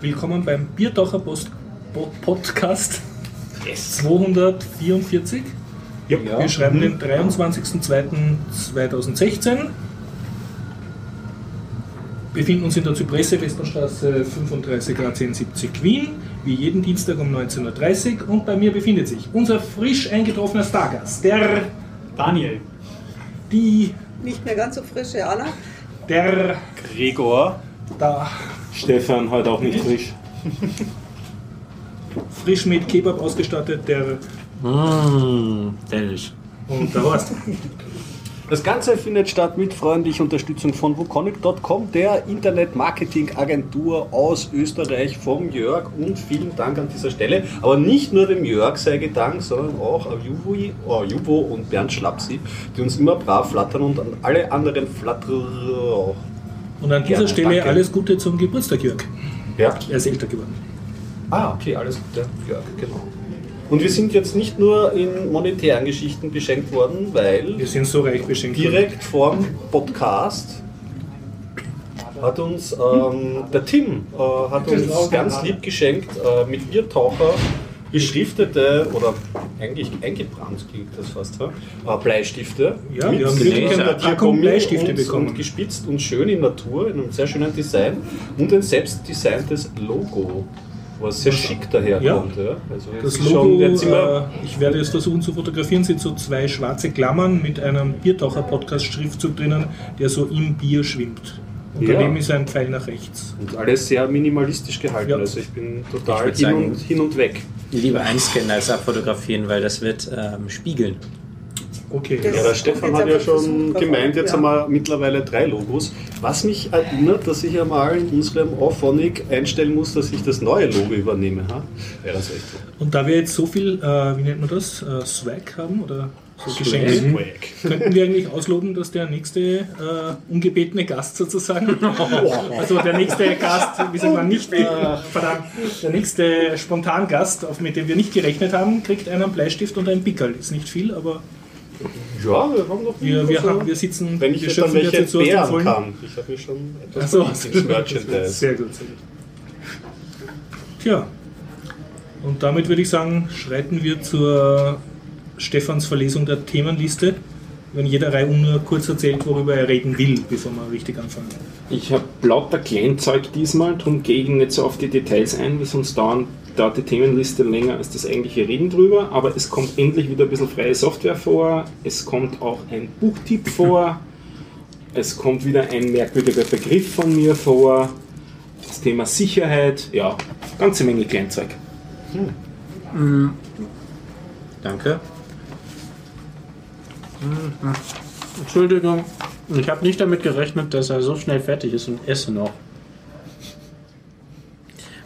Willkommen beim Biertaucher Post Podcast yes. 244. Ja. Wir schreiben mhm. den 23.02.2016. Befinden uns in der Zypresse Westerstraße 35 Grad 1070 Wien, wie jeden Dienstag um 19.30 Uhr. Und bei mir befindet sich unser frisch eingetroffener Stargast, der Daniel. Die nicht mehr ganz so frische Anna. Der Gregor. Da. Stefan, heute auch nicht frisch. frisch mit Kebab ausgestattet, der. Mmh, Dennis. Und der Horst. Das Ganze findet statt mit freundlicher Unterstützung von Wukonic.com, der Internet-Marketing-Agentur aus Österreich vom Jörg. Und vielen Dank an dieser Stelle. Aber nicht nur dem Jörg sei gedankt, sondern auch Juvo, oh, Juvo und Bernd Schlapsi, die uns immer brav flattern und an alle anderen Flatterer Und an dieser Gerne, Stelle danke. alles Gute zum Geburtstag, Jörg. Ja. Er ist älter geworden. Ah, okay, alles Gute, Jörg, genau. Und wir sind jetzt nicht nur in monetären Geschichten beschenkt worden, weil wir sind so reich beschenkt direkt vorm Podcast hat uns ähm, der Tim äh, hat uns ganz lieb geschenkt äh, mit Biertaucher beschriftete oder eigentlich eingebrannt klingt das fast, äh, Bleistifte. Ja, mit wir haben wirklich Bleistifte und, bekommen. Und gespitzt und schön in Natur, in einem sehr schönen Design und ein selbst designtes Logo was sehr schick daherkommt. Ja. ja. Also das Logo, äh, ich werde es versuchen zu fotografieren, sind so zwei schwarze Klammern mit einem Biertaucher-Podcast-Schriftzug drinnen, der so im Bier schwimmt. Und ja. daneben ist ein Pfeil nach rechts. Und alles sehr minimalistisch gehalten. Ja. Also ich bin total ich hin, sagen, und, hin und weg. Lieber einscannen als abfotografieren, weil das wird ähm, spiegeln. Okay. Das ja, der Stefan hat ja schon gemeint, jetzt ja. haben wir mittlerweile drei Logos. Was mich erinnert, dass ich einmal in unserem Auphonic einstellen muss, dass ich das neue Logo übernehme. Ha? Wäre das echt so. Und da wir jetzt so viel, äh, wie nennt man das, äh, Swag haben oder so Geschenke, Swag. könnten wir eigentlich ausloben, dass der nächste äh, ungebetene Gast sozusagen, also der nächste Gast, wie sagt man, nicht, äh, verdammt, der nächste Spontangast, auf mit dem wir nicht gerechnet haben, kriegt einen Bleistift und ein Pickel. Ist nicht viel, aber ja, wir haben noch wir, wir, haben, wir sitzen. Wenn ich wir dann welche jetzt Bären kann. Ich habe mir schon etwas so, Merchandise. Sehr gut, sehr gut. Tja, und damit würde ich sagen, schreiten wir zur Stefans Verlesung der Themenliste. Wenn jeder Reihe nur kurz erzählt, worüber er reden will, bevor wir richtig anfangen. Ich habe lauter Kleinzeug diesmal, darum gehe ich nicht so auf die Details ein, wie sonst dauernd dauert die Themenliste länger als das eigentliche Reden drüber, aber es kommt endlich wieder ein bisschen freie Software vor, es kommt auch ein Buchtipp vor, es kommt wieder ein merkwürdiger Begriff von mir vor, das Thema Sicherheit, ja, ganze Menge Kleinzeug. Hm. Mhm. Danke. Entschuldigung, ich habe nicht damit gerechnet, dass er so schnell fertig ist und esse noch.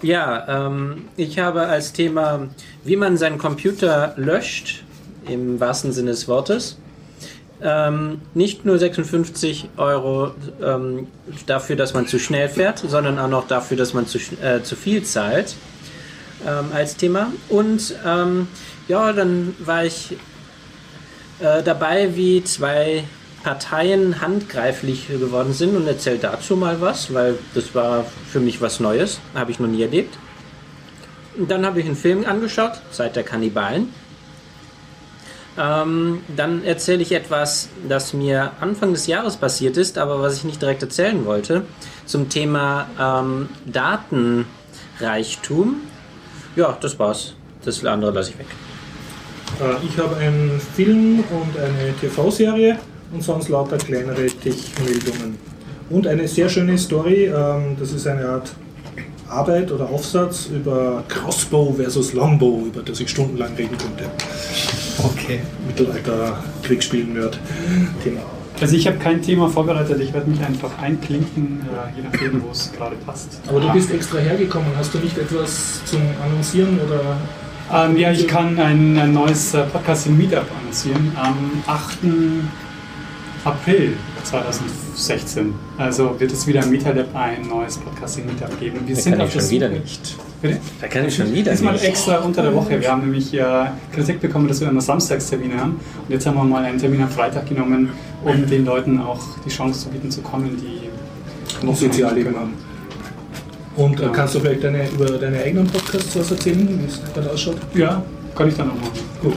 Ja, ähm, ich habe als Thema, wie man seinen Computer löscht, im wahrsten Sinne des Wortes. Ähm, nicht nur 56 Euro ähm, dafür, dass man zu schnell fährt, sondern auch noch dafür, dass man zu, äh, zu viel zahlt ähm, als Thema. Und ähm, ja, dann war ich äh, dabei, wie zwei Parteien handgreiflich geworden sind und erzählt dazu mal was, weil das war für mich was Neues, habe ich noch nie erlebt. Und dann habe ich einen Film angeschaut, Zeit der Kannibalen. Ähm, dann erzähle ich etwas, das mir Anfang des Jahres passiert ist, aber was ich nicht direkt erzählen wollte, zum Thema ähm, Datenreichtum. Ja, das war's. Das andere lasse ich weg. Äh, ich habe einen Film und eine TV-Serie und sonst lauter kleinere Tech-Meldungen. Und eine sehr schöne Story, ähm, das ist eine Art Arbeit oder Aufsatz über Crossbow versus Longbow, über das ich stundenlang reden könnte. Okay. Mittelalter Kriegsspielen-Nerd Thema. Also ich habe kein Thema vorbereitet, ich werde mich einfach einklinken, äh, je nachdem, wo es gerade passt. Aber du bist extra hergekommen, hast du nicht etwas zum Annoncieren oder? Ähm, ja, ich kann ein, ein neues äh, Podcasting Meetup annoncieren am 8. April 2016. Also wird es wieder im MetaLab ein neues Podcasting-Meetup geben. Wir da sind kann ich schon wieder nicht. Bitte? Da kann ich schon wieder Diesmal nicht. extra unter der Woche. Wir haben nämlich äh, Kritik bekommen, dass wir immer Samstagstermine haben. Und jetzt haben wir mal einen Termin am Freitag genommen, um den Leuten auch die Chance zu bieten, zu kommen, die noch Sozialleben haben. Und äh, kannst du vielleicht deine, über deine eigenen Podcasts was erzählen, wie es dann ausschaut? Ja, kann ich dann auch machen. Gut.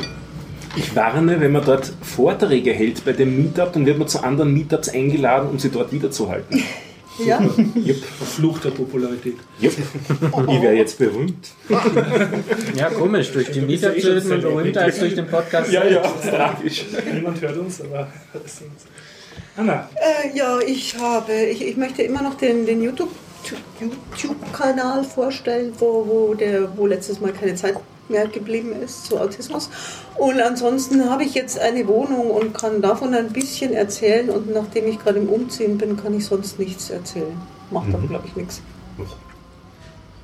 Ich warne, wenn man dort Vorträge hält bei dem Meetup, dann wird man zu anderen Meetups eingeladen, um sie dort wiederzuhalten. Ja, Jupp, Fluch der Popularität. jupp. Ich wäre jetzt berühmt. Ja, komisch. Durch die Meetups wird man berühmter als durch den Podcast. Ja, ja, tragisch. Niemand hört uns, aber. Anna, äh, ja ich habe, ich, ich möchte immer noch den, den YouTube YouTube-Kanal vorstellen, wo, wo, der, wo letztes Mal keine Zeit mehr geblieben ist zu Autismus. Und ansonsten habe ich jetzt eine Wohnung und kann davon ein bisschen erzählen. Und nachdem ich gerade im Umziehen bin, kann ich sonst nichts erzählen. Macht aber, glaube ich, nichts.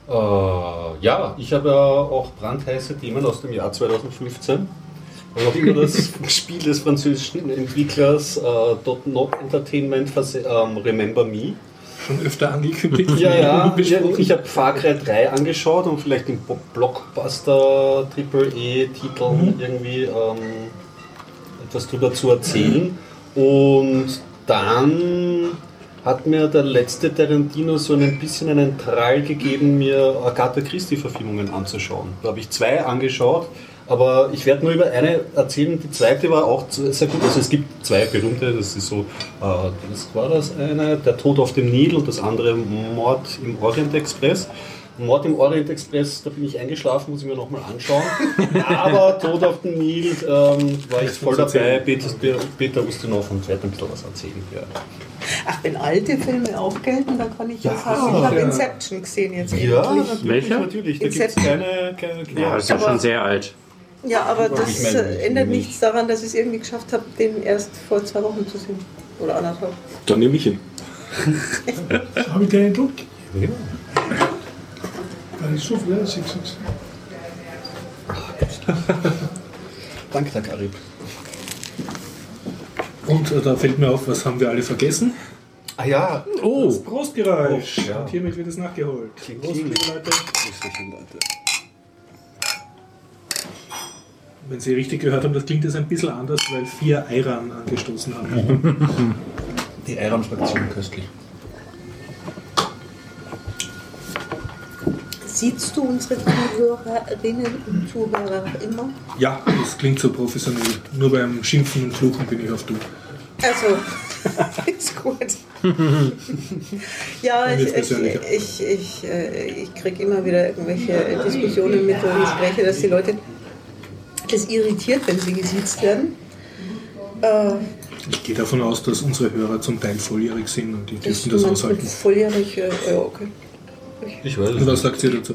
Äh, ja, ich habe ja auch brandheiße Themen aus dem Jahr 2015. Und noch immer das Spiel des französischen Entwicklers äh, Dot Not Entertainment ähm, Remember Me. Schon öfter angekündigt. Ja, ja, ich habe Far Cry 3 angeschaut und vielleicht den Blockbuster Triple E Titel irgendwie ähm, etwas drüber zu erzählen. Und dann hat mir der letzte Tarantino so ein bisschen einen Trall gegeben, mir Agatha Christie Verfilmungen anzuschauen. Da habe ich zwei angeschaut. Aber ich werde nur über eine erzählen. Die zweite war auch sehr gut. Also es gibt zwei berühmte. Das ist so, äh, das war das eine, der Tod auf dem Nil und das andere Mord im Orient Express. Mord im Orient Express, da bin ich eingeschlafen, muss ich mir nochmal anschauen. Aber Tod auf dem Nil ähm, war ich voll dabei. Peter, Peter Ustinov und werde ein bisschen was erzählen. Ja. Ach, wenn alte Filme auch gelten, dann kann ich ja, sagen, ich habe ja. Inception gesehen jetzt. Ja, endlich. natürlich, Welcher? natürlich. Da gibt es Inception. keine, keine Ja, das ist ja schon sehr alt. Ja, aber das Ich äh, ändert nicht. nichts daran, dass ich es irgendwie geschafft habe, den erst vor zwei Wochen zu sehen. Oder anderthalb. Dann nehme ich ihn. Habe ich dir einen Druck? Gar nicht so viel, 6, 6. Danke, Herr Karib. Und äh, da fällt mir auf, was haben wir alle vergessen? Ah ja, Oh, Das Prostgeräusch. Oh, ja. Und hiermit wird es nachgeholt. Kling, Prost, Leute. Österreicher, Leute. Wenn Sie richtig gehört haben, das klingt jetzt ein bisschen anders, weil vier Eiran angestoßen haben. Die Eiran-Fraktion köstlich. Siehst du unsere Zuhörerinnen und Zuhörer immer? Ja, das klingt so professionell. Nur beim Schimpfen und Fluchen bin ich auf Du. Also, ist gut. ja, ich, ich, persönlicher. ich, ich, äh, ich kriege immer wieder irgendwelche Diskussionen mit und Gespräche, dass die Leute das irritiert, wenn sie gesiezt werden. Äh, Ich gehe davon aus, dass unsere Hörer zum Teil volljährig sind und die dürfen das aushalten. volljährig, äh, ja, okay. Ich weiß Und was sagt ihr dazu?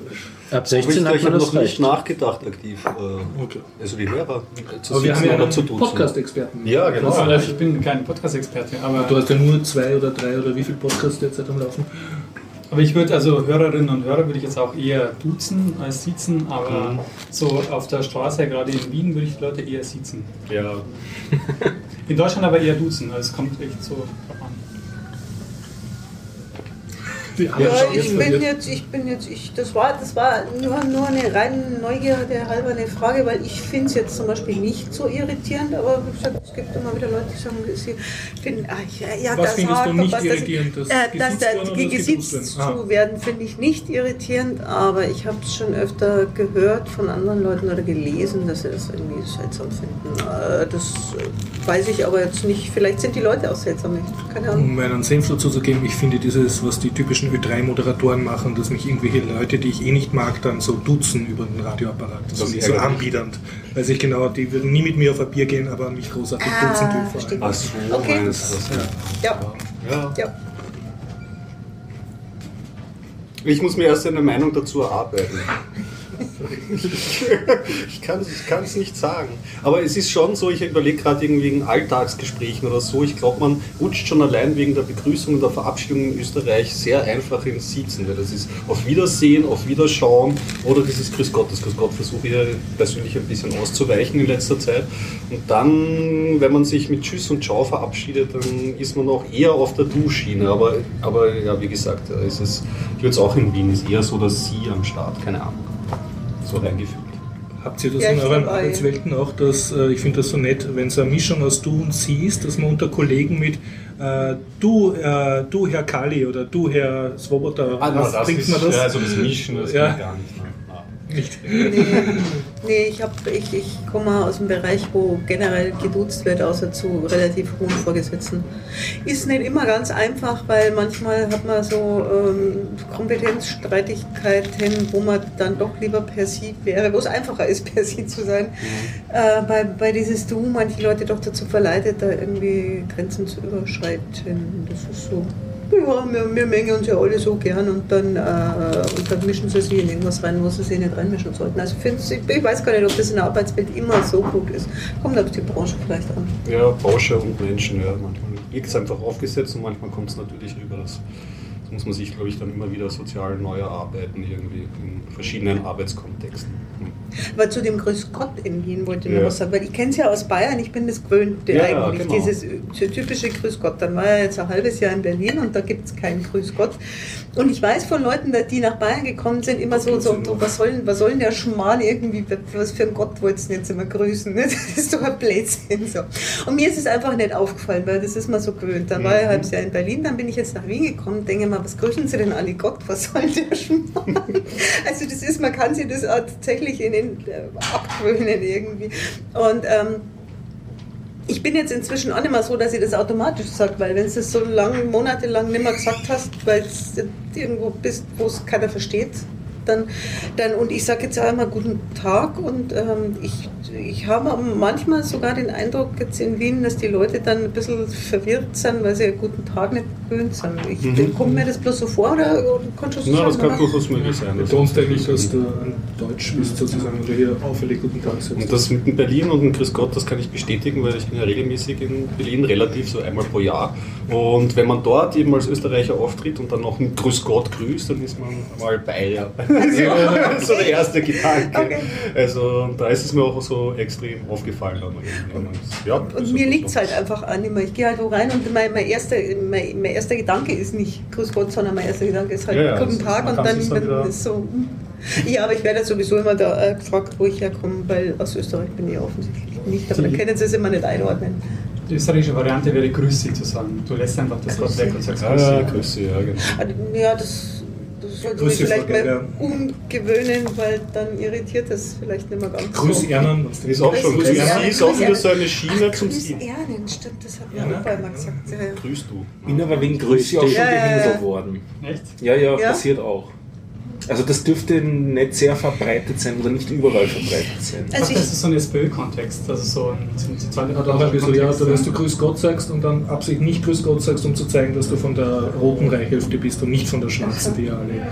Ab Aber ich, 16 hat ich habe das noch nicht nachgedacht aktiv. Äh, Okay. Also die Hörer zu Aber wir haben ja einen. Podcast-Experten. Ja, genau. Also ich bin kein Podcast-Experte, aber, Du hast ja nur zwei oder drei oder wie viele Podcasts derzeit am Laufen? Aber ich würde, also Hörerinnen und Hörer würde ich jetzt auch eher duzen als siezen, aber Mhm. so auf der Straße, gerade in Wien, würde ich die Leute eher siezen. Ja. In Deutschland aber eher duzen, also es kommt echt so drauf an. Ja, ich bin jetzt, ich bin jetzt, ich, das war, das war nur, nur eine rein Neugierde halber eine Frage, weil ich finde es jetzt zum Beispiel nicht so irritierend, aber wie gesagt, es gibt immer wieder Leute, die sagen, sie finden, ah, ja, ja, Was das findest du nicht was, irritierend, das äh, dass gesiezt da werden oder das gesitzt geduzt werden? zu werden, finde ich nicht irritierend, aber ich habe es schon öfter gehört von anderen Leuten oder gelesen, dass sie das irgendwie seltsam finden. Äh, Das weiß ich aber jetzt nicht, vielleicht sind die Leute auch seltsam, keine Ahnung. Um meinen Senf dazu zu geben, ich finde dieses, was die typischen Ö3-Moderatoren machen, dass mich irgendwelche Leute, die ich eh nicht mag, dann so duzen über den Radioapparat. Das, Das ist so anbiedernd. Weiß ich genau, die würden nie mit mir auf ein Bier gehen, aber mich großartig Ah, duzen allem. Ach so, Okay. meinst du das? Ja, Ja. ja. Ich muss mir erst eine Meinung dazu erarbeiten. ich kann es nicht sagen. Aber es ist schon so, ich überlege gerade irgendwie in Alltagsgesprächen oder so, ich glaube, man rutscht schon allein wegen der Begrüßung und der Verabschiedung in Österreich sehr einfach ins Siezen, weil das ist auf Wiedersehen, auf Wiederschauen oder dieses Grüß Gott. Das Grüß Gott versuche ich persönlich ein bisschen auszuweichen in letzter Zeit. Und dann, wenn man sich mit Tschüss und Ciao verabschiedet, dann ist man auch eher auf der Du-Schiene. Aber, aber ja, wie gesagt, es, ich würde es auch in Wien, ist eher so das Sie am Start, keine Ahnung. So reingefühlt. Habt ihr das Ja, in euren. Arbeitswelten auch, dass äh, ich finde das so nett, wenn es eine Mischung aus du und sie ist, dass man unter Kollegen mit äh, du, äh, du Herr Kali oder du Herr Swoboda, Ah, das trinkt ist, man das? Ja, also das Mischen, das Ja. geht gar nicht. Ne? Nicht. Nee, nee ich, hab, ich, ich komme aus einem Bereich, wo generell geduzt wird, außer zu relativ hohen Vorgesetzten. Ist nicht immer ganz einfach, weil manchmal hat man so ähm, Kompetenzstreitigkeiten, wo man dann doch lieber per Sie wäre, wo es einfacher ist, per Sie zu sein. Äh, bei, bei dieses Du manche Leute doch dazu verleitet, da irgendwie Grenzen zu überschreiten. Das ist so. Ja, wir, wir mengen uns ja alle so gern und dann, äh, und dann mischen sie sich in irgendwas rein, wo sie sich nicht reinmischen sollten. Also ich, ich weiß gar nicht, ob das in der Arbeitswelt immer so gut ist. Kommt auf die Branche vielleicht an. Ja, Branche und Menschen, ja. Manchmal liegt es einfach aufgesetzt und manchmal kommt es natürlich rüber. Das, das muss man sich, glaube ich, dann immer wieder sozial neu erarbeiten, irgendwie in verschiedenen Arbeitskontexten. Hm. Aber zu dem Grüß Gott in Wien wollte ich Ja. noch was sagen, weil ich kenne es ja aus Bayern, ich bin das gewöhnt, Ja, ja, eigentlich, genau. dieses äh, typische Grüß Gott. Dann war er jetzt ein halbes Jahr in Berlin und da gibt es keinen Grüß Gott. Und ich weiß von Leuten, die nach Bayern gekommen sind, immer so, so, so was, soll, was soll denn der Schmarrn irgendwie, was für einen Gott wolltest du denn jetzt immer grüßen? Ne? Das ist doch ein Blödsinn. So. Und mir ist es einfach nicht aufgefallen, weil das ist man so gewöhnt. Dann war Mhm. ich ein halbes Jahr in Berlin, dann bin ich jetzt nach Wien gekommen, denke mal, was grüßen Sie denn alle Gott? Was soll der Schmarrn? Also das ist, man kann sich das auch tatsächlich in den äh, abgewöhnen irgendwie. Und ähm, ich bin jetzt inzwischen auch nicht mehr so, dass ich das automatisch sage, weil wenn du das so lang, monatelang nicht mehr gesagt hast, weil du irgendwo bist, wo es keiner versteht, dann, dann und ich sage jetzt auch immer guten Tag und ähm, ich, ich habe manchmal sogar den Eindruck jetzt in Wien, dass die Leute dann ein bisschen verwirrt sind, weil sie einen guten Tag nicht gewöhnt sind. Ich, Mhm. Kommt mir das bloß so vor oder, oder kannst du so Na, sagen, das kann oder? durchaus möglich sein. Das Betonst ist- eigentlich, dass du ein Deutsch bist sozusagen oder hier auffällig guten Tag sagst. Und das mit dem Berlin und dem Grüß Gott, das kann ich bestätigen, weil ich bin ja regelmäßig in Berlin, relativ so einmal pro Jahr. Und wenn man dort eben als Österreicher auftritt und dann noch mit Grüß Gott grüßt, dann ist man mal Bayer. Das ist so der erste Gedanke. Okay. Also da ist es mir auch so extrem aufgefallen. dann. Ja, Und mir so- liegt es halt einfach an immer. Ich gehe halt wo rein und mein, mein, erster, mein, mein erster Gedanke ist nicht Grüß Gott, sondern mein erster Gedanke ist halt Ja, ja, Guten das- Tag und dann, dann dann ist so. hm. Ja, aber ich werde sowieso immer da äh, gefragt, wo ich herkomme, weil aus Österreich bin ich offensichtlich nicht. Aber da Die- können sie es immer nicht einordnen. Die österreichische Variante wäre Grüß Sie zu sagen. Du lässt einfach das Gott weg und sagst Grüß Ja, Sie. Grüße, ja, genau. Also, Ja, das, das sollte Grüß mich vielleicht Frau mal Geiger. umgewöhnen, weil dann irritiert das vielleicht nicht mehr ganz Grüß so. Ernan. Ist auch schon, Grüß Grüß Ernan. Sie ist auch wieder so eine Schiene zum Grüß. Ernen, stimmt, das hat mir Ja, ne? Opa immer gesagt. Ja, ja. Grüß du. Bin aber wegen Grüße auch schon Ja, ja, ja. gehänselt worden. Echt? Ja, ja, Ja? passiert auch. Also das dürfte nicht sehr verbreitet sein oder nicht überall verbreitet sein. Also das ist so ein SPÖ-Kontext. Also so ein, so ein zweiter Hat auch ein bisschen, ja, dass du Grüß Gott sagst und dann absichtlich nicht Grüß Gott sagst, um zu zeigen, dass du von der roten Reichhälfte bist und nicht von der schwarzen, die ja alle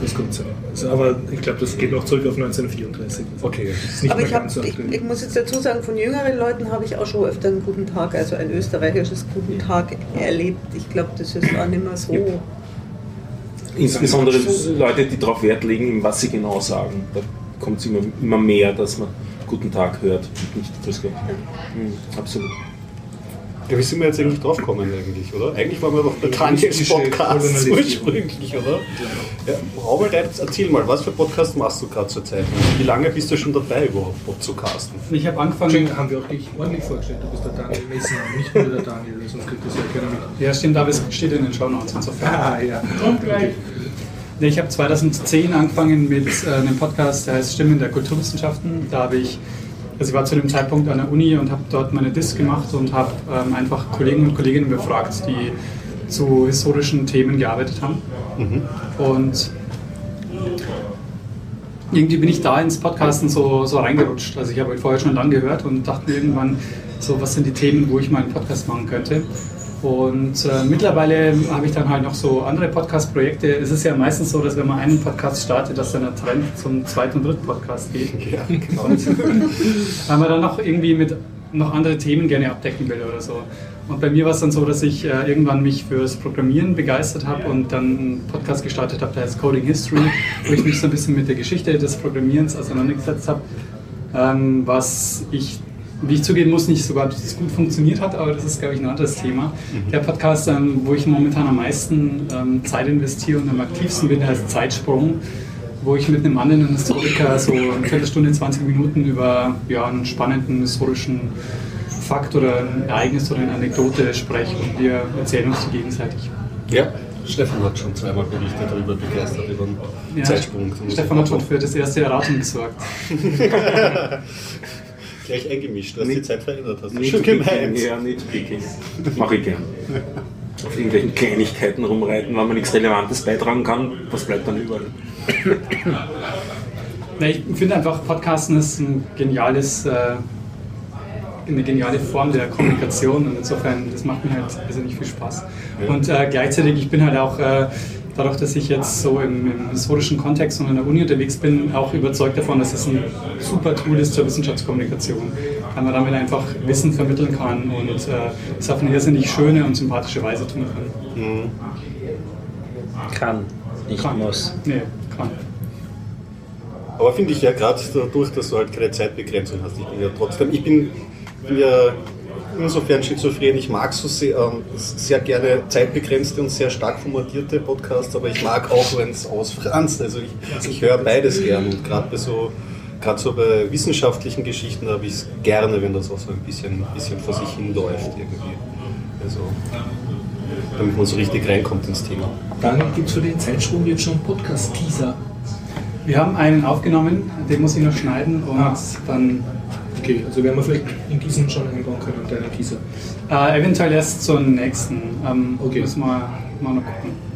Grüß Gott sagen. Also, aber ich glaube, das geht noch zurück auf 1934. Okay. Das ist nicht Aber ich, hab, ganz so ich, ich muss jetzt dazu sagen, von jüngeren Leuten habe ich auch schon öfter einen guten Tag, also ein österreichisches guten Tag erlebt. Ich glaube, das ist auch nicht mehr so. Ja. Insbesondere Leute, die darauf Wert legen, was sie genau sagen. Da kommt es immer, immer mehr, dass man Guten Tag hört und nicht Grüß Gott. Mhm, absolut. Ja, wie sind wir jetzt eigentlich drauf gekommen eigentlich, oder? Eigentlich waren wir doch bei Daniels Podcast ursprünglich, oder? Ja, Robert, erzähl mal, was für Podcast machst du gerade zur Zeit? Wie lange bist du schon dabei überhaupt podcasten? Ich habe angefangen. Entschuldigung, haben wir auch dich ordentlich vorgestellt. Du bist der Daniel Messner, nicht nur der Daniel, sonst kriegt das ja keiner mit. Ja, stimmt, aber es steht in den Shownotes insofern. Ah, ja. Okay. Nee, Ich habe 2010 angefangen mit äh, einem Podcast, der heißt Stimmen der Kulturwissenschaften. Da habe ich, also ich war zu dem Zeitpunkt an der Uni und habe dort meine Disk gemacht und habe ähm, einfach Kollegen und Kolleginnen befragt, die zu historischen Themen gearbeitet haben. Und irgendwie bin ich da ins Podcasten so, so reingerutscht. Also ich habe halt vorher schon lang gehört und dachte mir irgendwann, so was sind die Themen, wo ich mal einen Podcast machen könnte. Und äh, mittlerweile habe ich dann halt noch so andere Podcast-Projekte. Es ist ja meistens so, dass wenn man einen Podcast startet, dass dann der Trend zum zweiten und dritten Podcast geht. Ja, genau. Und weil man dann noch irgendwie mit noch andere Themen gerne abdecken will oder so. Und bei mir war es dann so, dass ich äh, irgendwann mich fürs Programmieren begeistert habe und dann einen Podcast gestartet habe, der heißt Coding History, wo ich mich so ein bisschen mit der Geschichte des Programmierens auseinandergesetzt habe, ähm, was ich, wie ich zugeben muss, nicht sogar das gut funktioniert hat, aber das ist, glaube ich, ein anderes Thema. Der Podcast, ähm, wo ich momentan am meisten ähm, Zeit investiere und am aktivsten bin, heißt Zeitsprung wo ich mit einem anderen Historiker so eine Viertelstunde, 20 Minuten über ja, einen spannenden historischen Fakt oder ein Ereignis oder eine Anekdote spreche und wir erzählen uns die gegenseitig. Ja, Stefan hat schon zweimal berichtet darüber, begeistert über den Ja, Zeitsprung. Stefan hat schon für das erste Erraten gesorgt. Gleich eingemischt, du hast die Zeit verändert, hast Nicht schon gemeint. ja, nicht picking. Mache ich gern. Auf irgendwelchen Kleinigkeiten rumreiten, wenn man nichts Relevantes beitragen kann, was bleibt dann überall? Na, ich finde einfach, Podcasten ist ein geniales, äh, eine geniale Form der Kommunikation und insofern, das macht mir halt irrsinnig viel Spaß. Und äh, gleichzeitig, ich bin halt auch, äh, dadurch, dass ich jetzt so im, im historischen Kontext und an der Uni unterwegs bin, auch überzeugt davon, dass es ein super Tool ist zur Wissenschaftskommunikation, weil man damit einfach Wissen vermitteln kann und äh, es auf eine irrsinnig schöne und sympathische Weise tun kann. Kann, nicht Kann. muss. Nee, kann. Aber finde ich ja gerade dadurch, dass du halt keine Zeitbegrenzung hast. Ich bin ja trotzdem, ich bin, bin ja insofern schizophren. Ich mag so sehr, ähm, sehr gerne zeitbegrenzte und sehr stark formatierte Podcasts, aber ich mag auch, wenn es ausfranst. Also ich, ich höre beides gern und gerade bei so Gerade so bei wissenschaftlichen Geschichten habe ich es gerne, wenn das auch so ein bisschen, bisschen vor sich hin läuft irgendwie. Also, damit man so richtig reinkommt ins Thema. Dann gibt es für den Zeitsprung jetzt schon Podcast-Teaser. Wir haben einen aufgenommen, den muss ich noch schneiden und Ah. dann Okay, also werden wir vielleicht in diesen schon einbauen können, deine Teaser. äh, eventuell erst zur nächsten. Ähm, Okay. Müssen wir mal noch gucken.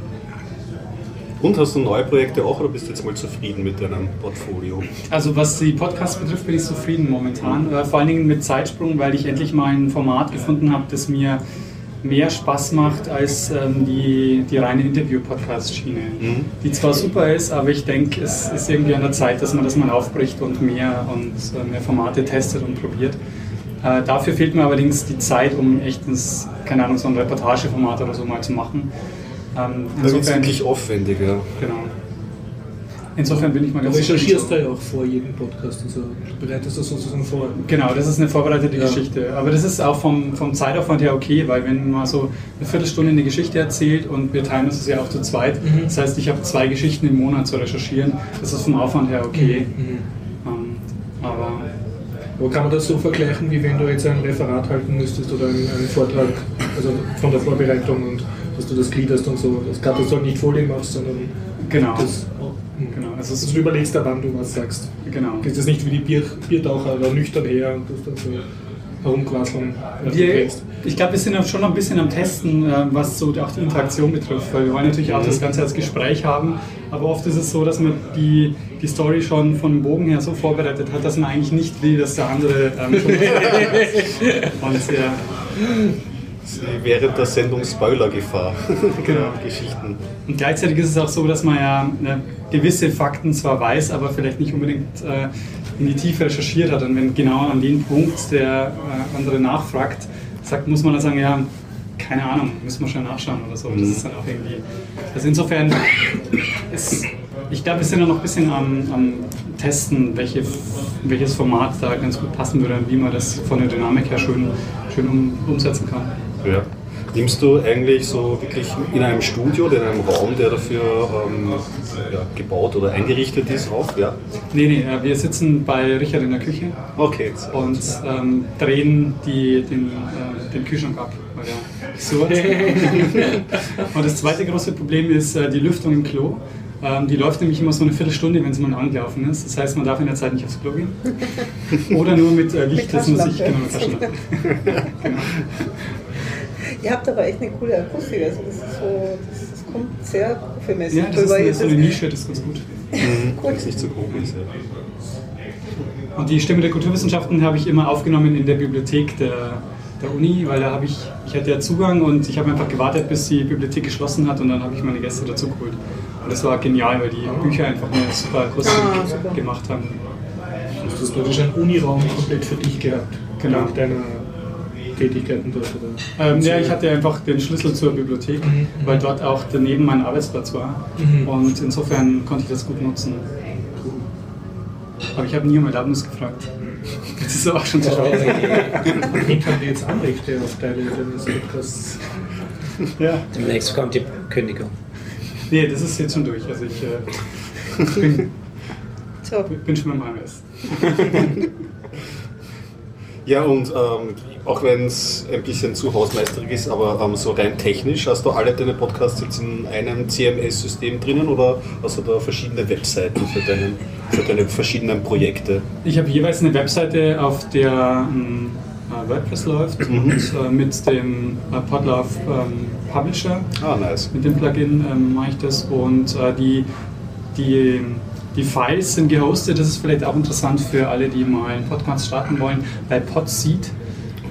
Und hast du neue Projekte auch oder bist du jetzt mal zufrieden mit deinem Portfolio? Also was die Podcasts betrifft, bin ich zufrieden momentan. Äh, vor allen Dingen mit Zeitsprung, weil ich endlich mal ein Format gefunden habe, das mir mehr Spaß macht als ähm, die, die reine Interview-Podcast-Schiene. Mhm. Die zwar super ist, aber ich denke, es ist irgendwie an der Zeit, dass man das mal aufbricht und mehr, und, äh, mehr Formate testet und probiert. Äh, dafür fehlt mir allerdings die Zeit, um echt ins, keine Ahnung, so ein Reportageformat oder so mal zu machen. Ähm, Da wird es wirklich aufwendiger. genau. Insofern bin ich mal Du ganz recherchierst zufrieden. da ja auch vor jedem Podcast, also du bereitest das sozusagen vor. Genau, das ist eine vorbereitete Ja. Geschichte. Aber das ist auch vom, vom Zeitaufwand her okay, weil wenn man so eine Viertelstunde eine Geschichte erzählt und wir teilen uns das ja auch zu zweit, Mhm. das heißt, ich habe zwei Geschichten im Monat zu recherchieren, das ist vom Aufwand her okay. Mhm. Ähm, aber Aber kann man das so vergleichen, wie wenn du jetzt ein Referat halten müsstest oder einen, einen Vortrag, also von der Vorbereitung und dass du das gliederst und so, das gerade dass du halt nicht Folien machst, sondern genau, das, also du überlegst, wann du was sagst. genau. Das ist nicht wie die Bier, Biertaucher oder nüchtern her und das dann so herumquasseln. Wir, ich glaube, wir sind schon noch ein bisschen am Testen, äh, was so auch die Interaktion betrifft, weil wir wollen natürlich auch das Ganze als Gespräch haben, aber oft ist es so, dass man die, die Story schon vom Bogen her so vorbereitet hat, dass man eigentlich nicht will, dass der andere ähm, schon Und ja, Während der Sendung Spoilergefahr. Genau. Geschichten. Und gleichzeitig ist es auch so, dass man ja ne, gewisse Fakten zwar weiß, aber vielleicht nicht unbedingt äh, in die Tiefe recherchiert hat. Und wenn genau an den Punkt der äh, andere nachfragt, sagt, muss man dann sagen, ja, keine Ahnung, müssen wir schon nachschauen oder so. Das ist dann auch irgendwie. Also insofern ist, ich glaube, wir sind ja noch ein bisschen am, am Testen, welche, welches Format da ganz gut passen würde und wie man das von der Dynamik her schön, schön um, umsetzen kann. Ja. Nimmst du eigentlich so wirklich in einem Studio oder in einem Raum, der dafür ähm, ja, gebaut oder eingerichtet ist, auf? Ja. Nee, nee, äh, wir sitzen bei Richard in der Küche. Okay. und ähm, drehen die, den, äh, den Kühlschrank ab, surrt. und das zweite große Problem ist äh, die Lüftung im Klo. Ähm, die läuft nämlich immer so eine Viertelstunde, wenn sie mal angelaufen ist. Das heißt, man darf in der Zeit nicht aufs Klo gehen. Oder nur mit äh, Licht, Mit das muss ich genau mit Taschenlampe. Ihr habt aber echt eine coole Akustik. Also das, ist so, das, das kommt sehr profimäßig Ja, das ist eine, so eine ist- Nische, das ist ganz gut. Wenn es nicht so grob ist. Ja. Und die Stimme der Kulturwissenschaften habe ich immer aufgenommen in der Bibliothek der, der Uni, weil da habe ich, ich hatte ja Zugang und ich habe einfach gewartet, bis die Bibliothek geschlossen hat und dann habe ich meine Gäste dazu geholt. Und das war genial, weil die Bücher einfach eine super Akustik Ah, super. gemacht haben. Du hast praktisch einen Uniraum komplett für dich gehabt. Genau. Dank deiner Tätigkeiten dort. Oder? Ähm, ja, ich hatte einfach den Schlüssel zur Bibliothek, Mhm. weil dort auch daneben mein Arbeitsplatz war. Mhm. Und insofern konnte ich das gut nutzen. Aber ich habe nie um Erlaubnis gefragt. Das ist aber auch schon zu spät. Wen haben die jetzt Anrechte auf deines Podcasts? Ja. Demnächst kommt die Kündigung. Nee, das ist jetzt schon durch. Also ich äh, bin So. Bin schon beim AMS. Ja, und ähm, auch wenn es ein bisschen zu hausmeisterig ist, aber ähm, so rein technisch, hast du alle deine Podcasts jetzt in einem CMS-System drinnen oder hast du da verschiedene Webseiten für, deinen, für deine verschiedenen Projekte? Ich habe jeweils eine Webseite, auf der ähm, äh, WordPress läuft Mhm. und äh, mit dem äh, Podlove ähm, Publisher, Ah, nice. mit dem Plugin ähm, mache ich das und äh, die, die, die Files sind gehostet. Das ist vielleicht auch interessant für alle, die mal einen Podcast starten wollen, bei Podseed.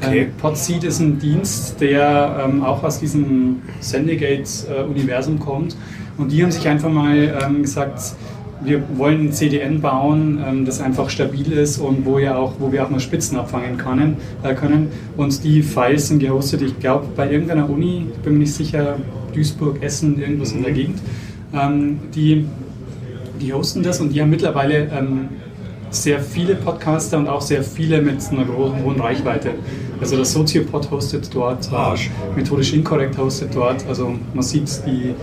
Okay. Ähm, Podseed ist ein Dienst, der ähm, auch aus diesem Sendegate-Universum kommt. Und die haben sich einfach mal ähm, gesagt, wir wollen ein CDN bauen, ähm, das einfach stabil ist und wo, ja auch, wo wir auch mal Spitzen abfangen können. Äh, können. Und die Files sind gehostet, ich glaube, bei irgendeiner Uni, ich bin mir nicht sicher, Duisburg, Essen, irgendwas in der Gegend. Ähm, die, die hosten das und die haben mittlerweile ähm, sehr viele Podcaster und auch sehr viele mit einer großen, hohen Reichweite. Also das Soziopod hostet dort, äh, methodisch inkorrekt hostet dort. Also man sieht, die,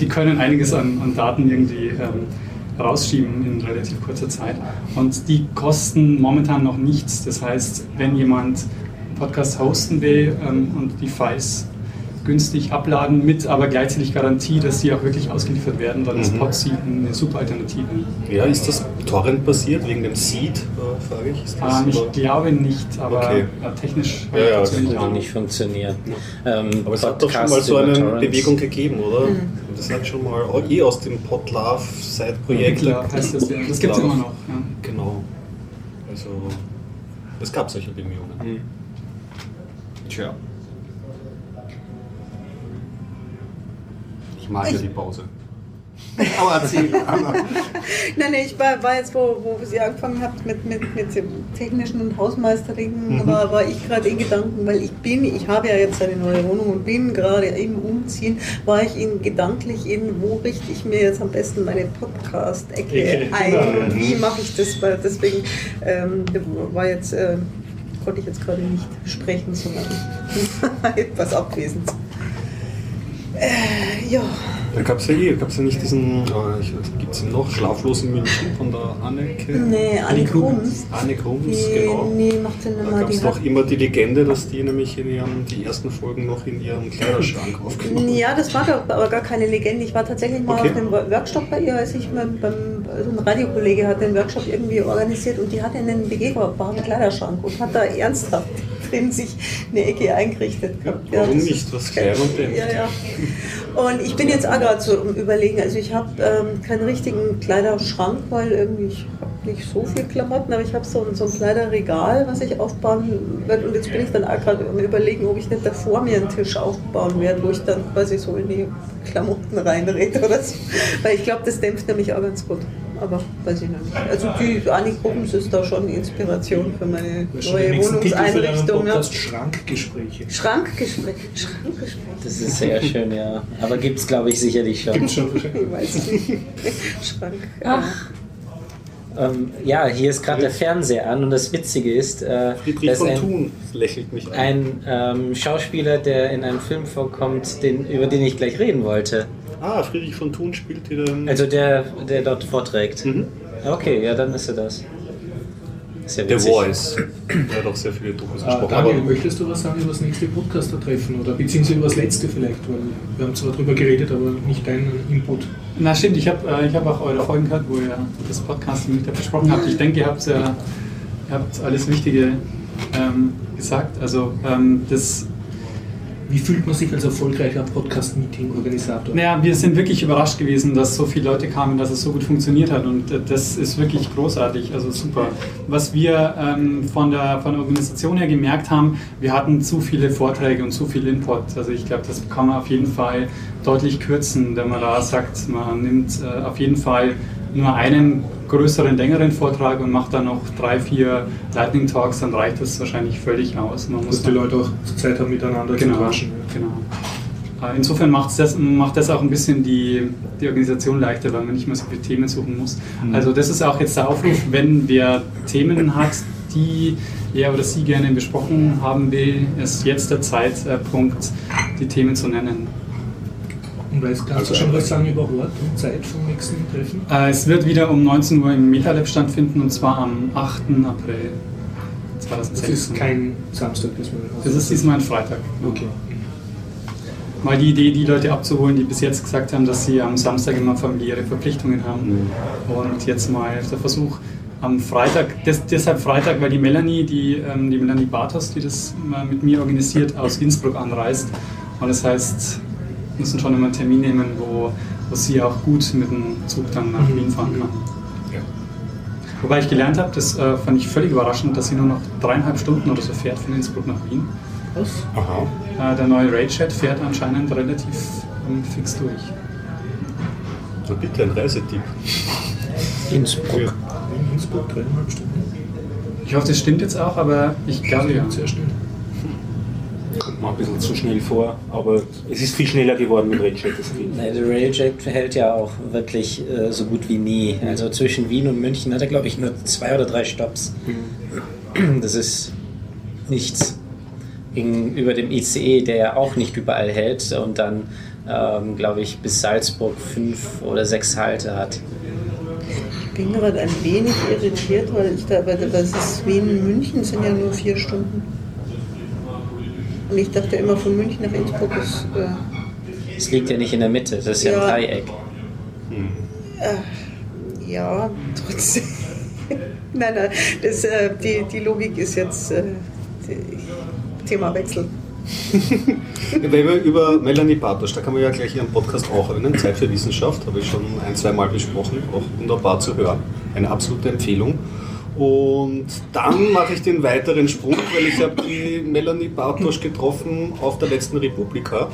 die können einiges an, an Daten irgendwie ähm, rausschieben in relativ kurzer Zeit. Und die kosten momentan noch nichts. Das heißt, wenn jemand einen Podcast hosten will ähm, und die Files günstig abladen mit aber gleichzeitig Garantie, dass die auch wirklich ausgeliefert werden, dann ist Mhm. Podseed eine super Alternative. Ja, ist das Torrent-basiert wegen dem Seed, äh, frage ich? Ist das, Ähm, ich glaube nicht, aber Okay. technisch Ja, ja, funktioniert das auch nicht funktioniert. Ähm, Aber es hat doch schon mal so eine Torrents. Bewegung gegeben, oder? Das hat schon mal oh, eh aus dem Podlove-Side-Projekt. Hitler heißt das ja. Das gibt es immer noch. Ja. Genau. Also, es gab solche Bemühungen. Tja. Ich mag ja die Pause. Aber erzähl. Nein, nein, ich war, war jetzt, wo, wo Sie angefangen habt mit, mit, mit dem technischen und Hausmeisterigen, Mhm. war, war ich gerade in Gedanken, weil ich bin, ich habe ja jetzt eine neue Wohnung und bin gerade im Umziehen, war ich in gedanklich in, wo richte ich mir jetzt am besten meine Podcast-Ecke Ecke. ein Ja. und wie mache ich das, weil deswegen ähm, war jetzt, äh, konnte ich jetzt gerade nicht sprechen, sondern etwas abwesend. Äh, ja. Da gab es ja eh, gab es ja nicht diesen, äh, gibt es noch, Schlaflos in München von der Anneke? Nee, Anne Grums. Anne Grums, Die, genau. nee, macht nicht Da gab es doch immer die Legende, dass die nämlich in ihren, die ersten Folgen noch in ihrem Kleiderschrank aufgenommen ja, das war doch aber gar keine Legende. Ich war tatsächlich mal Okay. auf einem Workshop bei ihr, als ich beim, beim also ein Radiokollege hat den Workshop irgendwie organisiert und die hatte einen begehbaren Kleiderschrank und hat da ernsthaft drin sich eine Ecke eingerichtet gehabt. Warum das nicht? Was klein und. Ja, ja. Und ich bin jetzt auch gerade so am überlegen, also ich habe ähm, keinen richtigen Kleiderschrank, weil irgendwie ich habe nicht so viel Klamotten, aber ich habe so, ein- so ein Kleiderregal, was ich aufbauen werde und jetzt bin ich dann auch gerade am überlegen, ob ich nicht da vor mir einen Tisch aufbauen werde, wo ich dann quasi so in die Klamotten reinrede oder so. Weil ich glaube, das dämpft nämlich auch ganz gut. Aber weiß ich noch nicht. Also die Anni Gruppens ist da schon Inspiration für meine neue Wohnungseinrichtung. Ja. Podcast Schrankgespräche. Schrankgespräch. Schrankgespräch. Das ist sehr schön, ja. Aber gibt es, glaube ich, sicherlich schon. Gibt's schon wahrscheinlich. Ich weiß nicht. Schrank. Ähm, ja, hier ist gerade der Fernseher an und das Witzige ist, äh, dass ein, Thun lächelt mich an. ein ähm, Schauspieler, der in einem Film vorkommt, den, über den ich gleich reden wollte. Ah, Friedrich von Thun spielt hier den. Also der, der dort vorträgt. Mhm. Okay, ja, dann ist er das. Ist ja The. Voice. Der hat auch sehr viele Dokus Ah, gesprochen. Daniel, aber möchtest du was sagen über das nächste Podcaster-Treffen oder beziehungsweise über das letzte vielleicht? Weil wir haben zwar drüber geredet, aber nicht deinen Input. Na stimmt, ich habe äh, ich hab auch eure Folgen gehört, wo ihr das Podcasting mit besprochen habt. Ich denke, ihr habt, äh, ihr habt alles Wichtige ähm, gesagt. Also ähm, das Wie fühlt man sich als erfolgreicher Podcast-Meeting-Organisator? Naja, wir sind wirklich überrascht gewesen, dass so viele Leute kamen, dass es so gut funktioniert hat und äh, das ist wirklich großartig, also super. Was wir ähm, von, der, von der Organisation her gemerkt haben, wir hatten zu viele Vorträge und zu viel Input. Also ich glaube, das kann man auf jeden Fall deutlich kürzen, wenn man da sagt, man nimmt äh, auf jeden Fall nur einen größeren, längeren Vortrag und macht dann noch drei, vier Lightning Talks, dann reicht das wahrscheinlich völlig aus. Man Dass die Leute auch Zeit haben, miteinander Genau, zu quatschen. genau. Äh, Insofern macht das, macht das auch ein bisschen die, die Organisation leichter, weil man nicht mehr so viele Themen suchen muss. Also das ist auch jetzt der Aufruf, wenn wer Themen hat, die er oder sie gerne besprochen haben will, ist jetzt der Zeitpunkt, die Themen zu nennen. Und weißt, kannst du schon was sagen über Ort und Zeit vom nächsten Treffen? Äh, es wird wieder um 19 Uhr im MetaLab stattfinden und zwar am 8. April Das 2016. ist kein Samstag, das wir Das ist diesmal ein Freitag. Okay. Mal die Idee, die Leute abzuholen, die bis jetzt gesagt haben, dass sie am Samstag immer familiäre Verpflichtungen haben. Und jetzt mal der Versuch am Freitag, des, deshalb Freitag, weil die Melanie, die, ähm, die Melanie Bartos, die das mit mir organisiert, aus Innsbruck anreist. Und das heißt, müssen schon immer einen Termin nehmen, wo, wo sie auch gut mit dem Zug dann nach Wien fahren kann. Ja. Wobei ich gelernt habe, das äh, fand ich völlig überraschend, dass sie nur noch dreieinhalb Stunden oder so fährt von Innsbruck nach Wien. Was? Aha. Äh, der neue Raid-Chat fährt anscheinend relativ ähm, fix durch. So bitte ein Reisetipp. Innsbruck. In Innsbruck dreieinhalb Stunden. Ich hoffe, das stimmt jetzt auch, aber ich glaube ja. Sehr schnell. Mir ein bisschen zu schnell vor, aber es ist viel schneller geworden mit Fall. Nein, der Railjet hält ja auch wirklich äh, so gut wie nie. Also zwischen Wien und München hat er, glaube ich, nur zwei oder drei Stops. Das ist nichts gegenüber dem ICE, der ja auch nicht überall hält und dann, ähm, glaube ich, bis Salzburg fünf oder sechs Halte hat. Ich bin gerade ein wenig irritiert, weil ich da, weil das ist Wien-München sind ja nur vier Stunden. Und ich dachte immer von München nach Innsbruck ist. Äh, Es liegt ja nicht in der Mitte, das ist ja, Ja. ein Dreieck. ja, trotzdem. nein, nein, das, äh, die, die Logik ist jetzt äh, die, Themawechsel. Weil wir über Melanie Bartosch, da kann man ja gleich ihren Podcast auch erwähnen. Zeit für Wissenschaft, habe ich schon ein, zwei Mal besprochen. Auch wunderbar zu hören. Eine absolute Empfehlung. Und dann mache ich den weiteren Sprung, weil ich habe die Melanie Bartosch getroffen auf der letzten Republika.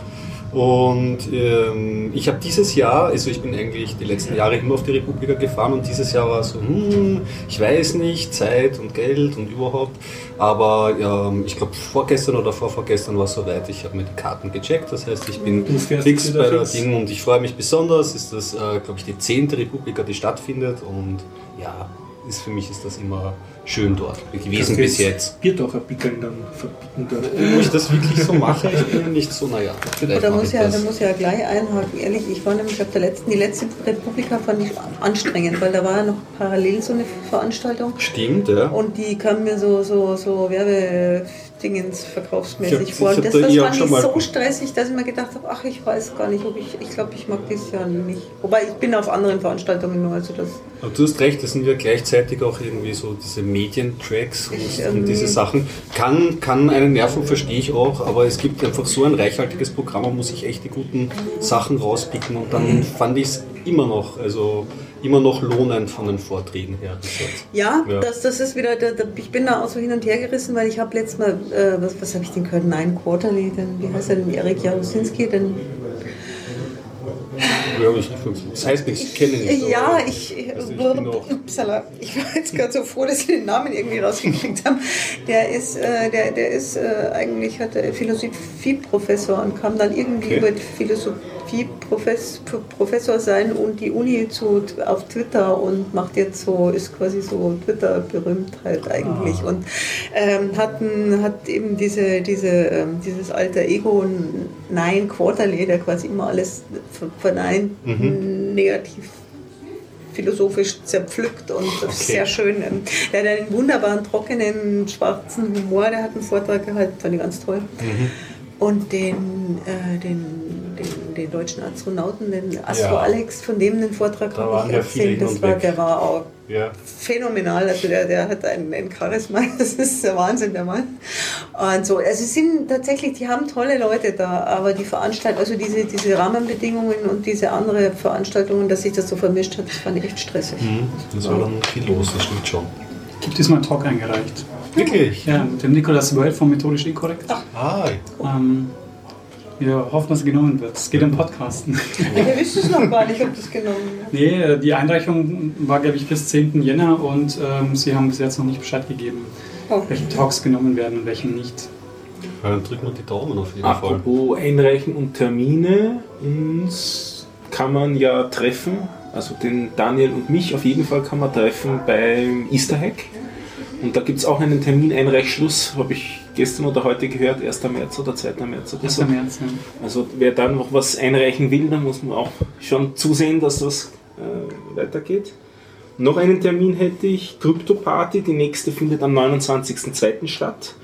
Und ähm, ich habe dieses Jahr, also ich bin eigentlich die letzten Jahre immer auf die Republika gefahren und dieses Jahr war so, hm, ich weiß nicht, Zeit und Geld und überhaupt. Aber ähm, ich glaube vorgestern oder vorvorgestern war es soweit, ich habe mir die Karten gecheckt. Das heißt, ich bin fix bei der. Ding und ich freue mich besonders. Ist das, äh, glaube ich, die zehnte Republika, die stattfindet und ja, ist, für mich ist das immer schön dort gewesen bis jetzt. Bierdacher Pickeln dann verbieten dort. Ob ich das wirklich so mache, ich bin ja nicht so, naja, Da muss, ich ja, da muss ja gleich einhaken. Ehrlich, ich war nämlich auf der letzten, die letzte Republika fand ich anstrengend, weil da war ja noch parallel so eine Veranstaltung. Stimmt, ja. Und die kam mir so, so, so Werbedingens verkaufsmäßig Ich vor. Und das, da das eh ich mal- so stressig, dass ich mir gedacht habe, ach, ich weiß gar nicht, ob ich, ich glaube, ich mag dieses Jahr nicht. Wobei ich bin auf anderen Veranstaltungen nur, also das. Aber du hast recht, das sind ja gleichzeitig auch irgendwie so diese Medientracks und, und ähm, diese Sachen. Kann, kann einen nerven, verstehe ich auch, aber es gibt einfach so ein reichhaltiges Programm, man muss sich echt die guten Sachen rauspicken und dann fand ich es immer noch, also immer noch lohnend von den Vorträgen her. Ja, Ja. Das, das ist wieder, da, da, ich bin da auch so hin und her gerissen, weil ich habe letztes Mal, äh, was, was habe ich denn gehört? Nein, Quarterly, den, wie heißt er denn, Erik Jarosinski, ich, das heißt nichts, ich kenne ihn nicht. Ja, ich, Also ich upsala, ich war jetzt gerade so froh, dass wir den Namen irgendwie rausgekriegt haben. Der ist, äh, der, der ist äh, eigentlich hat Philosophieprofessor und kam dann irgendwie Okay. über Philosophieprofessor sein und die Uni zu, auf Twitter und macht jetzt so, ist quasi so Twitter-Berühmtheit eigentlich und ähm, hat, hat eben diese, diese, ähm, dieses alter Ego Nein Quarterly, der quasi immer alles ver- verneint, negativ philosophisch zerpflückt und ist sehr schön. Ähm, Der hat einen wunderbaren, trockenen, schwarzen Humor, der hat einen Vortrag gehalten, fand ich ganz toll. Mhm. Und den, äh, den, den, deutschen Astronauten, den Astro Ja. Alex, von dem den Vortrag habe ich erzählt, das war, der war auch Ja. phänomenal. Also der, der hat ein, ein Charisma, das ist der Wahnsinn, der Mann. Und so, also es sind tatsächlich, die haben tolle Leute da, aber die Veranstaltung, also diese, diese Rahmenbedingungen und diese andere Veranstaltungen, dass sich das so vermischt hat, das fand ich echt stressig. Mhm. Das war dann viel los, das stimmt schon. Ich habe diesmal einen Talk eingereicht. Wirklich? Ja, mit dem Nicolas Wölf von Methodisch Inkorrekt. Ah, Ähm, wir hoffen, dass es genommen wird. Es geht um Podcasten. Ich wüsste es noch gar nicht, ob das genommen wird. nee, äh, die Einreichung war, glaube ich, bis 10. Jänner und ähm, sie haben bis jetzt noch nicht Bescheid gegeben, Oh. welche Talks genommen werden und welche nicht. Ja, dann drücken wir die Daumen auf jeden Fall. Apropos Einreichen und Termine, uns kann man ja treffen, also den Daniel und mich auf jeden Fall kann man treffen beim Easter Hack. Und da gibt es auch einen Termineinreichschluss, habe ich gestern oder heute gehört, 1. März oder 2. März oder 1. so. März, ja. Also wer dann noch was einreichen will, dann muss man auch schon zusehen, dass das äh, weitergeht. Noch einen Termin hätte ich, Crypto Party, die nächste findet am 29.02. statt.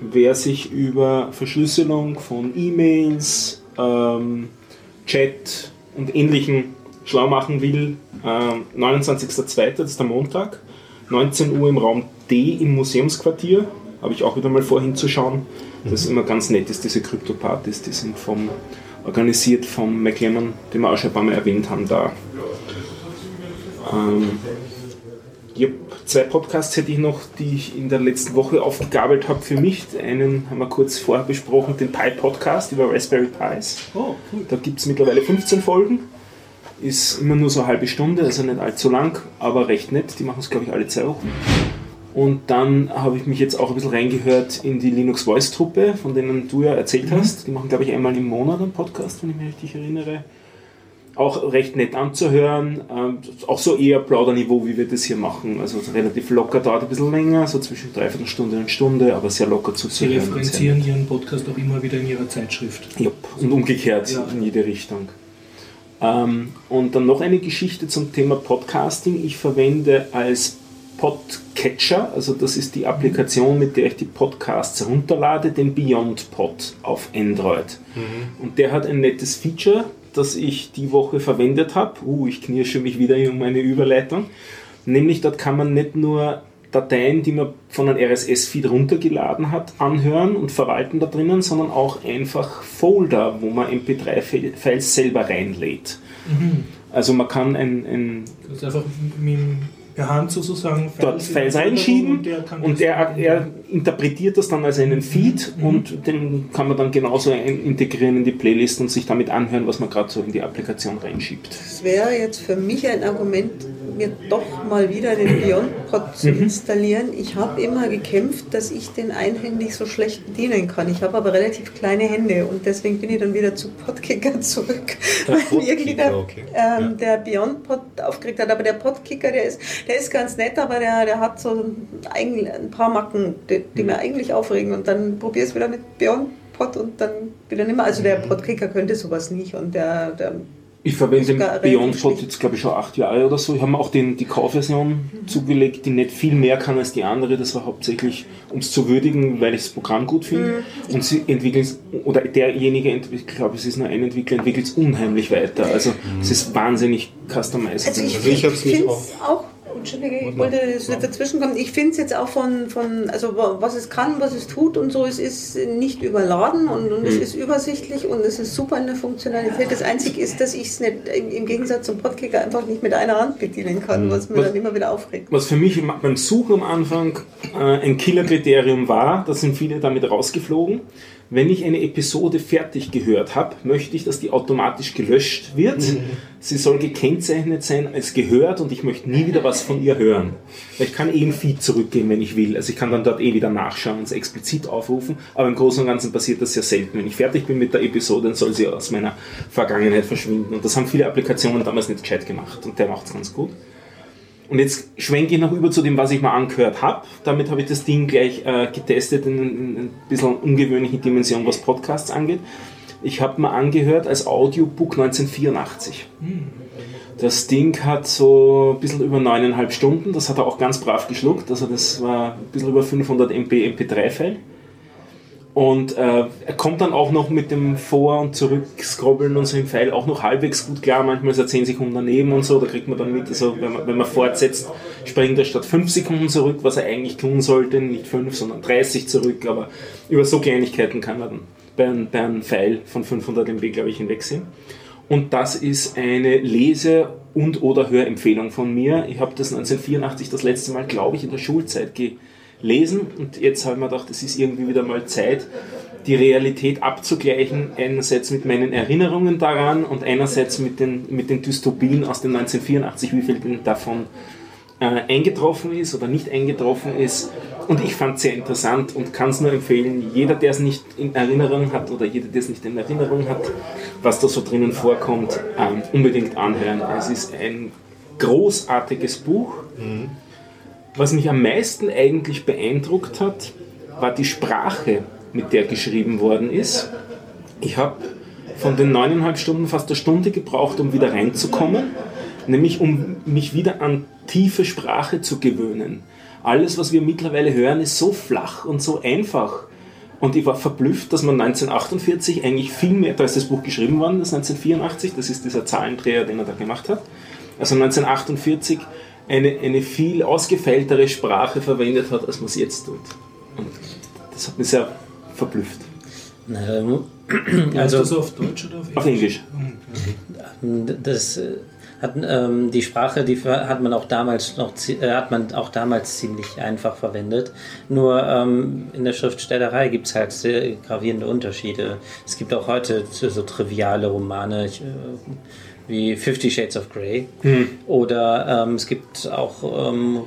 Wer sich über Verschlüsselung von E-Mails, ähm, Chat und ähnlichen schlau machen will, ähm, 29.02., das ist der Montag, 19 Uhr im Raum D im Museumsquartier, habe ich auch wieder mal vorhin zu schauen. Das ist immer ganz nett, ist diese Krypto-Partys, die sind vom, organisiert vom McLemmon, den wir auch schon ein paar Mal erwähnt haben, da. Ähm, Yep. Zwei Podcasts hätte ich noch, die ich in der letzten Woche aufgegabelt habe für mich. Einen haben wir kurz vorher besprochen, den Pi Podcast über Raspberry Pis. Oh, cool. Da gibt es mittlerweile 15 Folgen. Ist immer nur so eine halbe Stunde, also nicht allzu lang, aber recht nett. Die machen es, glaube ich, alle zwei Wochen. Und dann habe ich mich jetzt auch ein bisschen reingehört in die Linux Voice Truppe, von denen du ja erzählt hast. Die machen, glaube ich, einmal im Monat einen Podcast, wenn ich mich richtig erinnere auch recht nett anzuhören. Ähm, auch so eher Plauderniveau, wie wir das hier machen. Also relativ locker, dauert ein bisschen länger, so zwischen dreiviertel Stunde und Stunde, aber sehr locker Sie zuzuhören. referenzieren Ihren Podcast auch immer wieder in Ihrer Zeitschrift. Jupp, und umgekehrt Ja. in jede Richtung. Ähm, und dann noch eine Geschichte zum Thema Podcasting. Ich verwende als Podcatcher, also das ist die Applikation, mit der ich die Podcasts runterlade, den Beyond Pod auf Android. Und der hat ein nettes Feature, das ich die Woche verwendet habe. Uh, ich knirsche mich wieder um eine Überleitung. Nämlich dort kann man nicht nur Dateien, die man von einem RSS-Feed runtergeladen hat, anhören und verwalten da drinnen, sondern auch einfach Folder, wo man MP3-Files selber reinlädt. Also man kann ein, ein ist einfach mit dem- per Hand sozusagen dort Files einschieben und der kann und das- er, er interpretiert das dann als einen Feed und den kann man dann genauso ein- integrieren in die Playlist und sich damit anhören, was man gerade so in die Applikation reinschiebt. Es wäre jetzt für mich ein Argument, mir doch mal wieder den BeyondPod zu installieren. Ich habe immer gekämpft, dass ich den einhändig so schlecht bedienen kann. Ich habe aber relativ kleine Hände und deswegen bin ich dann wieder zu Podkicker zurück, Der weil mir okay. ähm, der BeyondPod aufgeregt hat. Aber der Podkicker, der ist, der ist ganz nett, aber der, der hat so ein, ein paar Macken, die, die mir eigentlich aufregen. Und dann probier es wieder mit BeyondPod und dann wieder nicht mehr. Also der Podkicker könnte sowas nicht und der, der Ich verwende den Beyond Pod jetzt glaube ich schon acht Jahre oder so. Ich habe mir auch den, die Kaufversion zugelegt, die nicht viel mehr kann als die andere. Das war hauptsächlich, um es zu würdigen, weil ich das Programm gut finde. Und sie entwickeln es, oder derjenige, entwickelt- ich glaube es ist nur ein Entwickler, entwickelt es unheimlich weiter. Also es ist wahnsinnig customized. Also ich, Also ich finde auch- es auch, Entschuldige, ich wollte dazwischen kommen. Ich finde es jetzt auch von, von, also wa- was es kann, was es tut und so, es ist nicht überladen und, und es ist übersichtlich und es ist super in der Funktionalität. Das Einzige ist, dass ich es nicht im, Gegensatz zum Podkicker einfach nicht mit einer Hand bedienen kann, was mir dann immer wieder aufregt. Was für mich im- beim Suchen am Anfang äh, ein Killerkriterium war, da sind viele damit rausgeflogen. Wenn ich eine Episode fertig gehört habe, möchte ich, dass die automatisch gelöscht wird. Sie soll gekennzeichnet sein als gehört und ich möchte nie wieder was von ihr hören. Weil Ich kann eh im Feed zurückgehen, wenn ich will. Also ich kann dann dort eh wieder nachschauen und es explizit aufrufen. Aber im Großen und Ganzen passiert das sehr selten. Wenn ich fertig bin mit der Episode, dann soll sie aus meiner Vergangenheit verschwinden. Und das haben viele Applikationen damals nicht gescheit gemacht. Und der macht es ganz gut. Und jetzt schwenke ich noch über zu dem, was ich mal angehört habe. Damit habe ich das Ding gleich äh, getestet in, in ein bisschen ungewöhnlichen Dimension, was Podcasts angeht. Ich habe mal angehört als Audiobook 1984. Das Ding hat so ein bisschen über neuneinhalb Stunden. Das hat er auch ganz brav geschluckt. Also das war ein bisschen über 500 MB MP3-File. Und äh, er kommt dann auch noch mit dem Vor- und Zurück-Scrobbeln und so im Pfeil auch noch halbwegs gut klar. Manchmal ist er 10 Sekunden daneben und so. Da kriegt man dann mit, also wenn man, wenn man fortsetzt, springt er statt 5 Sekunden zurück, was er eigentlich tun sollte. Nicht 5, sondern 30 zurück. Aber über so Kleinigkeiten kann man dann bei einem, bei einem Pfeil von 500 MB, glaube ich, hinwegsehen. Und das ist eine Lese- und oder Hörempfehlung von mir. Ich habe das 1984 das letzte Mal, glaube ich, in der Schulzeit gelesen. Und jetzt habe ich mir gedacht, es ist irgendwie wieder mal Zeit, die Realität abzugleichen. Einerseits mit meinen Erinnerungen daran und einerseits mit den, mit den Dystopien aus dem 1984, wie viel denn davon äh, eingetroffen ist oder nicht eingetroffen ist. Und ich fand es sehr interessant und kann es nur empfehlen, jeder, der es nicht in Erinnerung hat oder jeder, der es nicht in Erinnerung hat, was da so drinnen vorkommt, ähm, unbedingt anhören. Es ist ein großartiges Buch. Was mich am meisten eigentlich beeindruckt hat, war die Sprache, mit der geschrieben worden ist. Ich habe von den neuneinhalb Stunden fast eine Stunde gebraucht, um wieder reinzukommen, nämlich um mich wieder an tiefe Sprache zu gewöhnen. Alles, was wir mittlerweile hören, ist so flach und so einfach. Und ich war verblüfft, dass man 1948 eigentlich viel mehr, da ist das Buch geschrieben worden, das 1984, das ist dieser Zahlendreher, den er da gemacht hat. Also 1948 eine, eine viel ausgefeiltere Sprache verwendet hat, als man es jetzt tut. Und das hat mich sehr verblüfft. Also, Also auf Deutsch oder auf Auf Englisch. das äh, hat ähm, die Sprache, die hat man auch damals noch äh, hat man auch damals ziemlich einfach verwendet. Nur ähm, in der Schriftstellerei gibt es halt sehr gravierende Unterschiede. Es gibt auch heute so so triviale Romane. Ich, äh, wie Fifty Shades of Grey. Oder ähm, es gibt auch ähm,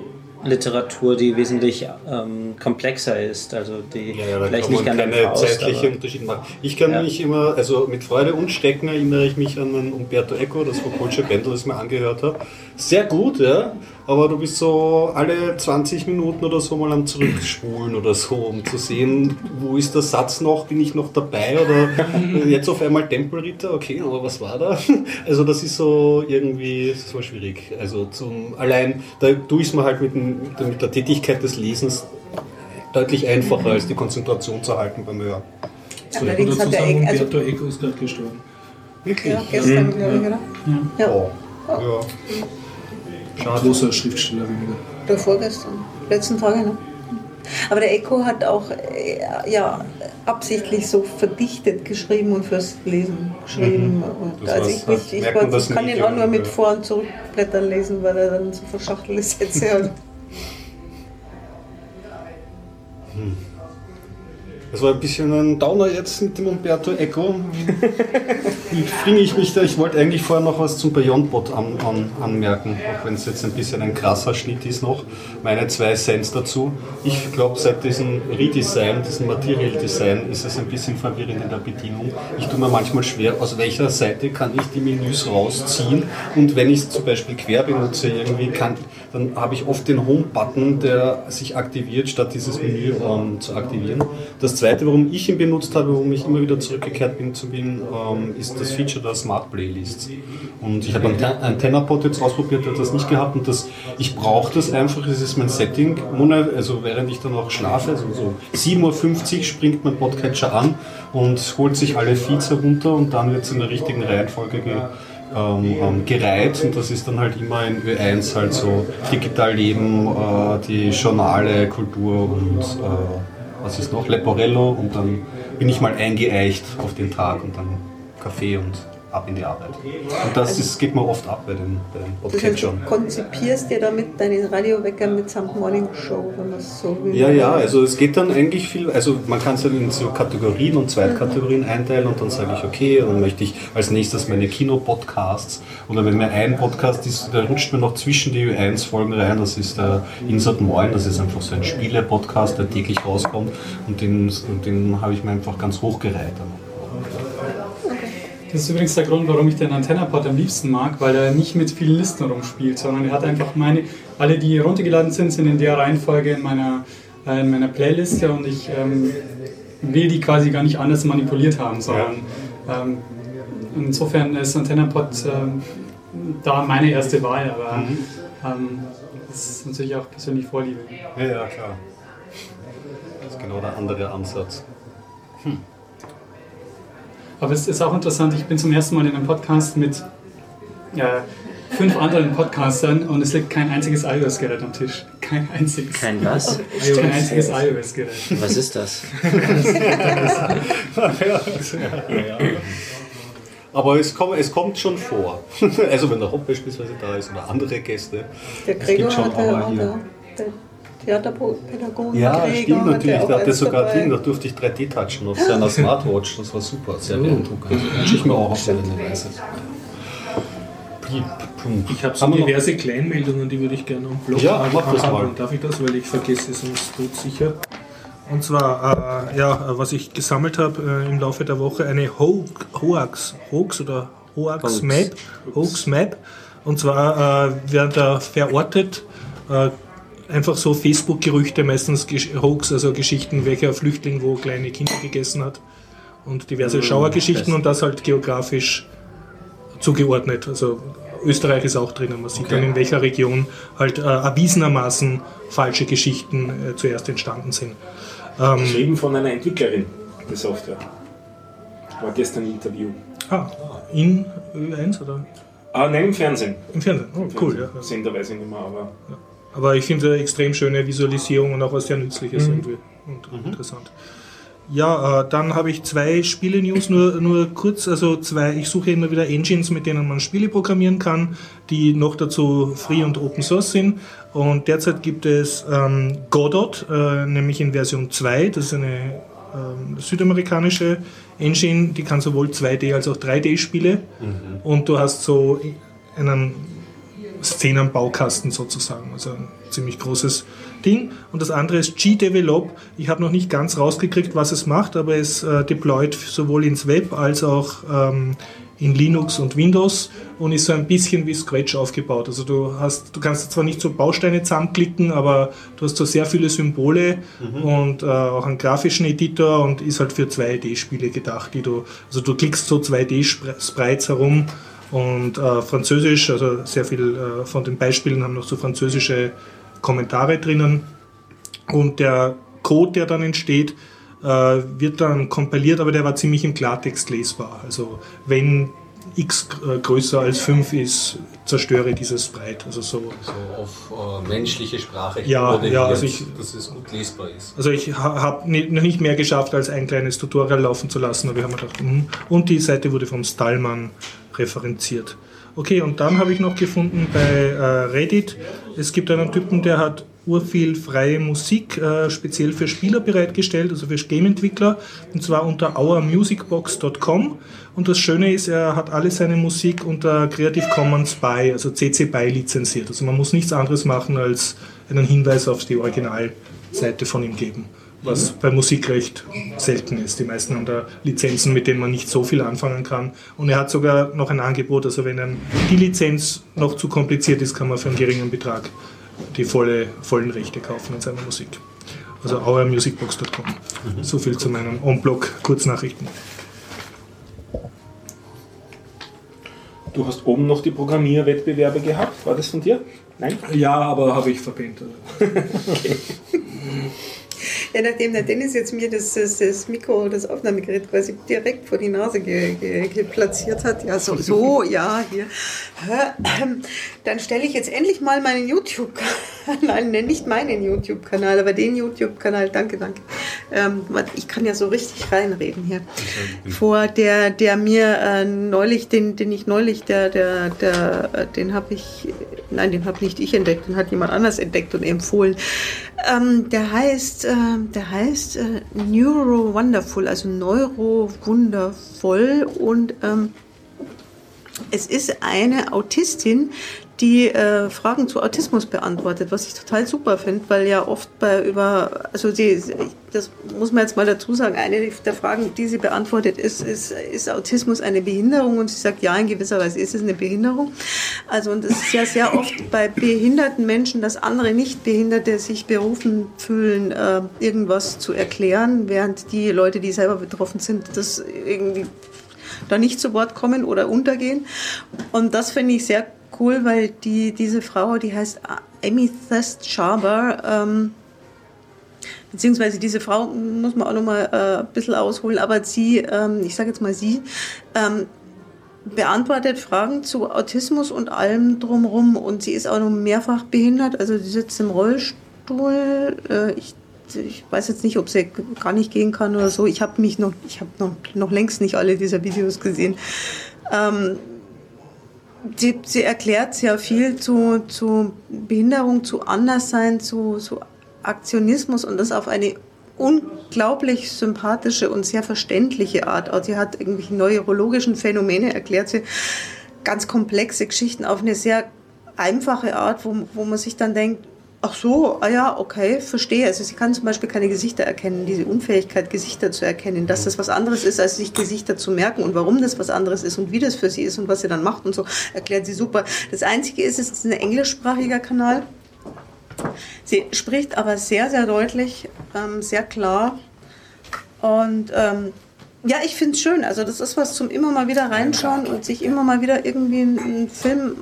Literatur, die wesentlich ähm, komplexer ist, also die Ja, ja, vielleicht nicht an keine Faust, zeitlichen aber- Unterschiede machen. Ich kann Ja. mich immer, also mit Freude und Schrecken erinnere ich mich an einen Umberto Eco, das Foucault'sche Bändel, das ich mir angehört habe. Sehr gut, ja, aber du bist so alle 20 Minuten oder so mal am Zurückspulen oder so, um zu sehen, wo ist der Satz noch, bin ich noch dabei oder jetzt auf einmal Tempelritter, okay, aber was war da? Also das ist so irgendwie so schwierig. Also zum, allein, da tue ich es mir halt mit, dem, mit der Tätigkeit des Lesens deutlich einfacher, als die Konzentration zu halten beim Hören. Allerdings hat er sagen, eh- also, Umberto Eco ist gerade gestorben. Wirklich? ja, gestern, glaube ich, oder? Ja, Oh. Ja. Schade. Großer Schriftsteller weniger. oder vorgestern. Letzten Tage, ne? Aber der Echo hat auch äh, ja, absichtlich so verdichtet geschrieben und fürs Lesen geschrieben. Und Das also heißt, ich, ich, ich, das kann ihn auch nur mit. Vor- und Zurückblättern lesen, weil er dann so verschachtelte Sätze hat. Das war ein bisschen ein Downer jetzt mit dem Umberto Eco. Wie bringe ich mich da? Ich wollte eigentlich vorher noch was zum Beyondbot an, an, anmerken, auch wenn es jetzt ein bisschen ein krasser Schnitt ist noch. Meine zwei Cents dazu. Ich glaube, seit diesem Redesign, diesem Material Design, ist es ein bisschen verwirrend in der Bedienung. Ich tue mir manchmal schwer, aus welcher Seite kann ich die Menüs rausziehen. Und wenn ich es zum Beispiel quer benutze, irgendwie kann, dann habe ich oft den Home-Button, der sich aktiviert, statt dieses Menü ähm, zu aktivieren. Das zweite, warum ich ihn benutzt habe, warum ich immer wieder zurückgekehrt bin zu ihm, ähm, ist das Feature der Smart Playlists. Und ich habe einen Ante- AntennaPod jetzt ausprobiert, der hat das nicht gehabt und das, ich brauche das einfach, das ist mein Setting. Also während ich dann auch schlafe, also so 7.50 Uhr springt mein Podcatcher an und holt sich alle Feeds herunter und dann wird es in der richtigen Reihenfolge ge ähm, ähm, gereiht. Und das ist dann halt immer in Ö1 halt so digital leben, äh, die Journale, Kultur und äh, was ist noch, Leporello. Und dann bin ich mal eingeeicht auf den Tag und dann Kaffee und ab in die Arbeit. Und das ist, geht mir oft ab bei den, bei den Das heißt, du Podcatchern. konzipierst dir damit deinen Radiowecker mitsamt Morning Show, wenn man es so will. Ja, ja, also es geht dann eigentlich viel, also man kann es ja in so Kategorien und Zweitkategorien einteilen und dann sage ich, okay, dann möchte ich als nächstes meine Kino-Podcasts oder wenn mir ein Podcast ist, der rutscht mir noch zwischen die Ö1-Folgen rein, das ist der Insert Moin, das ist einfach so ein Spiele-Podcast, der täglich rauskommt und den, und den habe ich mir einfach ganz hochgereiht. Das ist übrigens der Grund, warum ich den AntennaPod am liebsten mag, weil er nicht mit vielen Listen rumspielt, sondern er hat einfach meine, alle, die runtergeladen sind, sind in der Reihenfolge in meiner, äh, in meiner Playliste und ich ähm, will die quasi gar nicht anders manipuliert haben, sondern ähm, insofern ist AntennaPod ähm, da meine erste Wahl, aber ähm, das ist natürlich auch persönlich Vorliebe. Ja, ja, klar. Das ist genau der andere Ansatz. Aber es ist auch interessant, ich bin zum ersten Mal in einem Podcast mit äh, fünf anderen Podcastern und es liegt kein einziges iOS-Gerät am Tisch. Kein einziges. Kein was? Kein einziges iOS-Gerät. Was ist das? Aber es, komm, es kommt schon vor. Also wenn der Hopp beispielsweise da ist oder andere Gäste. Der Es gibt Gregor schon, hat auch hier- der, der Theaterpädagoge Ja, Gregor stimmt natürlich. auch Der hatte sogar dabei. Ding, da durfte ich 3D touchen auf seiner Smartwatch. Das war super, sehr beeindruckend. Wünsche ich mir auch auf seine Weise. Ich habe so noch- diverse Kleinmeldungen, die würde ich gerne am Blog Ja, mach das mal. Darf ich das? Weil ich vergesse es sonst sicher. Und zwar, äh, ja, was ich gesammelt habe äh, im Laufe der Woche, eine Ho Hoax, Hoax oder Hoax, Hoax. Map, Hoax Map. Und zwar äh, wird da verortet, äh, einfach so Facebook-Gerüchte, meistens Hoax, also Geschichten, welcher Flüchtling wo kleine Kinder gegessen hat und diverse Schauergeschichten und das halt geografisch zugeordnet. Also Österreich ist auch drinnen. Man sieht dann, in welcher Region halt äh, erwiesenermaßen falsche Geschichten äh, zuerst entstanden sind. Ähm, Geschrieben von einer Entwicklerin der Software. War gestern ein Interview. ah, in Ö1 oder Ah, nein, im Fernsehen. im Fernsehen? Oh, cool, ja. ja. Sender weiß ich nicht mehr, aber. Aber ich finde eine extrem schöne Visualisierung und auch was sehr Nützliches irgendwie und interessant. Ja, äh, dann habe ich zwei Spiele-News, nur, nur kurz, also zwei, ich suche immer wieder Engines, mit denen man Spiele programmieren kann, die noch dazu free und open source sind. Und derzeit gibt es ähm, Godot, äh, nämlich in Version 2, das ist eine ähm, südamerikanische Engine, die kann sowohl 2D als auch 3D-Spiele. Und du hast so einen Szenenbaukasten sozusagen. Also ein ziemlich großes Ding. Und das andere ist G-Develop. Ich habe noch nicht ganz rausgekriegt, was es macht, aber es äh, deployt sowohl ins Web als auch ähm, in Linux und Windows und ist so ein bisschen wie Scratch aufgebaut. Also du hast, du kannst zwar nicht so Bausteine zusammenklicken, aber du hast so sehr viele Symbole und äh, auch einen grafischen Editor und ist halt für 2D-Spiele gedacht, die du, also du klickst so 2D-Sprites herum und äh, Französisch, also sehr viel äh, von den Beispielen haben noch so französische Kommentare drinnen. Und der Code, der dann entsteht, äh, wird dann kompiliert, aber der war ziemlich im Klartext lesbar. Also wenn x äh, größer als 5 ist, zerstöre dieses Sprite. Also so. So auf äh, menschliche Sprache Ja, ja, also ich- dass es gut lesbar ist. Also ich ha- habe noch nicht mehr geschafft, als ein kleines Tutorial laufen zu lassen, aber ich habe mir gedacht, mhm. und die Seite wurde vom Stallman referenziert. Okay, und dann habe ich noch gefunden bei äh, Reddit, es gibt einen Typen, der hat urviel freie Musik äh, speziell für Spieler bereitgestellt, also für Game-Entwickler, und zwar unter ourmusicbox.com. Und das Schöne ist, er hat alle seine Musik unter Creative Commons BY, also CC BY lizenziert. Also man muss nichts anderes machen, als einen Hinweis auf die Originalseite von ihm geben. Was bei Musik recht selten ist. Die meisten haben da Lizenzen, mit denen man nicht so viel anfangen kann. Und er hat sogar noch ein Angebot, also wenn einem die Lizenz noch zu kompliziert ist, kann man für einen geringen Betrag die volle, vollen Rechte kaufen an seiner Musik. Also ourmusicbox.com. So viel zu meinen On-Blog-Kurznachrichten. Du hast oben noch die Programmierwettbewerbe gehabt. War das von dir? Nein? Ja, aber habe ich verpennt. Ja, nachdem der Dennis jetzt mir das, das, das Mikro, das Aufnahmegerät quasi direkt vor die Nase ge, ge, hat, ja, so, so, ja, hier, dann stelle ich jetzt endlich mal meinen YouTube-Kanal, nicht meinen YouTube-Kanal, aber den YouTube-Kanal, danke, danke. Ähm, ich kann ja so richtig reinreden hier. Vor der, der mir äh, neulich, den, den ich neulich, der, der, der, den habe ich, nein, den habe nicht ich entdeckt, den hat jemand anders entdeckt und empfohlen. Ähm, der heißt, ähm, der heißt äh, Neuro Wonderful, also Neuro Wundervoll. Und ähm, es ist eine Autistin, die äh, Fragen zu Autismus beantwortet, was ich total super finde, weil ja oft bei über, also sie, das muss man jetzt mal dazu sagen, eine der Fragen, die sie beantwortet, ist, ist, ist Autismus eine Behinderung? Und sie sagt, ja, in gewisser Weise ist es eine Behinderung. Also und es ist ja sehr oft bei behinderten Menschen, dass andere Nicht-Behinderte sich berufen fühlen, äh, irgendwas zu erklären, während die Leute, die selber betroffen sind, das irgendwie da nicht zu Wort kommen oder untergehen. Und das finde ich sehr cool, weil die, diese Frau, die heißt Amethyst Schaber, ähm, beziehungsweise diese Frau muss man auch nochmal äh, ein bisschen ausholen, aber sie, ähm, ich sage jetzt mal sie, ähm, beantwortet Fragen zu Autismus und allem drumherum und sie ist auch noch mehrfach behindert, also sie sitzt im Rollstuhl. Äh, ich, ich weiß jetzt nicht, ob sie gar nicht gehen kann oder so. Ich habe mich noch, ich habe noch, noch längst nicht alle dieser Videos gesehen. Ähm, sie, sie erklärt sehr viel zu, zu Behinderung, zu Anderssein, zu, zu Aktionismus und das auf eine unglaublich sympathische und sehr verständliche Art. Also sie hat irgendwelche neurologischen Phänomene, erklärt sie ganz komplexe Geschichten auf eine sehr einfache Art, wo, wo man sich dann denkt, ach so, ah ja, okay, verstehe. Also sie kann zum Beispiel keine Gesichter erkennen, diese Unfähigkeit, Gesichter zu erkennen, dass das was anderes ist, als sich Gesichter zu merken und warum das was anderes ist und wie das für sie ist und was sie dann macht und so, erklärt sie super. Das Einzige ist, es ist ein englischsprachiger Kanal. Sie spricht aber sehr, sehr deutlich, ähm, sehr klar. Und ähm, ja, ich finde es schön. Also das ist was zum immer mal wieder reinschauen und sich immer mal wieder irgendwie einen, Film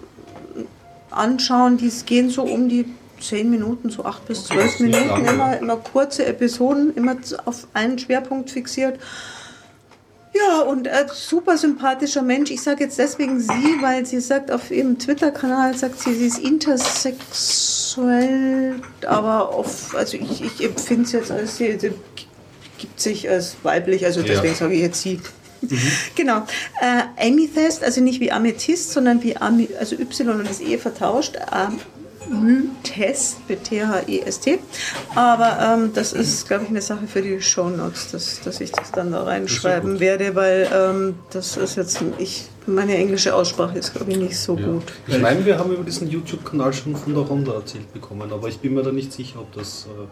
anschauen. Die gehen so um die 10 Minuten, so 8 bis 12 Minuten. Immer, immer kurze Episoden, immer auf einen Schwerpunkt fixiert. Ja, und äh, super sympathischer Mensch. Ich sage jetzt deswegen sie, weil sie sagt auf ihrem Twitter-Kanal, sagt sie, sie ist intersexuell, aber auf, also ich, ich empfinde es jetzt als, sie, sie gibt sich als weiblich, also deswegen Ja. sage ich jetzt sie. Genau. Äh, Amethyst, also nicht wie Amethyst, sondern wie Ami, also Y und das E vertauscht. Amethyst mit T-H-E-S-T. Aber ähm, das ist, glaube ich, eine Sache für die Shownotes, dass, dass ich das dann da reinschreiben werde, weil ähm, das ist jetzt, ich, meine englische Aussprache ist, glaube ich, nicht so Ja. gut. Ich meine, wir haben über diesen YouTube-Kanal schon von der Ronda erzählt bekommen, aber ich bin mir da nicht sicher, ob das äh,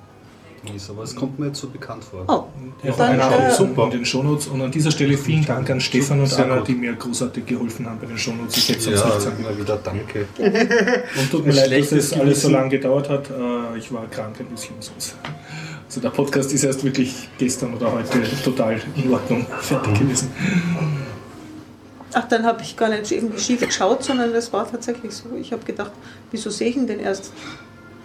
Ist. Aber es kommt mir jetzt so bekannt vor. Oh, Ja, Dann, einer äh, super in den Shownotes. Und an dieser Stelle vielen Dank an Stefan und Anna, gut. die mir großartig geholfen haben bei den Shownotes. Ich hätte es Ja, sonst nicht sagen wieder danke. Und tut mir leid, dass das alles so lange gedauert hat. Äh, Ich war krank ein bisschen sonst. Also der Podcast ist erst wirklich gestern oder heute total in Ordnung fertig gewesen. Ach, dann habe ich gar nicht irgendwie schief geschaut, sondern das war tatsächlich so. Ich habe gedacht, wieso sehe ich ihn denn erst?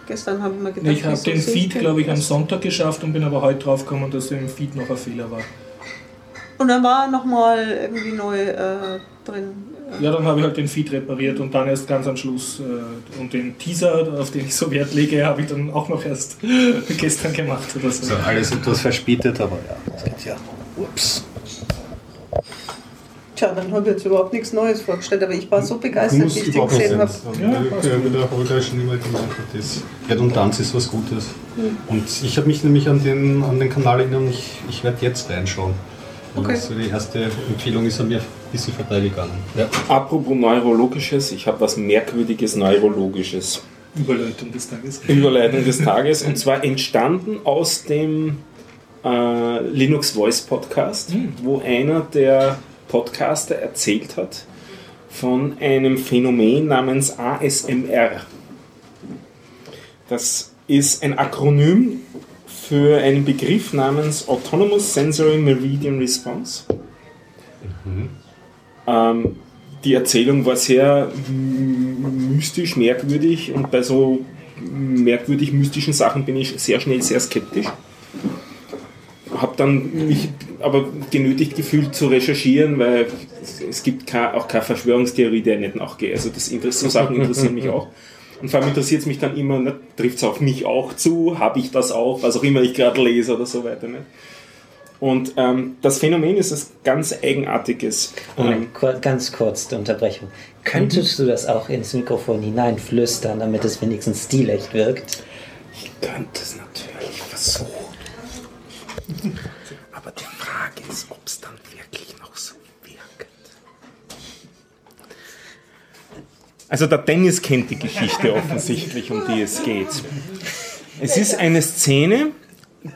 Gestern habe ich mir gedacht, Ich habe den Feed, glaube ich, am? Sonntag geschafft und bin aber heute drauf gekommen, dass im Feed noch ein Fehler war. Und dann war nochmal irgendwie neu äh, drin. Ja, dann habe ich halt den Feed repariert und dann erst ganz am Schluss äh, und den Teaser, auf den ich so Wert lege, habe ich dann auch noch erst gestern gemacht oder so. So, alles etwas verspätet, aber ja, das geht ja. Ups. Tja, dann habe ich jetzt überhaupt nichts Neues vorgestellt, aber ich war so begeistert, wie ich den gesehen habe. Ja, Ja, mit der Holger schon immer gemeint hat, das Redundanz ist was Gutes. Und ich habe mich nämlich an den, an den Kanal erinnert und ich, ich werde jetzt reinschauen. Okay. Also die erste Empfehlung ist an mir ein bisschen vorbeigegangen. Ja. Apropos Neurologisches, ich habe was Merkwürdiges Neurologisches. Überleitung des Tages. Überleitung des Tages und zwar entstanden aus dem äh, Linux Voice Podcast, wo einer der Podcaster erzählt hat von einem Phänomen namens ASMR. Das ist ein Akronym für einen Begriff namens Autonomous Sensory Meridian Response. Ähm, die Erzählung war sehr mystisch, merkwürdig und bei so merkwürdig mystischen Sachen bin ich sehr schnell sehr skeptisch. Habe dann mich aber genötigt gefühlt zu recherchieren, weil es- gibt auch keine Verschwörungstheorie, der ich nicht nachgehe. Also das so Sachen interessieren mich auch. Und vor allem interessiert es mich dann immer, ne, trifft es auf mich auch zu, habe ich das auch, was auch immer ich gerade lese oder so weiter. Nicht? Und ähm, das Phänomen ist was ganz Eigenartiges. Ähm, Moment, kur- ganz kurz die Unterbrechung. Könntest du das auch ins Mikrofon hineinflüstern, damit es wenigstens stilecht wirkt? Ich könnte es natürlich versuchen. Aber die Frage ist, ob es dann wirklich noch so wirkt. Also der Dennis kennt die Geschichte offensichtlich, um die es geht. Es ist eine Szene,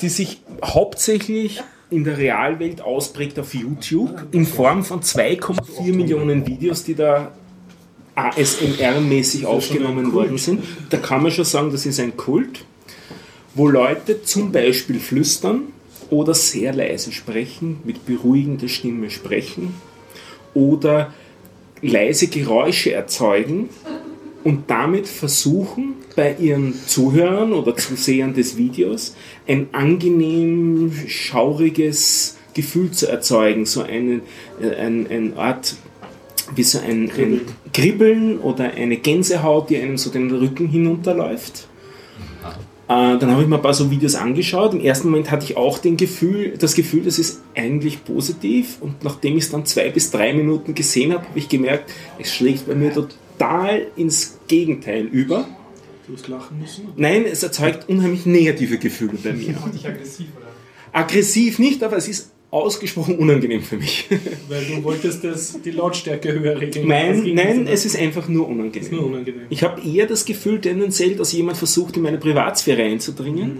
die sich hauptsächlich in der Realwelt ausprägt auf YouTube in Form von 2,4 Millionen Videos, die da ASMR-mäßig aufgenommen worden sind. Da kann man schon sagen, das ist ein Kult, wo Leute zum Beispiel flüstern oder sehr leise sprechen, mit beruhigender Stimme sprechen oder leise Geräusche erzeugen und damit versuchen, bei ihren Zuhörern oder Zusehern des Videos ein angenehm schauriges Gefühl zu erzeugen, so eine, äh, ein, eine Art wie so ein, ein Kribbeln oder eine Gänsehaut, die einem so den Rücken hinunterläuft. Äh, dann habe ich mir ein paar so Videos angeschaut. Im ersten Moment hatte ich auch den Gefühl, das Gefühl, das ist eigentlich positiv. Und nachdem ich es dann zwei bis drei Minuten gesehen habe, habe ich gemerkt, es schlägt bei mir total ins Gegenteil über. Du hast lachen müssen. Nein, es erzeugt unheimlich negative Gefühle bei mir. Dich aggressiv, oder? Aggressiv nicht, aber es ist ausgesprochen unangenehm für mich. Weil du wolltest das, die Lautstärke höher regeln. Nein, nein, es ist einfach nur unangenehm. ist nur unangenehm. Ich habe eher das Gefühl tendenziell, dass jemand versucht, in meine Privatsphäre einzudringen.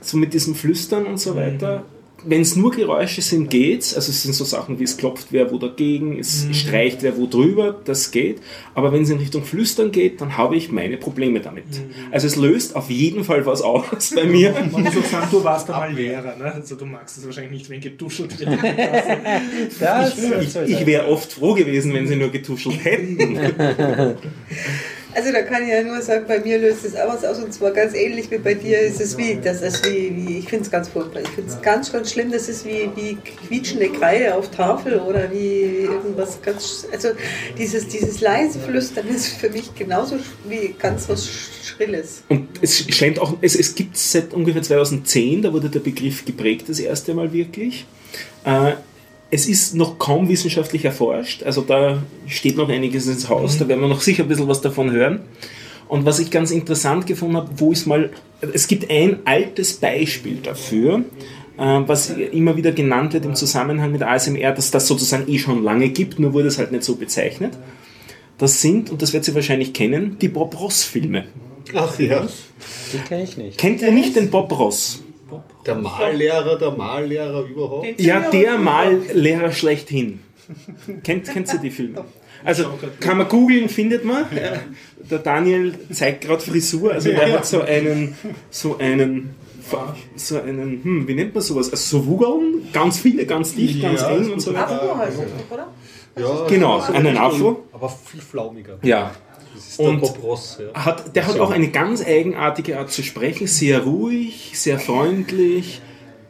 so mit diesem Flüstern und so weiter. Wenn es nur Geräusche sind, geht's. Also es sind so Sachen wie es klopft wer wo dagegen, es streicht wer wo drüber, das geht. Aber wenn es in Richtung Flüstern geht, dann habe ich meine Probleme damit. Also es löst auf jeden Fall was aus bei mir. Man muss auch sagen, du warst einmal Lehrer, ne? Also du magst es wahrscheinlich nicht, wenn getuschelt wird. Das, Ich, ich wäre oft froh gewesen, wenn sie nur getuschelt hätten. Also da kann ich ja nur sagen, bei mir löst es auch was aus und zwar ganz ähnlich wie bei dir ist es wie, das ist wie, wie ich finde es ganz furchtbar, ich finde es ganz, ganz schlimm, das ist wie, wie quietschende Kreide auf Tafel oder wie irgendwas ganz, also dieses, dieses leise Flüstern ist für mich genauso wie ganz was Schrilles. Und es scheint auch, es, es gibt seit ungefähr 2010, da wurde der Begriff geprägt das erste Mal wirklich. Äh, es ist noch kaum wissenschaftlich erforscht, also da steht noch einiges ins Haus, da werden wir noch sicher ein bisschen was davon hören. Und was ich ganz interessant gefunden habe, wo ist mal, es gibt ein altes Beispiel dafür, äh, was immer wieder genannt wird im Zusammenhang mit ASMR, dass das sozusagen eh schon lange gibt, nur wurde es halt nicht so bezeichnet. Das sind, und das werdet ihr wahrscheinlich kennen, die Bob Ross-Filme. Ach ja. die kenne ich nicht. Kennt ihr nicht den Bob Ross? Der Mallehrer, der Mallehrer überhaupt. Ja, der Mallehrer schlechthin. Kennt, kennt ihr die Filme? Also kann man googeln, findet man. Ja. Der Daniel zeigt gerade Frisur, also der hat so einen, so einen, so einen, hm, wie nennt man sowas? Also so Wugeln, ganz viele, ganz dicht, ganz Ja, eng und so weiter. Afro heißt es, oder? Ja, Genau, einen Afro. Aber viel flaumiger. Ja. Das ist der Und- Bob Ross. Ja. Hat, der hat auch eine ganz eigenartige Art zu sprechen, sehr ruhig, sehr freundlich.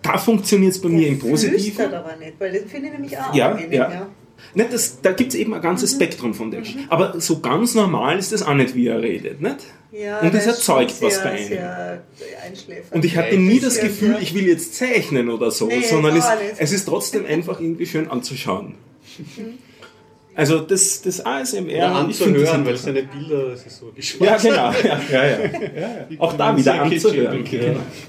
Da funktioniert es bei mir im Positiven. Flüstert aber nicht, weil das finde ich nämlich auch Ja, angenehm, ja. Nicht, das, da gibt es eben ein ganzes Spektrum von dem. Aber so ganz normal ist das auch nicht, wie er redet. Nicht? Ja, Und es das erzeugt was bei einem. sehr. Und ich hatte Ja, nie das Gefühl, ja. ich will jetzt zeichnen oder so, Nee, sondern es, es ist trotzdem einfach irgendwie schön anzuschauen. Also das, das ASMR, Ja, das anzuhören, weil interessant. seine Bilder, das ist so Ja, geschmack. genau. Ja, ja, ja. Auch da wieder anzuhören.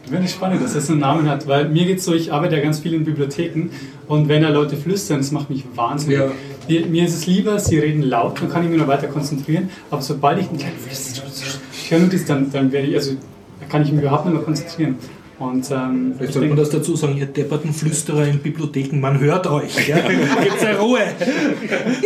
Wenn es spannend, dass das einen Namen hat, weil mir geht es so, ich arbeite ja ganz viel in Bibliotheken und wenn da Leute flüstern, das macht mich wahnsinnig. Ja. Die, mir ist es lieber, sie reden laut, dann kann ich mich noch weiter konzentrieren, aber sobald ich einen kleinen ich höre nur das, dann, dann werde ich, also da kann ich mich überhaupt nicht mehr konzentrieren. Und ähm, ich sollte man denke, das dazu sagen, ihr depperten Flüsterer in Bibliotheken, man hört euch. Ja? Gebt ja Ruhe.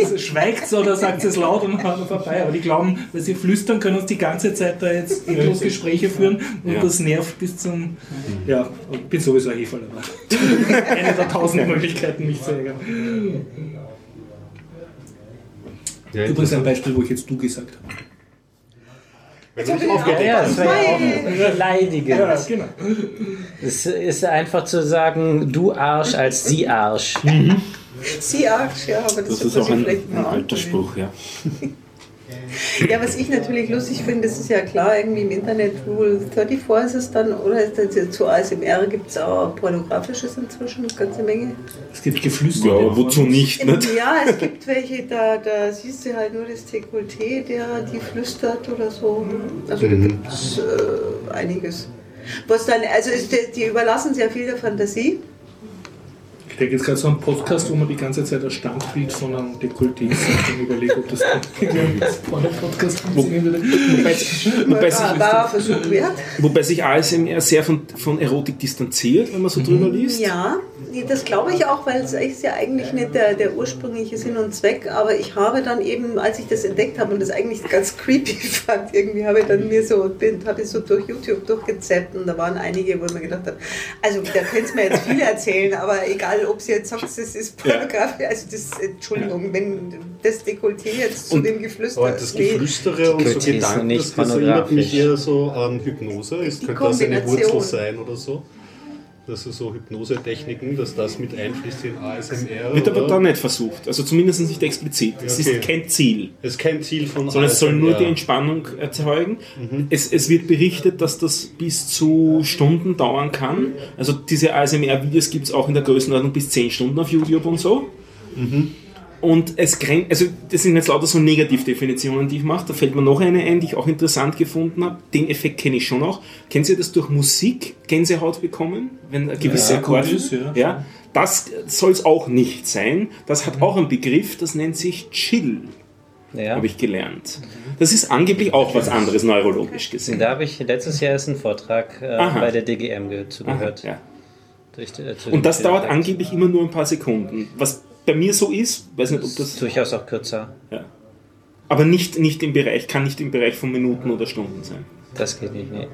Also schweigt oder sagt es laut und dann wir vorbei. Aber die glauben, weil sie flüstern, können uns die ganze Zeit da jetzt endlos Gespräche führen und Ja. das nervt bis zum. Ja, ich bin sowieso ein Heferl, aber eine der tausend Möglichkeiten, mich zu ärgern. Übrigens ein Beispiel, wo ich jetzt du gesagt habe. Jetzt hab ich Ja, ja, das wäre ja auch beleidigend. Ja, genau. Es ist einfach zu sagen, du Arsch als sie Arsch. Sie Arsch, ja, aber das, Das ist auch ein, vielleicht ein alter. Spruch, ja. Ja, was ich natürlich lustig finde, das ist ja klar, irgendwie im Internet Rule 34 ist es dann, oder ist das, zu ASMR gibt es auch pornografisches inzwischen, eine ganze Menge. Es gibt Geflüster. Ja, wozu nicht? nicht? Ja, es gibt welche, da, da siehst du halt nur das Dekolleté, der die flüstert oder so. Also da gibt es äh, einiges. Was dann, also ist, die- die überlassen sehr viel der Fantasie. Ich denke jetzt gerade so einen Podcast, wo man die ganze Zeit das Standbild von einem Dekolleté sieht und überlegt, ob das Porno-Podcast funktionieren würde. Wobei, wobei, War, sich, wobei sich ASMR sehr von, von Erotik distanziert, wenn man so drüber liest. Ja, das glaube ich auch, weil es ist ja eigentlich nicht der, der ursprüngliche Sinn und Zweck. Aber ich habe dann eben, als ich das entdeckt habe und das eigentlich ganz creepy fand, irgendwie habe ich dann mir so, bin, habe ich so durch YouTube durchgezappt und da waren einige, wo ich mir gedacht habe, also da könnt ihr mir jetzt viel erzählen, aber egal, ob sie jetzt sagt, das ist Pornografie, also das, Entschuldigung, wenn das Dekolleté jetzt zu Und- dem Geflüster Aber das geht, Geflüstere und so Gedanken, nicht das, das erinnert mich eher so an Hypnose. Es Die könnte das eine Kombination. Wurzel sein oder so. Das sind so Hypnosetechniken, dass das mit einfließt in ASMR. Wird aber da nicht versucht. Also zumindest nicht explizit. Es Okay. ist kein Ziel. Das ist kein Ziel von Sondern es soll nur ASMR. die Entspannung erzeugen. Es, es wird berichtet, dass das bis zu Stunden dauern kann. Also diese ASMR-Videos gibt es auch in der Größenordnung bis 10 Stunden auf YouTube und so. Und es grenzt, also das sind jetzt lauter so Negativdefinitionen, die ich mache. Da fällt mir noch eine ein, die ich auch interessant gefunden habe. Den Effekt kenne ich schon auch. Kennen Sie das durch Musik Gänsehaut bekommen? Wenn ein gewisser Ja, Akkord ist, ja. ja. Das soll es auch nicht sein. Das hat auch einen Begriff, das nennt sich Chill Ja. habe ich gelernt. Das ist angeblich auch was anderes neurologisch gesehen. Da habe ich letztes Jahr erst einen Vortrag äh, bei der DGM ge- zugehört. ja. Durch äh, Und das dauert angeblich immer nur ein paar Sekunden. Was bei mir so ist, weiß nicht, ob das. Durchaus auch kürzer. Ja. Aber nicht, nicht im Bereich, kann nicht im Bereich von Minuten oder Stunden sein. Das geht nicht. Nee.